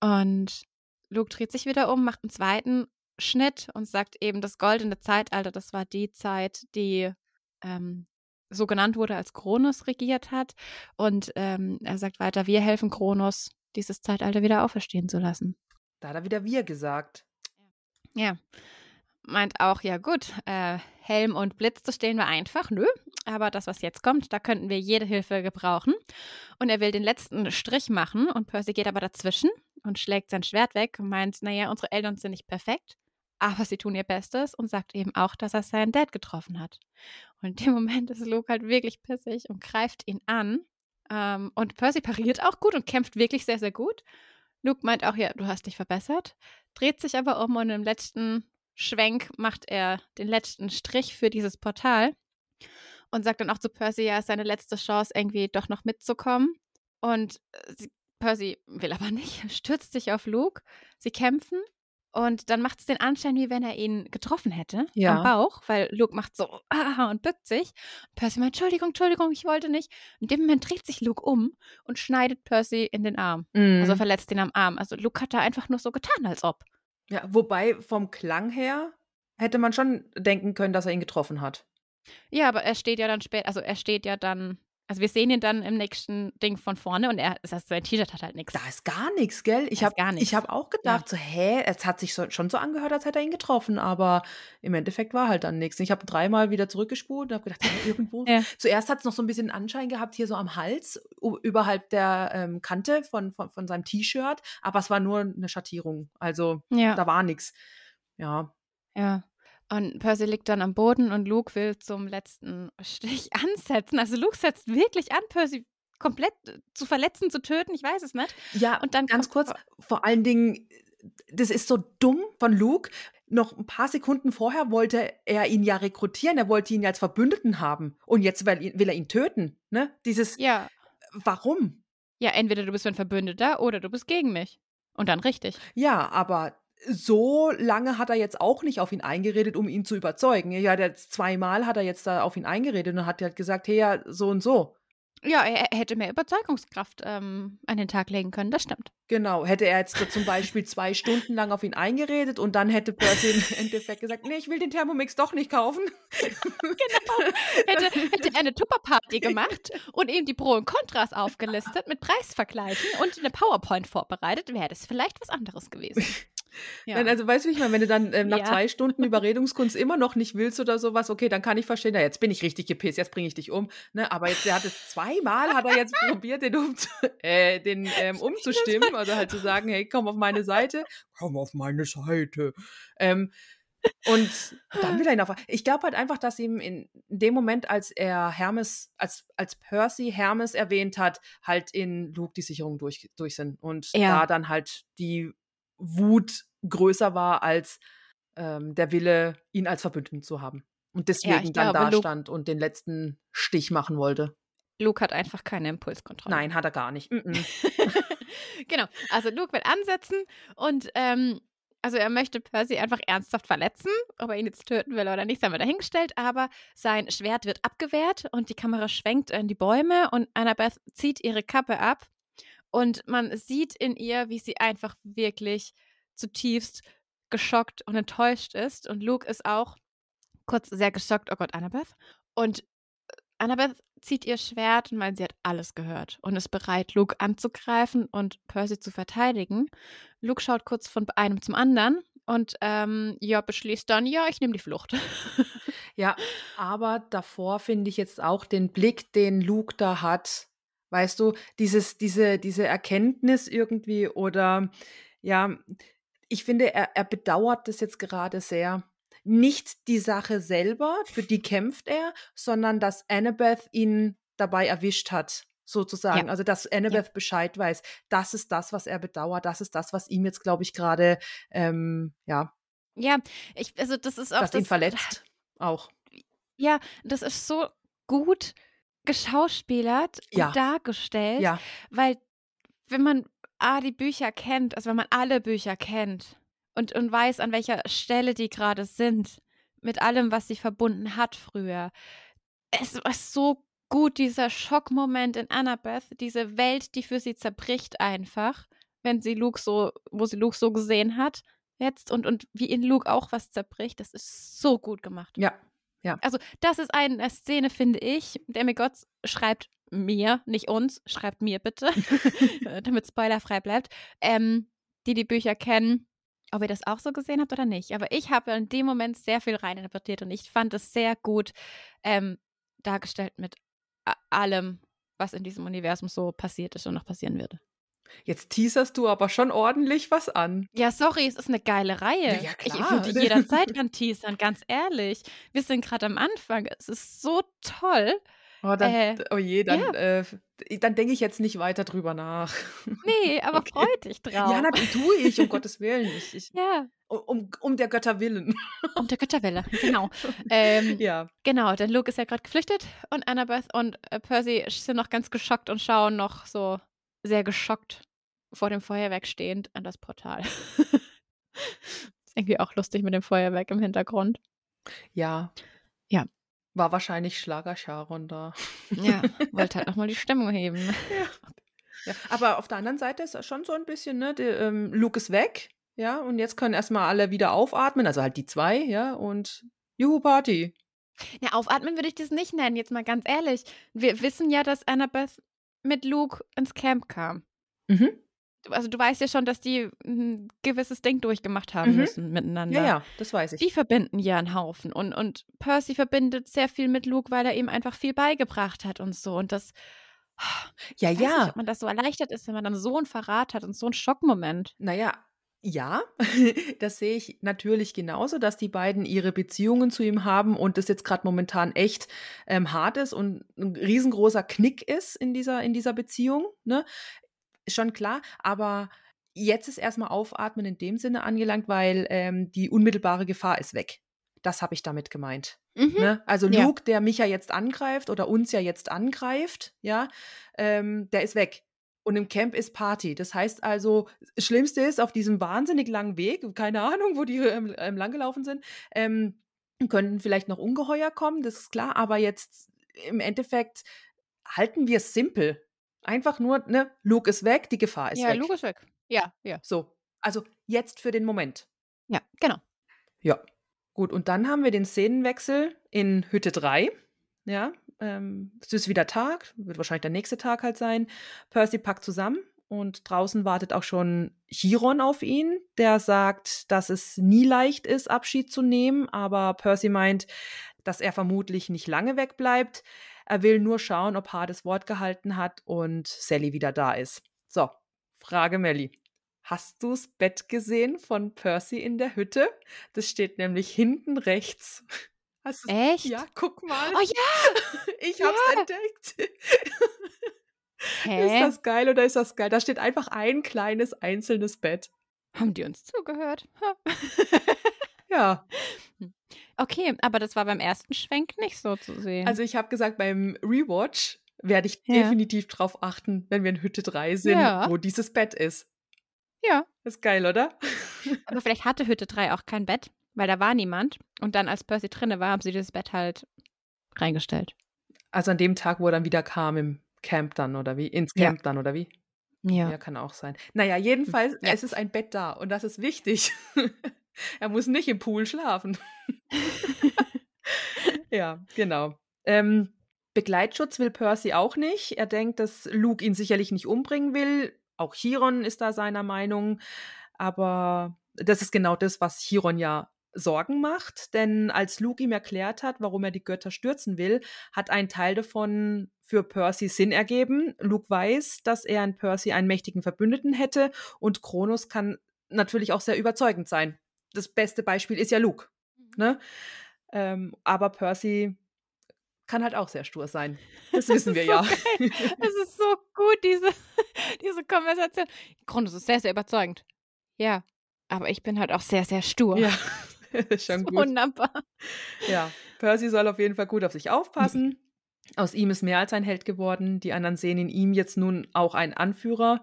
Und Luke dreht sich wieder um, macht einen zweiten Schnitt und sagt eben, das goldene Zeitalter, das war die Zeit, die ähm, so genannt wurde, als Kronos regiert hat. Und ähm, er sagt weiter, wir helfen Kronos, dieses Zeitalter wieder auferstehen zu lassen. Da hat er wieder wir gesagt. Ja. Meint auch, ja gut, äh, Helm und Blitz, das stehen wir einfach, nö. Aber das, was jetzt kommt, da könnten wir jede Hilfe gebrauchen. Und er will den letzten Strich machen und Percy geht aber dazwischen und schlägt sein Schwert weg und meint, naja, unsere Eltern sind nicht perfekt, aber sie tun ihr Bestes und sagt eben auch, dass er seinen Dad getroffen hat. Und in dem Moment ist Luke halt wirklich pissig und greift ihn an. Ähm, und Percy pariert auch gut und kämpft wirklich sehr, sehr gut. Luke meint auch, ja, du hast dich verbessert, dreht sich aber um und im letzten Schwenk macht er den letzten Strich für dieses Portal und sagt dann auch zu Percy, ja, ist seine letzte Chance, irgendwie doch noch mitzukommen. Und äh, sie, Percy will aber nicht, (laughs) stürzt sich auf Luke. Sie kämpfen Und dann macht es den Anschein, wie wenn er ihn getroffen hätte Ja. am Bauch, weil Luke macht so (laughs) ah, und bückt sich. Percy meint, Entschuldigung, Entschuldigung, ich wollte nicht. In dem Moment dreht sich Luke um und schneidet Percy in den Arm. Mhm. Also verletzt ihn am Arm. Also Luke hat da einfach nur so getan, als ob. ja, wobei vom Klang her hätte man schon denken können, dass er ihn getroffen hat. Ja, aber er steht ja dann später, also er steht ja dann, also wir sehen ihn dann im nächsten Ding von vorne und er, das heißt, sein T-Shirt hat halt nichts. Da ist gar nichts, gell? Ich habe hab auch gedacht, so, hä, es hat sich so, schon so angehört, als hätte er ihn getroffen, aber im Endeffekt war halt dann nichts. Ich habe dreimal wieder zurückgespult und habe gedacht, hä, irgendwo. (laughs) Ja. Zuerst hat es noch so ein bisschen Anschein gehabt, hier so am Hals, überhalb der ähm, Kante von, von, von seinem T-Shirt, aber es war nur eine Schattierung. Also Ja. da war nichts. Ja. Ja. Und Percy liegt dann am Boden und Luke will zum letzten Stich (laughs) ansetzen. Also Luke setzt wirklich an, Percy komplett äh, zu verletzen, zu töten, ich weiß es nicht. Ja, Und dann ganz kurz, vor allen Dingen, das ist so dumm von Luke. Noch ein paar Sekunden vorher wollte er ihn ja rekrutieren, er wollte ihn ja als Verbündeten haben. Und jetzt will, er ihn töten. Ne? Dieses, Ja. warum? Ja, entweder du bist ein Verbündeter oder du bist gegen mich. Und dann richtig. Ja, aber so lange hat er jetzt auch nicht auf ihn eingeredet, um ihn zu überzeugen. Ja, der zweimal hat er jetzt da auf ihn eingeredet und hat halt gesagt, hey, ja, so und so. Ja, er, hätte mehr Überzeugungskraft ähm, an den Tag legen können, das stimmt. Genau, hätte er jetzt zum Beispiel zwei Stunden lang auf ihn eingeredet und dann hätte Percy im Endeffekt gesagt, nee, ich will den Thermomix doch nicht kaufen. Hätte, hätte er eine Tupperparty gemacht und ihm die Pro und Kontras aufgelistet mit Preisvergleichen und eine PowerPoint vorbereitet, wäre das vielleicht was anderes gewesen. (laughs) Ja. Nein, also weißt du, wie ich meine, wenn du dann ähm, nach Ja. zwei Stunden (laughs) Überredungskunst immer noch nicht willst oder sowas, okay, dann kann ich verstehen, na, jetzt bin ich richtig gepisst, jetzt bringe ich dich um. Ne? Aber jetzt, der hat es zweimal, hat er jetzt probiert, den, um, (laughs) äh, den ähm, umzustimmen, also halt zu sagen, hey, komm auf meine Seite, komm auf meine Seite. Ähm, und dann will er ihn auf. Ich glaube halt einfach, dass ihm in dem Moment, als er Hermes, als, als Percy Hermes erwähnt hat, halt in Luke die Sicherungen durch, durch sind. Und Ja. da dann halt die Wut größer war als ähm, der Wille, ihn als Verbündeten zu haben. Und deswegen ich dann da stand und den letzten Stich machen wollte. Luke hat einfach keine Impulskontrolle. Nein, hat er gar nicht. Mm -mm. (laughs) genau. Also Luke will ansetzen und ähm, also er möchte Percy einfach ernsthaft verletzen. Ob er ihn jetzt töten will oder nicht, sei mal dahingestellt. Aber sein Schwert wird abgewehrt und die Kamera schwenkt in die Bäume und Annabeth zieht ihre Kappe ab und man sieht in ihr, wie sie einfach wirklich zutiefst geschockt und enttäuscht ist. Und Luke ist auch kurz sehr geschockt. Oh Gott, Annabeth. Und Annabeth zieht ihr Schwert und meint, sie hat alles gehört und ist bereit, Luke anzugreifen und Percy zu verteidigen. Luke schaut kurz von einem zum anderen und ähm, ja, beschließt dann, ja, ich nehme die Flucht. Ja, aber davor finde ich jetzt auch den Blick, den Luke da hat. Weißt du, dieses, diese, diese Erkenntnis irgendwie oder ja, ich finde, er, er bedauert das jetzt gerade sehr. Nicht die Sache selber, für die kämpft er, sondern dass Annabeth ihn dabei erwischt hat, sozusagen. Ja. Also, dass Annabeth Bescheid weiß. Das ist das, was er bedauert. Das ist das, was ihm jetzt, glaube ich, gerade, ähm, ja, ja, ich, also das ist auch das ihn das, verletzt. Auch. Ja, das ist so gut geschauspielert und Ja. dargestellt, Ja. weil wenn man A, die Bücher kennt, also wenn man alle Bücher kennt und, und weiß, an welcher Stelle die gerade sind, mit allem, was sie verbunden hat früher, es war so gut, dieser Schockmoment in Annabeth, diese Welt, die für sie zerbricht einfach, wenn sie Luke so, wo sie Luke so gesehen hat jetzt und, und wie in Luke auch was zerbricht, das ist so gut gemacht. Ja. Also, das ist eine Szene, finde ich. Demi Gotts schreibt mir, nicht uns, schreibt mir bitte, (laughs) (laughs) damit spoilerfrei bleibt, ähm, die die Bücher kennen, ob ihr das auch so gesehen habt oder nicht. Aber ich habe in dem Moment sehr viel reininterpretiert und ich fand es sehr gut ähm, dargestellt mit allem, was in diesem Universum so passiert ist und noch passieren wird. Jetzt teaserst du aber schon ordentlich was an. Ja, sorry, es ist eine geile Reihe. Ja, ja, Ich klar. würde jederzeit anteasern, ganz ehrlich. Wir sind gerade am Anfang. Es ist so toll. Oh, dann, Äh, oh je, dann, äh, dann denke ich jetzt nicht weiter drüber nach. (laughs) Nee, aber Okay. freu dich drauf. Ja, natürlich tue ich, um Gottes Willen. Ich, ich, (laughs) Ja, um, um der Götter willen. (laughs) um der Götterwelle, genau. ähm, Ja. Genau, denn Luke ist ja gerade geflüchtet und Annabeth und äh, Percy sind noch ganz geschockt und schauen noch so sehr geschockt vor dem Feuerwerk stehend an das Portal. Ist irgendwie auch lustig mit dem Feuerwerk im Hintergrund. Ja. Ja. War wahrscheinlich Schlager Sharon da. Ja, (laughs) wollte halt nochmal die Stimmung heben. Ja. ja. Aber auf der anderen Seite ist das schon so ein bisschen, ne? Der, ähm, Luke ist weg, ja, und jetzt können erstmal alle wieder aufatmen, also halt die zwei, ja, und Juhu Party. Ja, aufatmen würde ich das nicht nennen, jetzt mal ganz ehrlich. Wir wissen ja, dass Annabeth mit Luke ins Camp kam. Mhm. Also du weißt ja schon, dass die ein gewisses Ding durchgemacht haben Mhm. müssen miteinander. Ja, ja, das weiß ich. Die verbinden ja einen Haufen. Und, und Percy verbindet sehr viel mit Luke, weil er ihm einfach viel beigebracht hat und so. Und das, ja, ich weiß nicht, ja. ob man das so erleichtert ist, wenn man dann so einen Verrat hat und so einen Schockmoment. Naja, ja, (laughs) das sehe ich natürlich genauso, dass die beiden ihre Beziehungen zu ihm haben und das jetzt gerade momentan echt ähm, hart ist und ein riesengroßer Knick ist in dieser, in dieser Beziehung. Ne? Schon klar, aber jetzt ist erstmal Aufatmen in dem Sinne angelangt, weil ähm, die unmittelbare Gefahr ist weg. Das habe ich damit gemeint. Ne? Also Ja. Luke, der mich ja jetzt angreift oder uns ja jetzt angreift, ja, ähm, der ist weg. Und im Camp ist Party. Das heißt also, das Schlimmste ist, auf diesem wahnsinnig langen Weg, keine Ahnung, wo die ähm, ähm, langgelaufen sind, ähm, könnten vielleicht noch Ungeheuer kommen, das ist klar, aber jetzt im Endeffekt halten wir es simpel. Einfach nur, ne, Luke ist weg, die Gefahr ist ja, weg. Luke ist weg. Ja, ja. So, also jetzt für den Moment. Ja, genau. Ja, gut. Und dann haben wir den Szenenwechsel in Hütte 3. Ja, ähm, es ist wieder Tag, wird wahrscheinlich der nächste Tag halt sein. Percy packt zusammen und draußen wartet auch schon Chiron auf ihn, der sagt, dass es nie leicht ist, Abschied zu nehmen, aber Percy meint, dass er vermutlich nicht lange wegbleibt. Er will nur schauen, ob Hades Wort gehalten hat und Sally wieder da ist. So, Frage Melly. Hast du das Bett gesehen von Percy in der Hütte? Das steht nämlich hinten rechts. Hast du's- Echt? Ja, guck mal. Oh ja! (laughs) Ich hab's Ja. entdeckt. (laughs) Hä? Ist das geil oder ist das geil? Da steht einfach ein kleines einzelnes Bett. Haben die uns zugehört? (laughs) Ja, okay, aber das war beim ersten Schwenk nicht so zu sehen. also ich habe gesagt, beim Rewatch werde ich Ja. definitiv drauf achten, wenn wir in Hütte 3 sind, Ja. wo dieses Bett ist. ja, Ist geil, oder? aber vielleicht hatte Hütte 3 auch kein Bett, weil da war niemand. Und dann, als Percy drinne war, haben sie dieses Bett halt reingestellt. Also an dem Tag, wo er dann wieder kam im Camp dann, oder wie? Ins Ja. Camp dann, oder wie? Ja. Ja, kann auch sein. Naja, jedenfalls, Ja. es ist ein Bett da und das ist wichtig. (laughs) er muss nicht im Pool schlafen. (laughs) ja, genau. Ähm, Begleitschutz will Percy auch nicht. Er denkt, dass Luke ihn sicherlich nicht umbringen will. Auch Chiron ist da seiner Meinung. Aber das ist genau das, was Chiron ja Sorgen macht. Denn als Luke ihm erklärt hat, warum er die Götter stürzen will, hat ein Teil davon für Percy Sinn ergeben. Luke weiß, dass er in Percy einen mächtigen Verbündeten hätte und Kronos kann natürlich auch sehr überzeugend sein. Das beste Beispiel ist ja Luke. Ne? Ähm, aber Percy kann halt auch sehr stur sein. Das (laughs) wissen wir so ja. geil. Es ist so gut, diese, (laughs) diese Konversation. Kronos ist sehr, sehr überzeugend. Ja, aber ich bin halt auch sehr, sehr stur. ja, (laughs) (laughs) schon gut. Wunderbar. Ja, Percy soll auf jeden Fall gut auf sich aufpassen. Aus ihm ist mehr als ein Held geworden. Die anderen sehen in ihm jetzt nun auch einen Anführer.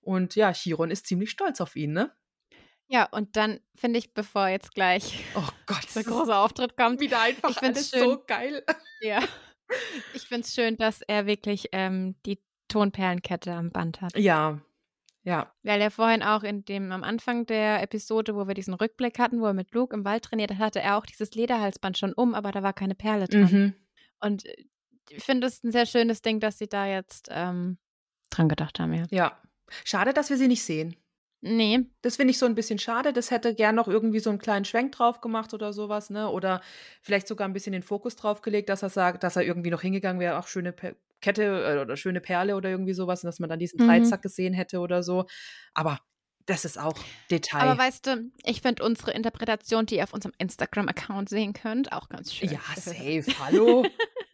Und ja, Chiron ist ziemlich stolz auf ihn, ne? Ja, und dann finde ich, bevor jetzt gleich Oh Gott, der große Auftritt kommt, wieder einfach Ich alles so geil. ja. Ich finde es schön, dass er wirklich ähm, die Tonperlenkette am Band hat. Ja, ja, Weil er vorhin auch in dem, am Anfang der Episode, wo wir diesen Rückblick hatten, wo er mit Luke im Wald trainiert hat, hatte er auch dieses Lederhalsband schon um, aber da war keine Perle dran. mhm. Und äh, ich finde es ein sehr schönes Ding, dass sie da jetzt ähm, dran gedacht haben, ja. ja. Schade, dass wir sie nicht sehen. Nee, Das finde ich so ein bisschen schade. Das hätte gern noch irgendwie so einen kleinen Schwenk drauf gemacht oder sowas, ne? Oder vielleicht sogar ein bisschen den Fokus drauf gelegt, dass er sagt, dass er irgendwie noch hingegangen wäre, ach, schöne Pe Kette äh, oder schöne Perle oder irgendwie sowas, und dass man dann diesen Mhm. Dreizack gesehen hätte oder so. Aber das ist auch Detail. aber weißt du, ich finde unsere Interpretation, die ihr auf unserem Instagram-Account sehen könnt, auch ganz schön. ja, safe. Hallo.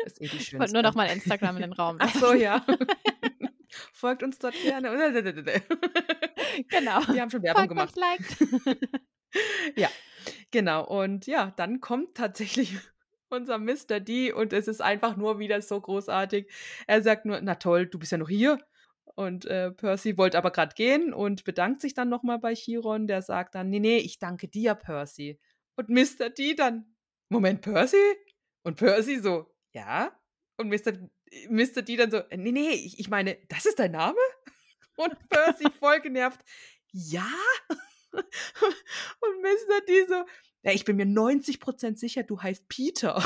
Das ist eh die (laughs) Ich wollte nur noch mal Instagram in den Raum (laughs) Ach so, ja. (laughs) Folgt uns dort gerne. Genau. Wir haben schon Werbung Folgt gemacht. liked. Ja, genau. Und ja, dann kommt tatsächlich unser Mr. D und es ist einfach nur wieder so großartig. Er sagt nur, na toll, du bist ja noch hier. Und äh, Percy wollte aber gerade gehen und bedankt sich dann nochmal bei Chiron. Der sagt dann, nee, nee, ich danke dir, Percy. Und Mr. D dann, Moment, Percy? Und Percy so, ja? Und Mr. Mr. D dann so, nee, nee, ich, ich meine, das ist dein Name? (laughs) Und Percy voll genervt, ja? (laughs) Und Mr. D so, ja, ich bin mir 90% sicher, du heißt Peter.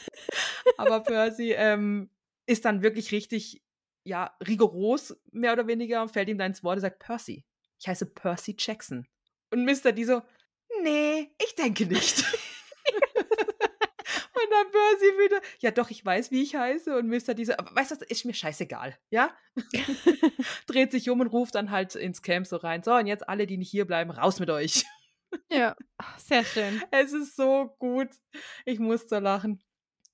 (laughs) Aber Percy ähm, ist dann wirklich richtig, ja, rigoros, mehr oder weniger, fällt ihm dann ins Wort und sagt, Percy, ich heiße Percy Jackson. Und Mr. D so, nee, ich denke nicht. (laughs) Und dann Percy wieder, ja doch, ich weiß, wie ich heiße. Und Mr. Diese, aber weißt du, ist mir scheißegal, ja? (laughs) Dreht sich um und ruft dann halt ins Camp so rein. So, und jetzt alle, die nicht hier bleiben, raus mit euch. Ja, (laughs) sehr schön. Es ist so gut. Ich muss so lachen.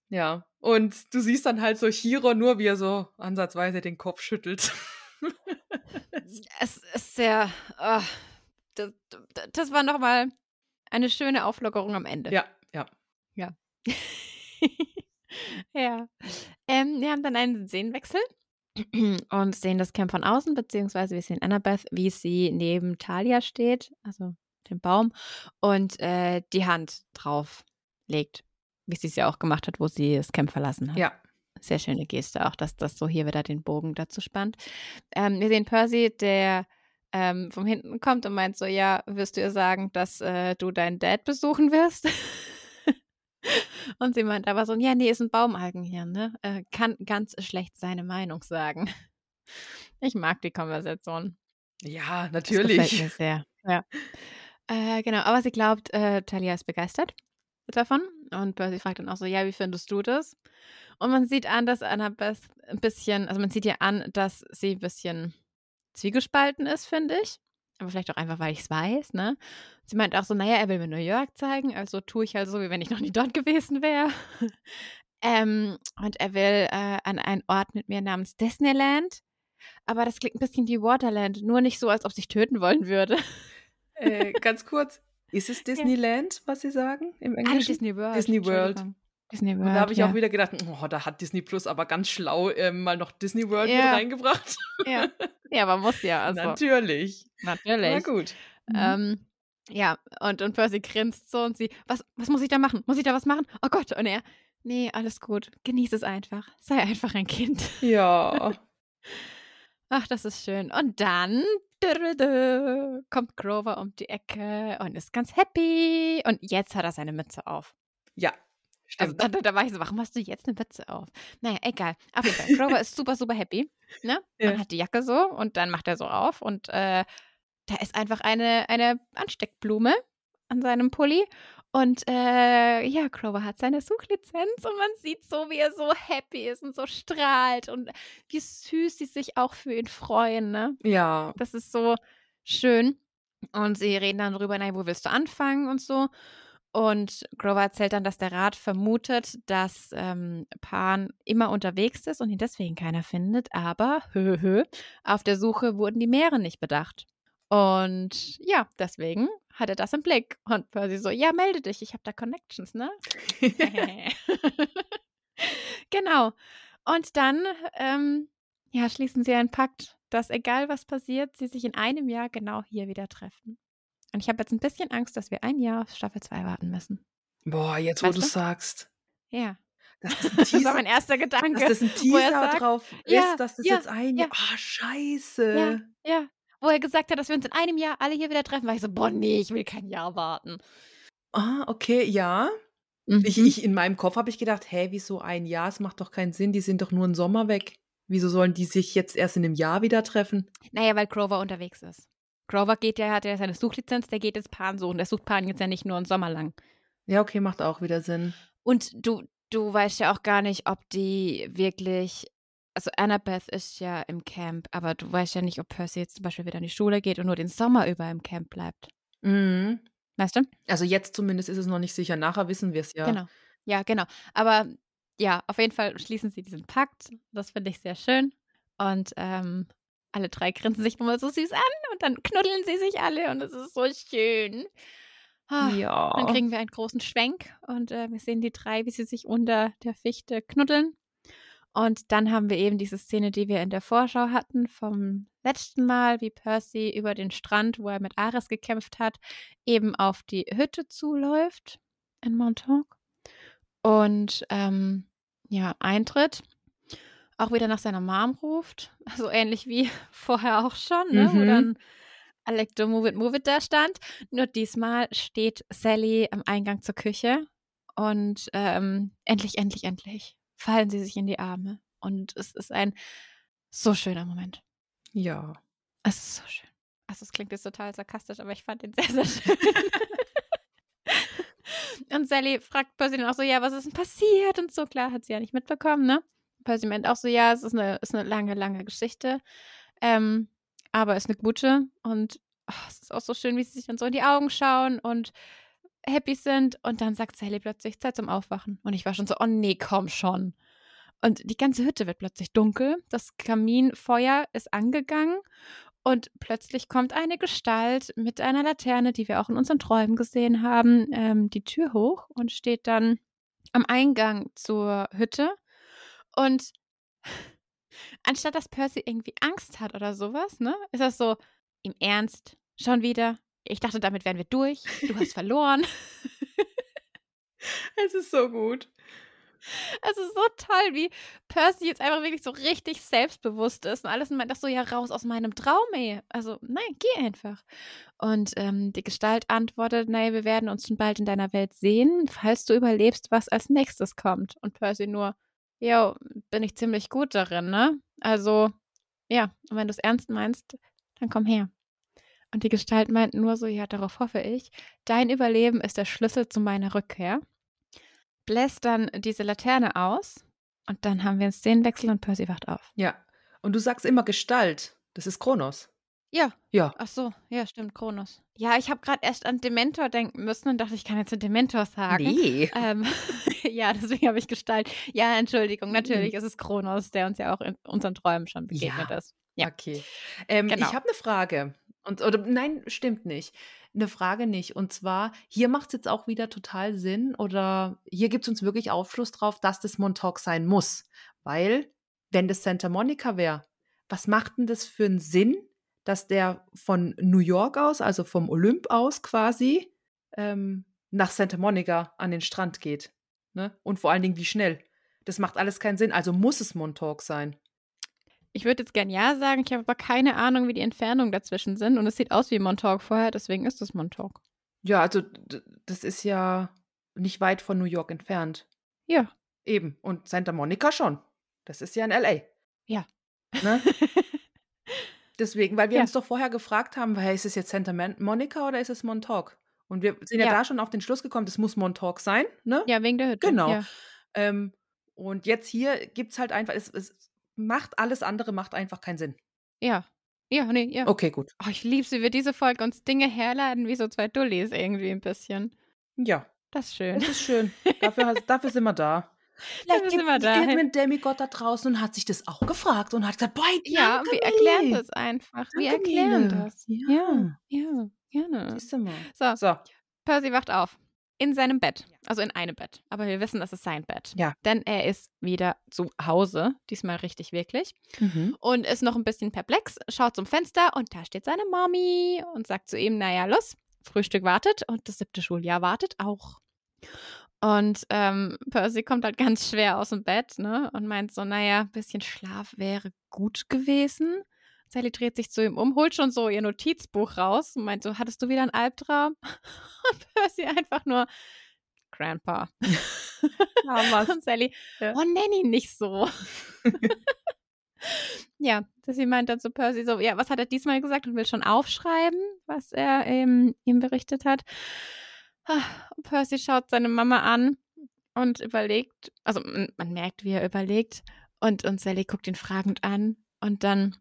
Ja, und du siehst dann halt so Chiro nur, wie er so ansatzweise den Kopf schüttelt. es ist sehr, oh, das, das war nochmal eine schöne Auflockerung am Ende. Ja, ja. Ja. (laughs) ja. Ähm, wir haben dann einen Szenenwechsel (clears throat) und sehen das Camp von außen, beziehungsweise wir sehen Annabeth, wie sie neben Talia steht, also dem Baum, und äh, die Hand drauf legt, wie sie es ja auch gemacht hat, wo sie das Camp verlassen hat. Ja. Sehr schöne Geste auch, dass das so hier wieder den Bogen dazu spannt. Ähm, wir sehen Percy, der ähm, von hinten kommt und meint so, ja, wirst du ihr sagen, dass äh, du deinen Dad besuchen wirst? (laughs) Und sie meint aber so, ja, nee, ist ein Baumalgen hier, ne? Äh, kann ganz schlecht seine Meinung sagen. Ich mag die Konversation. Ja, Das gefällt mir natürlich. sehr. Ja. Äh, genau, aber sie glaubt, äh, Talia ist begeistert davon. Und Percy fragt dann auch so, ja, wie findest du das? Und man sieht an, dass Annabeth ein bisschen, also man sieht ihr an, dass sie ein bisschen zwiegespalten ist, finde ich. Aber vielleicht auch einfach, weil ich es weiß, ne? Sie meint auch so, naja, er will mir New York zeigen, also tue ich halt so, wie wenn ich noch nie dort gewesen wäre. (laughs) ähm, und er will äh, an einen Ort mit mir namens Disneyland. Aber das klingt ein bisschen wie Waterland, nur nicht so, als ob sich töten wollen würde. (laughs) Äh, ganz kurz, ist es Disneyland, was Sie sagen im Ah, Englischen? Disney World. Disney World. Disney World. Und da habe ich ja. auch wieder gedacht, oh, da hat Disney Plus aber ganz schlau ähm, mal noch Disney World mit Ja. reingebracht. Ja. ja, aber muss ja. (laughs) Also, Natürlich. natürlich. Na gut. Mhm. Ähm, ja, und, und Percy grinst so und sie, was, was muss ich da machen? Muss ich da was machen? Oh Gott, und er, nee, alles gut. Genieß es einfach. Sei einfach ein Kind. Ja. (laughs) Ach, das ist schön. Und dann kommt Grover um die Ecke und ist ganz happy. Und jetzt hat er seine Mütze auf. Ja. Also Stimmt. da, da, da war ich so, warum hast du jetzt eine Mütze auf? Naja, egal. Auf jeden Fall, Grover ist super, super happy. Ne? (laughs) Ja. Und hat die Jacke so und dann macht er so auf und äh, da ist einfach eine, eine Ansteckblume an seinem Pulli. Und äh, ja, Grover hat seine Suchlizenz und man sieht so, wie er so happy ist und so strahlt und wie süß sie sich auch für ihn freuen. Ne? ja. Das ist so schön. Und sie reden dann darüber, nein, wo willst du anfangen und so. Und Grover erzählt dann, dass der Rat vermutet, dass ähm, Pan immer unterwegs ist und ihn deswegen keiner findet. Aber, hö, (laughs) hö, auf der Suche wurden die Meere nicht bedacht. Und ja, deswegen hat er das im Blick. Und Percy so, ja, melde dich, ich habe da Connections, ne? (laughs) (laughs) genau. Und dann ähm, ja, schließen sie einen Pakt, dass egal was passiert, sie sich in einem Jahr genau hier wieder treffen. Und ich habe jetzt ein bisschen Angst, dass wir ein Jahr auf Staffel 2 warten müssen. Boah, jetzt wo Weißt du du? sagst. Ja. Das ist (laughs) Das war mein erster Gedanke. dass das ein wo er Teaser sagt- drauf Ja, ist, dass das ja, jetzt ein ja. Jahr. Ah, scheiße. Ja, ja. Wo er gesagt hat, dass wir uns in einem Jahr alle hier wieder treffen, war ich so, boah, nee, ich will kein Jahr warten. Ah, okay, ja. Ich, Mhm. ich, in meinem Kopf habe ich gedacht, hä, wieso ein Jahr? Es macht doch keinen Sinn, die sind doch nur einen Sommer weg. Wieso sollen die sich jetzt erst in einem Jahr wieder treffen? Naja, weil Grover unterwegs ist. Grover geht ja, hat ja seine Suchlizenz, der geht jetzt Pan suchen. Der sucht Pan jetzt ja nicht nur einen Sommer lang. Ja, okay, macht auch wieder Sinn. Und du, du weißt ja auch gar nicht, ob die wirklich. Also Annabeth ist ja im Camp, aber du weißt ja nicht, ob Percy jetzt zum Beispiel wieder in die Schule geht und nur den Sommer über im Camp bleibt. Mhm. Weißt du? Also jetzt zumindest ist es noch nicht sicher. Nachher wissen wir es ja. Genau. Ja, genau. Aber ja, auf jeden Fall schließen sie diesen Pakt. Das finde ich sehr schön. Und ähm, alle drei grinsen sich nochmal so süß an und dann knuddeln sie sich alle und es ist so schön. Ah, Ja. Dann kriegen wir einen großen Schwenk und äh, wir sehen die drei, wie sie sich unter der Fichte knuddeln. Und dann haben wir eben diese Szene, die wir in der Vorschau hatten vom letzten Mal, wie Percy über den Strand, wo er mit Ares gekämpft hat, eben auf die Hütte zuläuft in Montauk und ähm, ja, eintritt. Auch wieder nach seiner Mom ruft, (laughs) so ähnlich wie (laughs) vorher auch schon, ne? wo Mhm. dann Alecto Move It Move It da stand. Nur diesmal steht Sally am Eingang zur Küche und ähm, endlich, endlich, endlich fallen sie sich in die Arme. Und es ist ein so schöner Moment. Ja. Es ist so schön. Also es klingt jetzt total sarkastisch, aber ich fand den (laughs) sehr, sehr schön. und Sally fragt Percy dann auch so, ja, was ist denn passiert? Und so, klar, hat sie ja nicht mitbekommen, ne? Percy meint auch so, ja, es ist eine, ist eine lange, lange Geschichte. Ähm, aber es ist eine gute. Und oh, es ist auch so schön, wie sie sich dann so in die Augen schauen und happy sind. Und dann sagt Sally plötzlich, Zeit zum Aufwachen. Und ich war schon so, oh nee, komm schon. Und die ganze Hütte wird plötzlich dunkel. Das Kaminfeuer ist angegangen. Und plötzlich kommt eine Gestalt mit einer Laterne, die wir auch in unseren Träumen gesehen haben, ähm, die Tür hoch und steht dann am Eingang zur Hütte. Und (laughs) anstatt dass Percy irgendwie Angst hat oder sowas, ne, ist das so, im Ernst, schon wieder. Ich dachte, damit wären wir durch. Du hast verloren. (laughs) Es ist so gut. Es ist so toll, wie Percy jetzt einfach wirklich so richtig selbstbewusst ist und alles und meint, ach so, ja, raus aus meinem Traum, ey. Also, nein, geh einfach. Und ähm, die Gestalt antwortet, naja, wir werden uns schon bald in deiner Welt sehen, falls du überlebst, was als nächstes kommt. Und Percy nur, jo, bin ich ziemlich gut darin, ne? Also, ja, und wenn du es ernst meinst, dann komm her. Und die Gestalt meint nur so, ja, darauf hoffe ich. Dein Überleben ist der Schlüssel zu meiner Rückkehr bläst dann diese Laterne aus und dann haben wir einen Szenenwechsel und Percy wacht auf. Ja. Und du sagst immer Gestalt. Das ist Kronos. Ja. Ja. Ach so, ja, stimmt, Kronos. Ja, ich habe gerade erst an Dementor denken müssen und dachte, ich kann jetzt den Dementor sagen. Nee. (laughs) Ähm, (laughs) ja, deswegen habe ich Gestalt. Ja, Entschuldigung, natürlich ist es Kronos, der uns ja auch in unseren Träumen schon begegnet Ja. ist. Ja. Okay. Ähm, Genau. Ich habe eine Frage. Und, oder nein, stimmt nicht. Eine Frage nicht. Und zwar, hier macht es jetzt auch wieder total Sinn oder hier gibt es uns wirklich Aufschluss drauf, dass das Montauk sein muss. Weil, wenn das Santa Monica wäre, was macht denn das für einen Sinn, dass der von New York aus, also vom Olymp aus quasi, ähm, nach Santa Monica an den Strand geht? Ne? Und vor allen Dingen, wie schnell? Das macht alles keinen Sinn. Also muss es Montauk sein. Ich würde jetzt gern ja sagen, ich habe aber keine Ahnung, wie die Entfernungen dazwischen sind und es sieht aus wie Montauk vorher, deswegen ist es Montauk. Ja, also das ist ja nicht weit von New York entfernt. Ja. Eben. Und Santa Monica schon. Das ist ja in LA. Ja. Ne? (laughs) Deswegen, weil wir Ja. uns doch vorher gefragt haben, hey, ist es jetzt Santa Monica oder ist es Montauk? Und wir sind ja, Ja. da schon auf den Schluss gekommen, das muss Montauk sein, ne? Ja, wegen der Hütte. Genau. Ja. Ähm, und jetzt hier gibt es halt einfach, es, es macht alles andere, macht einfach keinen Sinn. Ja. Ja, nee, ja. Okay, gut. Oh, ich liebe sie, wie diese Folge uns Dinge herleiten, wie so zwei Dullis irgendwie ein bisschen. Ja, Das ist schön. das ist schön. dafür, (laughs) dafür sind wir da. Dafür sind wir da. irgendein Demigott da draußen und hat sich das auch gefragt und hat gesagt, boah, Ja, wir erklären das einfach. Wir erklären das. Ja. ja, ja gerne. Siehst du mal. So, So, Percy wacht auf. In seinem Bett. Also in einem Bett. Aber wir wissen, das ist sein Bett. Ja. Denn er ist wieder zu Hause. Diesmal richtig, wirklich. mhm. Und ist noch ein bisschen perplex, schaut zum Fenster und da steht seine Mami und sagt zu ihm, naja, los, Frühstück wartet und das siebte Schuljahr wartet auch. Und ähm, Percy kommt halt ganz schwer aus dem Bett, ne? Und meint so, naja, ein bisschen Schlaf wäre gut gewesen. Sally dreht sich zu ihm um, holt schon so ihr Notizbuch raus und meint so, hattest du wieder einen Albtraum? (laughs) Und Percy einfach nur, Grandpa. (laughs) was. Und Sally, Ja. oh, nenn ihn nicht so. (laughs) ja, dass sie meint dann zu Percy so, ja, was hat er diesmal gesagt und will schon aufschreiben, was er ähm, ihm berichtet hat. Und Percy schaut seine Mama an und überlegt, also man, man merkt, wie er überlegt und, und Sally guckt ihn fragend an und dann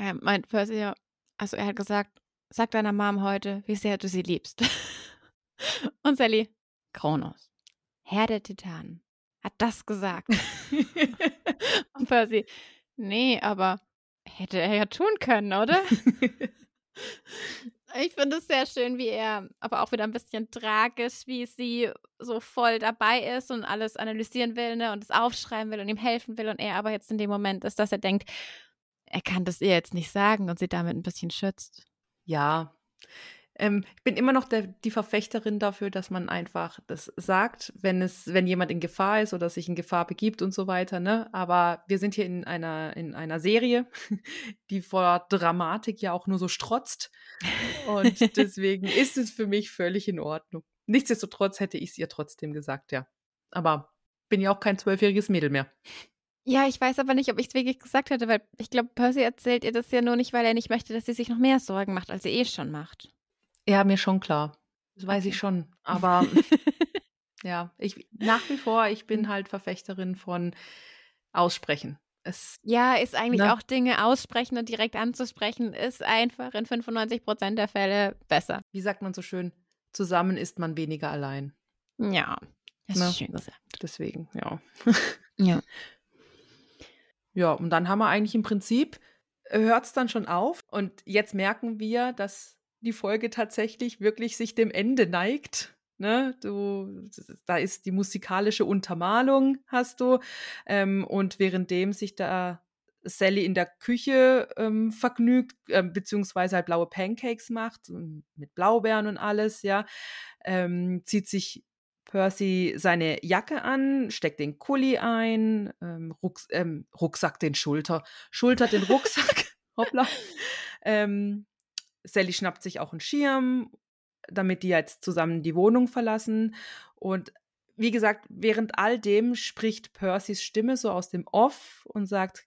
äh, meint Percy ja, also er hat gesagt, sag deiner Mom heute, wie sehr du sie liebst. (laughs) und Sally, Kronos, Herr der Titanen, hat das gesagt. (laughs) Und Percy, nee, aber hätte er ja tun können, oder? (laughs) Ich finde es sehr schön, wie er, aber auch wieder ein bisschen tragisch, wie sie so voll dabei ist und alles analysieren will ne, und es aufschreiben will und ihm helfen will und er aber jetzt in dem Moment ist, dass er denkt, er kann das ihr jetzt nicht sagen und sie damit ein bisschen schützt. Ja, ähm, ich bin immer noch der, die Verfechterin dafür, dass man einfach das sagt, wenn es, wenn jemand in Gefahr ist oder sich in Gefahr begibt und so weiter. Ne? Aber wir sind hier in einer, in einer Serie, (laughs) die vor Dramatik ja auch nur so strotzt. Und (laughs) deswegen ist es für mich völlig in Ordnung. Nichtsdestotrotz hätte ich es ihr trotzdem gesagt, ja. Aber bin ja auch kein zwölfjähriges Mädel mehr. Ja, ich weiß aber nicht, ob ich es wirklich gesagt hätte, weil ich glaube, Percy erzählt ihr das ja nur nicht, weil er nicht möchte, dass sie sich noch mehr Sorgen macht, als sie eh schon macht. Ja, mir schon klar. Das weiß ich schon. Aber (laughs) ja, ich nach wie vor, ich bin halt Verfechterin von Aussprechen. Es, Ja, ist eigentlich ne? auch Dinge aussprechen und direkt anzusprechen, ist einfach in 95 Prozent der Fälle besser. Wie sagt man so schön? Zusammen ist man weniger allein. Ja, das Ne? ist schön gesagt. Deswegen, ja. Ja. (laughs) Ja, und dann haben wir eigentlich im Prinzip, hört es dann schon auf. Und jetzt merken wir, dass die Folge tatsächlich wirklich sich dem Ende neigt. Ne? Du, da ist die musikalische Untermalung, hast du. Ähm, und währenddem sich da Sally in der Küche ähm, vergnügt, ähm, beziehungsweise halt blaue Pancakes macht, mit Blaubeeren und alles, ja, ähm, zieht sich Percy seine Jacke an, steckt den Kuli ein, ähm, Rucks ähm, Rucksack den Schulter, schultert den Rucksack, (laughs) hoppla. Ähm, Sally schnappt sich auch einen Schirm, damit die jetzt zusammen die Wohnung verlassen. Und wie gesagt, während all dem spricht Percys Stimme so aus dem Off und sagt,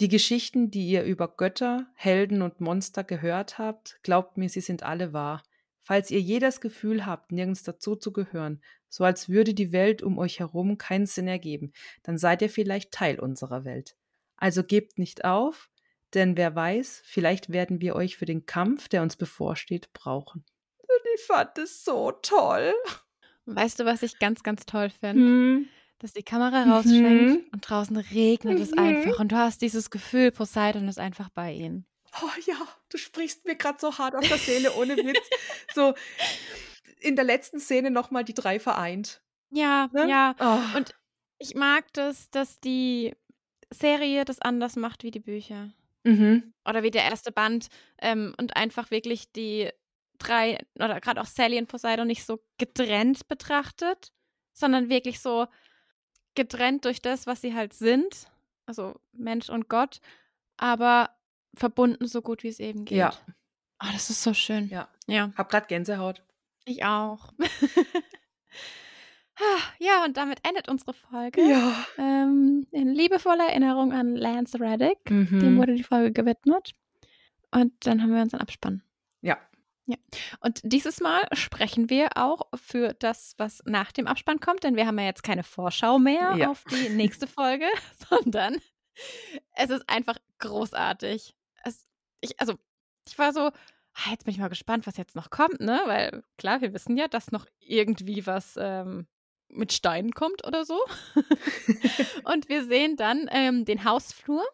die Geschichten, die ihr über Götter, Helden und Monster gehört habt, glaubt mir, sie sind alle wahr. Falls ihr je das Gefühl habt, nirgends dazu zu gehören, so als würde die Welt um euch herum keinen Sinn ergeben, dann seid ihr vielleicht Teil unserer Welt. Also gebt nicht auf, denn wer weiß, vielleicht werden wir euch für den Kampf, der uns bevorsteht, brauchen. Und ich fand es so toll. Weißt du, was ich ganz, ganz toll finde? Hm. Dass die Kamera rausschwenkt Mhm. und draußen regnet es Mhm. einfach und du hast dieses Gefühl, Poseidon ist einfach bei ihnen. Oh ja, du sprichst mir gerade so hart aus der Seele, ohne Witz. So in der letzten Szene nochmal die drei vereint. Ja, Ne? ja. Oh. Und ich mag das, dass die Serie das anders macht wie die Bücher. Mhm. Oder wie der erste Band ähm, und einfach wirklich die drei, oder gerade auch Sally und Poseidon nicht so getrennt betrachtet, sondern wirklich so getrennt durch das, was sie halt sind, also Mensch und Gott, aber verbunden so gut wie es eben geht. Ja. Oh, das ist so schön. Ja. Ja, Hab grad Gänsehaut. ich auch. (laughs) ja, und damit endet unsere Folge. Ja. Ähm, in liebevoller Erinnerung an Lance Reddick. Dem Mhm. wurde die Folge gewidmet. Und dann haben wir unseren Abspann. Ja. Und dieses Mal sprechen wir auch für das, was nach dem Abspann kommt, denn wir haben ja jetzt keine Vorschau mehr Ja. auf die nächste Folge, (laughs) sondern es ist einfach großartig. Es, ich, also, ich war so, ah, jetzt bin ich mal gespannt, was jetzt noch kommt, ne? Weil klar, wir wissen ja, dass noch irgendwie was ähm, mit Steinen kommt oder so. (laughs) und wir sehen dann ähm, den Hausflur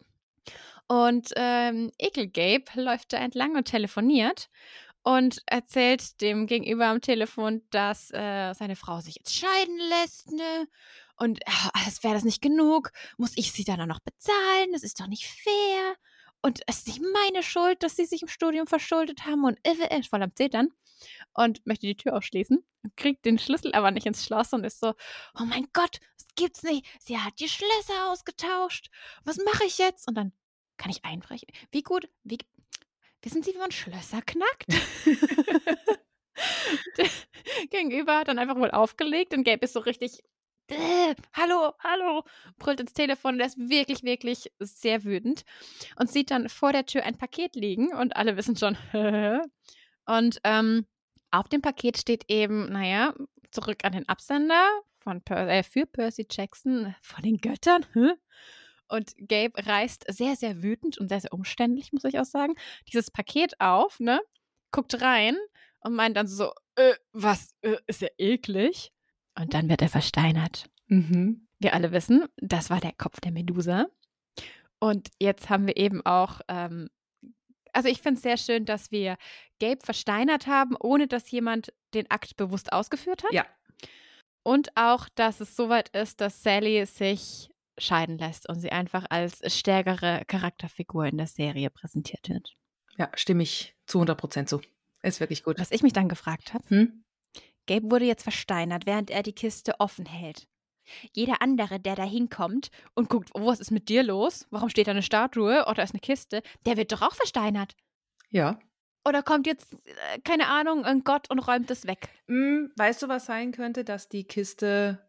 und ähm, Ekelgabe läuft da entlang und telefoniert und erzählt dem Gegenüber am Telefon, dass äh, seine Frau sich jetzt scheiden lässt, ne? Und äh, als wäre das nicht genug, muss ich sie dann auch noch bezahlen. Das ist doch nicht fair. Und es ist nicht meine Schuld, dass sie sich im Studium verschuldet haben und äh, äh, voll am Zetern. Und möchte die Tür aufschließen, kriegt den Schlüssel aber nicht ins Schloss und ist so, oh mein Gott, das gibt's nicht. Sie hat die Schlösser ausgetauscht. Was mache ich jetzt? Und dann kann ich einbrechen. Wie gut, wie, wissen Sie, wie man Schlösser knackt? (laughs) (laughs) Gegenüber hat dann einfach wohl aufgelegt und Gabe ist so richtig, äh, hallo, hallo, brüllt ins Telefon. Der ist wirklich, wirklich sehr wütend und sieht dann vor der Tür ein Paket liegen und alle wissen schon, (laughs) und ähm, auf dem Paket steht eben, naja, zurück an den Absender von per äh, für Percy Jackson von den Göttern. Und Gabe reißt sehr, sehr wütend und sehr, sehr umständlich, muss ich auch sagen, dieses Paket auf, ne? Guckt rein und meint dann so, äh, was, äh, ist ja eklig. Und dann wird er versteinert. Mhm. Wir alle wissen, das war der Kopf der Medusa. Und jetzt haben wir eben auch, ähm, also ich finde es sehr schön, dass wir Gabe versteinert haben, ohne dass jemand den Akt bewusst ausgeführt hat. Ja. Und auch, dass es soweit ist, dass Sally sich scheiden lässt und sie einfach als stärkere Charakterfigur in der Serie präsentiert wird. Ja, stimme ich zu 100 Prozent zu. Ist wirklich gut. Was ich mich dann gefragt habe, Hm? Gabe wurde jetzt versteinert, während er die Kiste offen hält. Jeder andere, der da hinkommt und guckt, oh, was ist mit dir los? Warum steht da eine Statue oder ist eine Kiste? Der wird doch auch versteinert. Ja. Oder kommt jetzt, äh, keine Ahnung, ein Gott und räumt es weg? Hm, weißt du, was sein könnte, dass die Kiste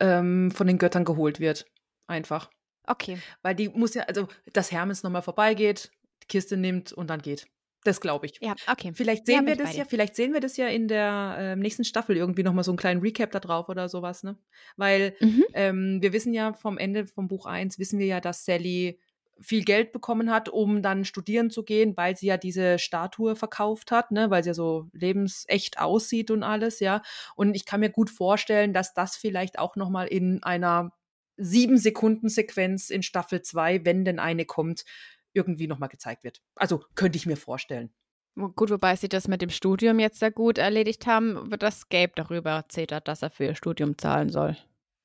ähm, von den Göttern geholt wird? Einfach. Okay. Weil die muss ja, also, dass Hermes nochmal vorbeigeht, die Kiste nimmt und dann geht. Das glaube ich. Ja, okay. Vielleicht Ja, sehen bin wir das ja, vielleicht sehen wir das ja in der ähm, nächsten Staffel irgendwie nochmal so einen kleinen Recap da drauf oder sowas, ne? Weil Mhm. ähm, wir wissen ja vom Ende vom Buch 1, wissen wir ja, dass Sally viel Geld bekommen hat, um dann studieren zu gehen, weil sie ja diese Statue verkauft hat, ne, weil sie ja so lebensecht aussieht und alles, ja. Und ich kann mir gut vorstellen, dass das vielleicht auch nochmal in einer sieben Sekunden Sequenz in Staffel 2, wenn denn eine kommt, irgendwie nochmal gezeigt wird. Also könnte ich mir vorstellen. Gut, wobei sie das mit dem Studium jetzt sehr gut erledigt haben, wird das Gabe darüber zetert, dass er für ihr Studium zahlen soll.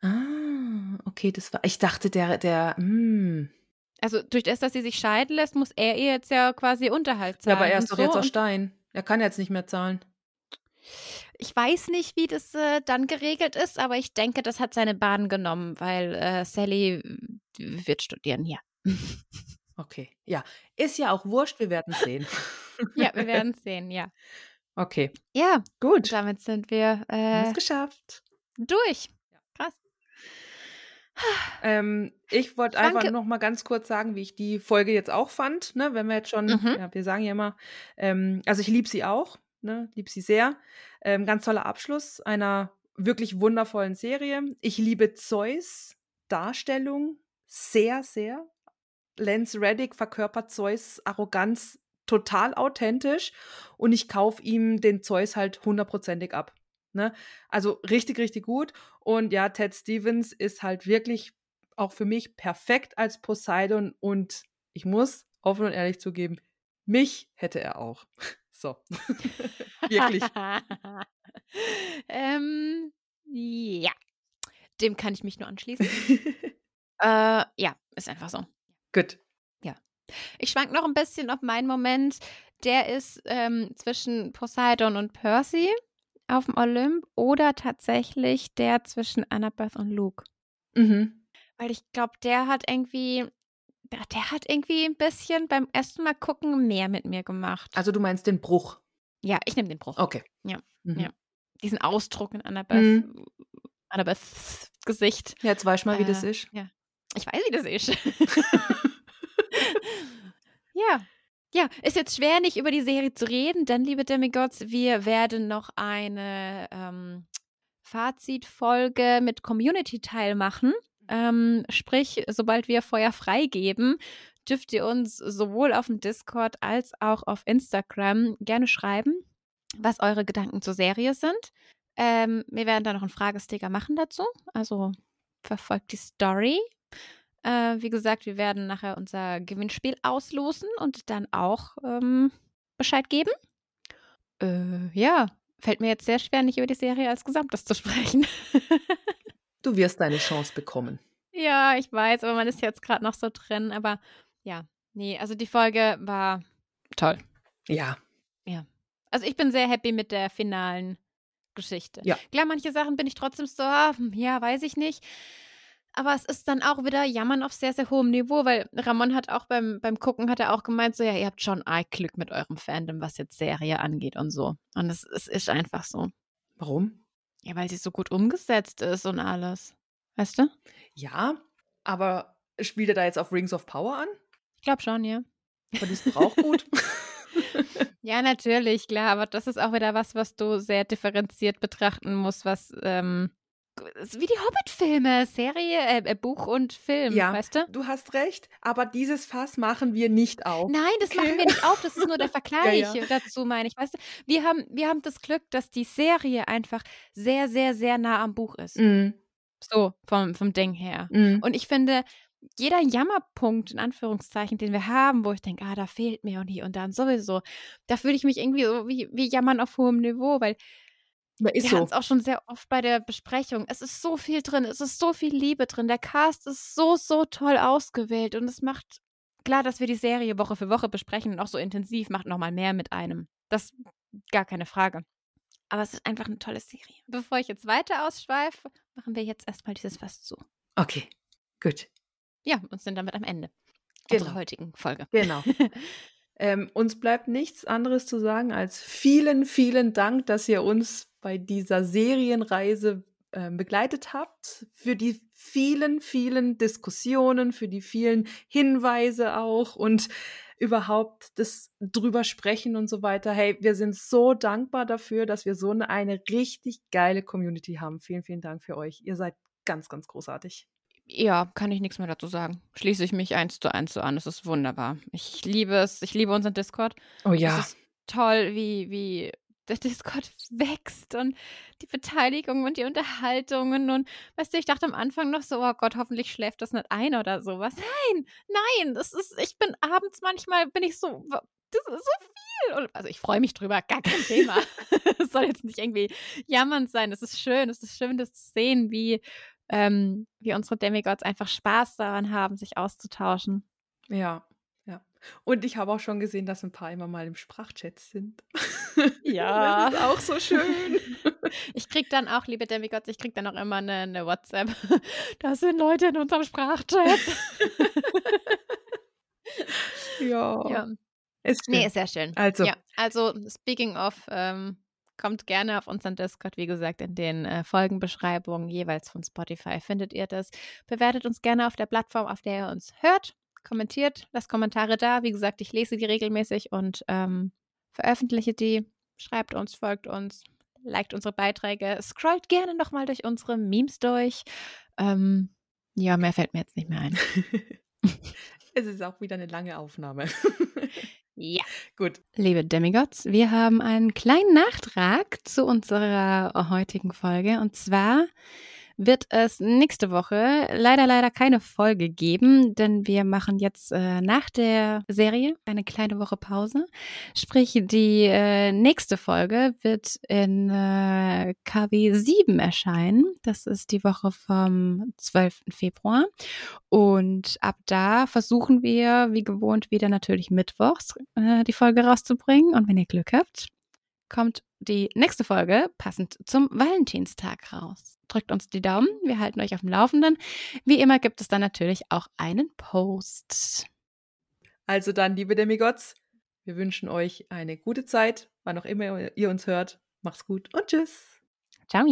Ah, okay, das war. Ich dachte, der, der, hm. Also durch das, dass sie sich scheiden lässt, muss er ihr jetzt ja quasi Unterhalt Ja, zahlen. aber er ist doch so. jetzt aus Stein. Er kann jetzt nicht mehr zahlen. Ich weiß nicht, wie das äh, dann geregelt ist, aber ich denke, das hat seine Bahn genommen, weil äh, Sally wird studieren, ja. (laughs) Okay. Ja. Ist ja auch wurscht, wir werden (laughs) sehen. Ja, wir werden sehen, ja. Okay. Ja, Gut. damit sind wir äh, geschafft. durch. Krass. (sighs) Ähm, ich wollte einfach noch mal ganz kurz sagen, wie ich die Folge jetzt auch fand. Ne, wenn wir jetzt schon, Mhm. ja, wir sagen ja immer, ähm, also ich liebe sie auch, ne, liebe sie sehr. Ähm, ganz toller Abschluss einer wirklich wundervollen Serie. Ich liebe Zeus Darstellung sehr, sehr. Lance Reddick verkörpert Zeus Arroganz total authentisch und ich kaufe ihm den Zeus halt hundertprozentig ab. Ne? Also richtig, richtig gut. Und ja, Ted Stevens ist halt wirklich auch für mich perfekt als Poseidon und ich muss offen und ehrlich zugeben, mich hätte er auch. (laughs) So. (laughs) wirklich. (laughs) ähm, ja. Dem kann ich mich nur anschließen. äh, ja, ist einfach so. Gut. Ich schwank noch ein bisschen auf meinen Moment. Der ist ähm, zwischen Poseidon und Percy auf dem Olymp oder tatsächlich der zwischen Annabeth und Luke. Mhm. Weil ich glaube, der hat irgendwie, der, der hat irgendwie ein bisschen beim ersten Mal gucken mehr mit mir gemacht. Also du meinst den Bruch. ja, ich nehme den Bruch. Okay. Ja, Mhm. ja. Diesen Ausdruck in Annabeth, Mhm. Annabeths Gesicht. Jetzt weißt du mal, wie das Äh, ist. Ja. Ich weiß, wie das ist. (laughs) (laughs) ja. Ja, ist jetzt schwer, nicht über die Serie zu reden, denn, liebe Demigods, wir werden noch eine ähm, Fazitfolge mit Community-Teil machen. Ähm, sprich, sobald wir Feuer freigeben, dürft ihr uns sowohl auf dem Discord als auch auf Instagram gerne schreiben, was eure Gedanken zur Serie sind. Ähm, wir werden da noch einen Fragesticker machen dazu. Also verfolgt die Story. Äh, wie gesagt, wir werden nachher unser Gewinnspiel auslosen und dann auch ähm, Bescheid geben. Äh, ja, fällt mir jetzt sehr schwer, nicht über die Serie als Gesamtes zu (laughs) sprechen. Du wirst deine Chance bekommen. ja, ich weiß, aber man ist jetzt gerade noch so drin. Aber ja, nee, also die Folge war toll. Ja. Also ich bin sehr happy mit der finalen Geschichte. Ja. Klar, manche Sachen bin ich trotzdem so, hm, ja, weiß ich nicht. Aber es ist dann auch wieder Jammern auf sehr, sehr hohem Niveau, weil Ramon hat auch beim, beim Gucken, hat er auch gemeint, so, ja, ihr habt schon arg Glück mit eurem Fandom, was jetzt Serie angeht und so. Und es, es ist einfach so. Warum? Ja, weil sie so gut umgesetzt ist und alles. Weißt du? Ja, aber spielt er da jetzt auf Rings of Power an? Ich glaube schon, ja. Aber die ist doch auch gut. (laughs) (laughs) Ja, natürlich, klar, aber das ist auch wieder was, was du sehr differenziert betrachten musst, was ähm, wie die Hobbit-Filme, Serie, äh, äh, Buch und Film, Ja. weißt du? Du hast recht, aber dieses Fass machen wir nicht auf. Nein, das Okay. machen wir nicht auf, das ist nur der (laughs) Vergleich Ja, ja. dazu, meine ich. Weißt du, wir haben, wir haben das Glück, dass die Serie einfach sehr, sehr, sehr nah am Buch ist. Mhm. So, vom, vom Ding her. Mhm. Und ich finde, jeder Jammerpunkt, in Anführungszeichen, den wir haben, wo ich denke, ah, da fehlt mir und hier und dann sowieso, da fühle ich mich irgendwie so wie, wie Jammern auf hohem Niveau, weil Ja, ist wir so. hatten es auch schon sehr oft bei der Besprechung. Es ist so viel drin, es ist so viel Liebe drin. Der Cast ist so, so toll ausgewählt und es macht klar, dass wir die Serie Woche für Woche besprechen und auch so intensiv, macht nochmal mehr mit einem. Das gar keine Frage. Aber es ist einfach eine tolle Serie. Bevor ich jetzt weiter ausschweife, machen wir jetzt erstmal dieses Fass zu. Okay, gut. Ja, und sind damit am Ende Genau. unserer heutigen Folge. Genau. (laughs) ähm, uns bleibt nichts anderes zu sagen als vielen, vielen Dank, dass ihr uns bei dieser Serienreise ähm, begleitet habt, für die vielen, vielen Diskussionen, für die vielen Hinweise auch und überhaupt das drüber sprechen und so weiter. Hey, wir sind so dankbar dafür, dass wir so eine, eine richtig geile Community haben. Vielen, vielen Dank für euch. Ihr seid ganz, ganz großartig. Ja, kann ich nichts mehr dazu sagen. Schließe ich mich eins zu eins so an. Es ist wunderbar. Ich liebe es. Ich liebe unseren Discord. Oh Es ist toll, wie, wie der Discord (laughs) wächst und die Beteiligung und die Unterhaltungen. Und weißt du, ich dachte am Anfang noch so, oh Gott, hoffentlich schläft das nicht ein oder sowas. Nein, nein, das ist, ich bin abends manchmal, bin ich so, das ist so viel. Und, also ich freue mich drüber, gar kein Thema. (laughs) Es soll jetzt nicht irgendwie jammernd sein. Es ist schön, es ist schön, das zu sehen, wie, ähm, wie unsere Demigods einfach Spaß daran haben, sich auszutauschen. Ja, ja. Und ich habe auch schon gesehen, dass ein paar immer mal im Sprachchat sind. (laughs) Ja. Das ist auch so schön. (laughs) Ich krieg dann auch, liebe Demigods, ich krieg dann auch immer eine, eine WhatsApp. (laughs) Da sind Leute in unserem Sprachchat. ja. ja. Ist Nee, ist sehr schön. Also. Ja, also speaking of, ähm, kommt gerne auf unseren Discord, wie gesagt, in den äh, Folgenbeschreibungen jeweils von Spotify findet ihr das. Bewertet uns gerne auf der Plattform, auf der ihr uns hört. Kommentiert, lasst Kommentare da. Wie gesagt, ich lese die regelmäßig und ähm, veröffentliche die. Schreibt uns, folgt uns, liked unsere Beiträge, scrollt gerne nochmal durch unsere Memes durch. Ähm, ja, mehr fällt mir jetzt nicht mehr ein. (laughs) es ist auch wieder eine lange Aufnahme. (laughs) Ja. Gut. Liebe Demigods, wir haben einen kleinen Nachtrag zu unserer heutigen Folge. Und zwar wird es nächste Woche leider, leider keine Folge geben, denn wir machen jetzt äh, nach der Serie eine kleine Woche Pause. Sprich, die äh, nächste Folge wird in äh, KW 7 erscheinen. Das ist die Woche vom 12. Februar. Und ab da versuchen wir, wie gewohnt, wieder natürlich mittwochs äh, die Folge rauszubringen. Und wenn ihr Glück habt, kommt die nächste Folge passend zum Valentinstag raus. Drückt uns die Daumen, wir halten euch auf dem Laufenden. Wie immer gibt es dann natürlich auch einen Post. Also dann, liebe Demigods, wir wünschen euch eine gute Zeit, wann auch immer ihr uns hört. Macht's gut und tschüss. Ciao.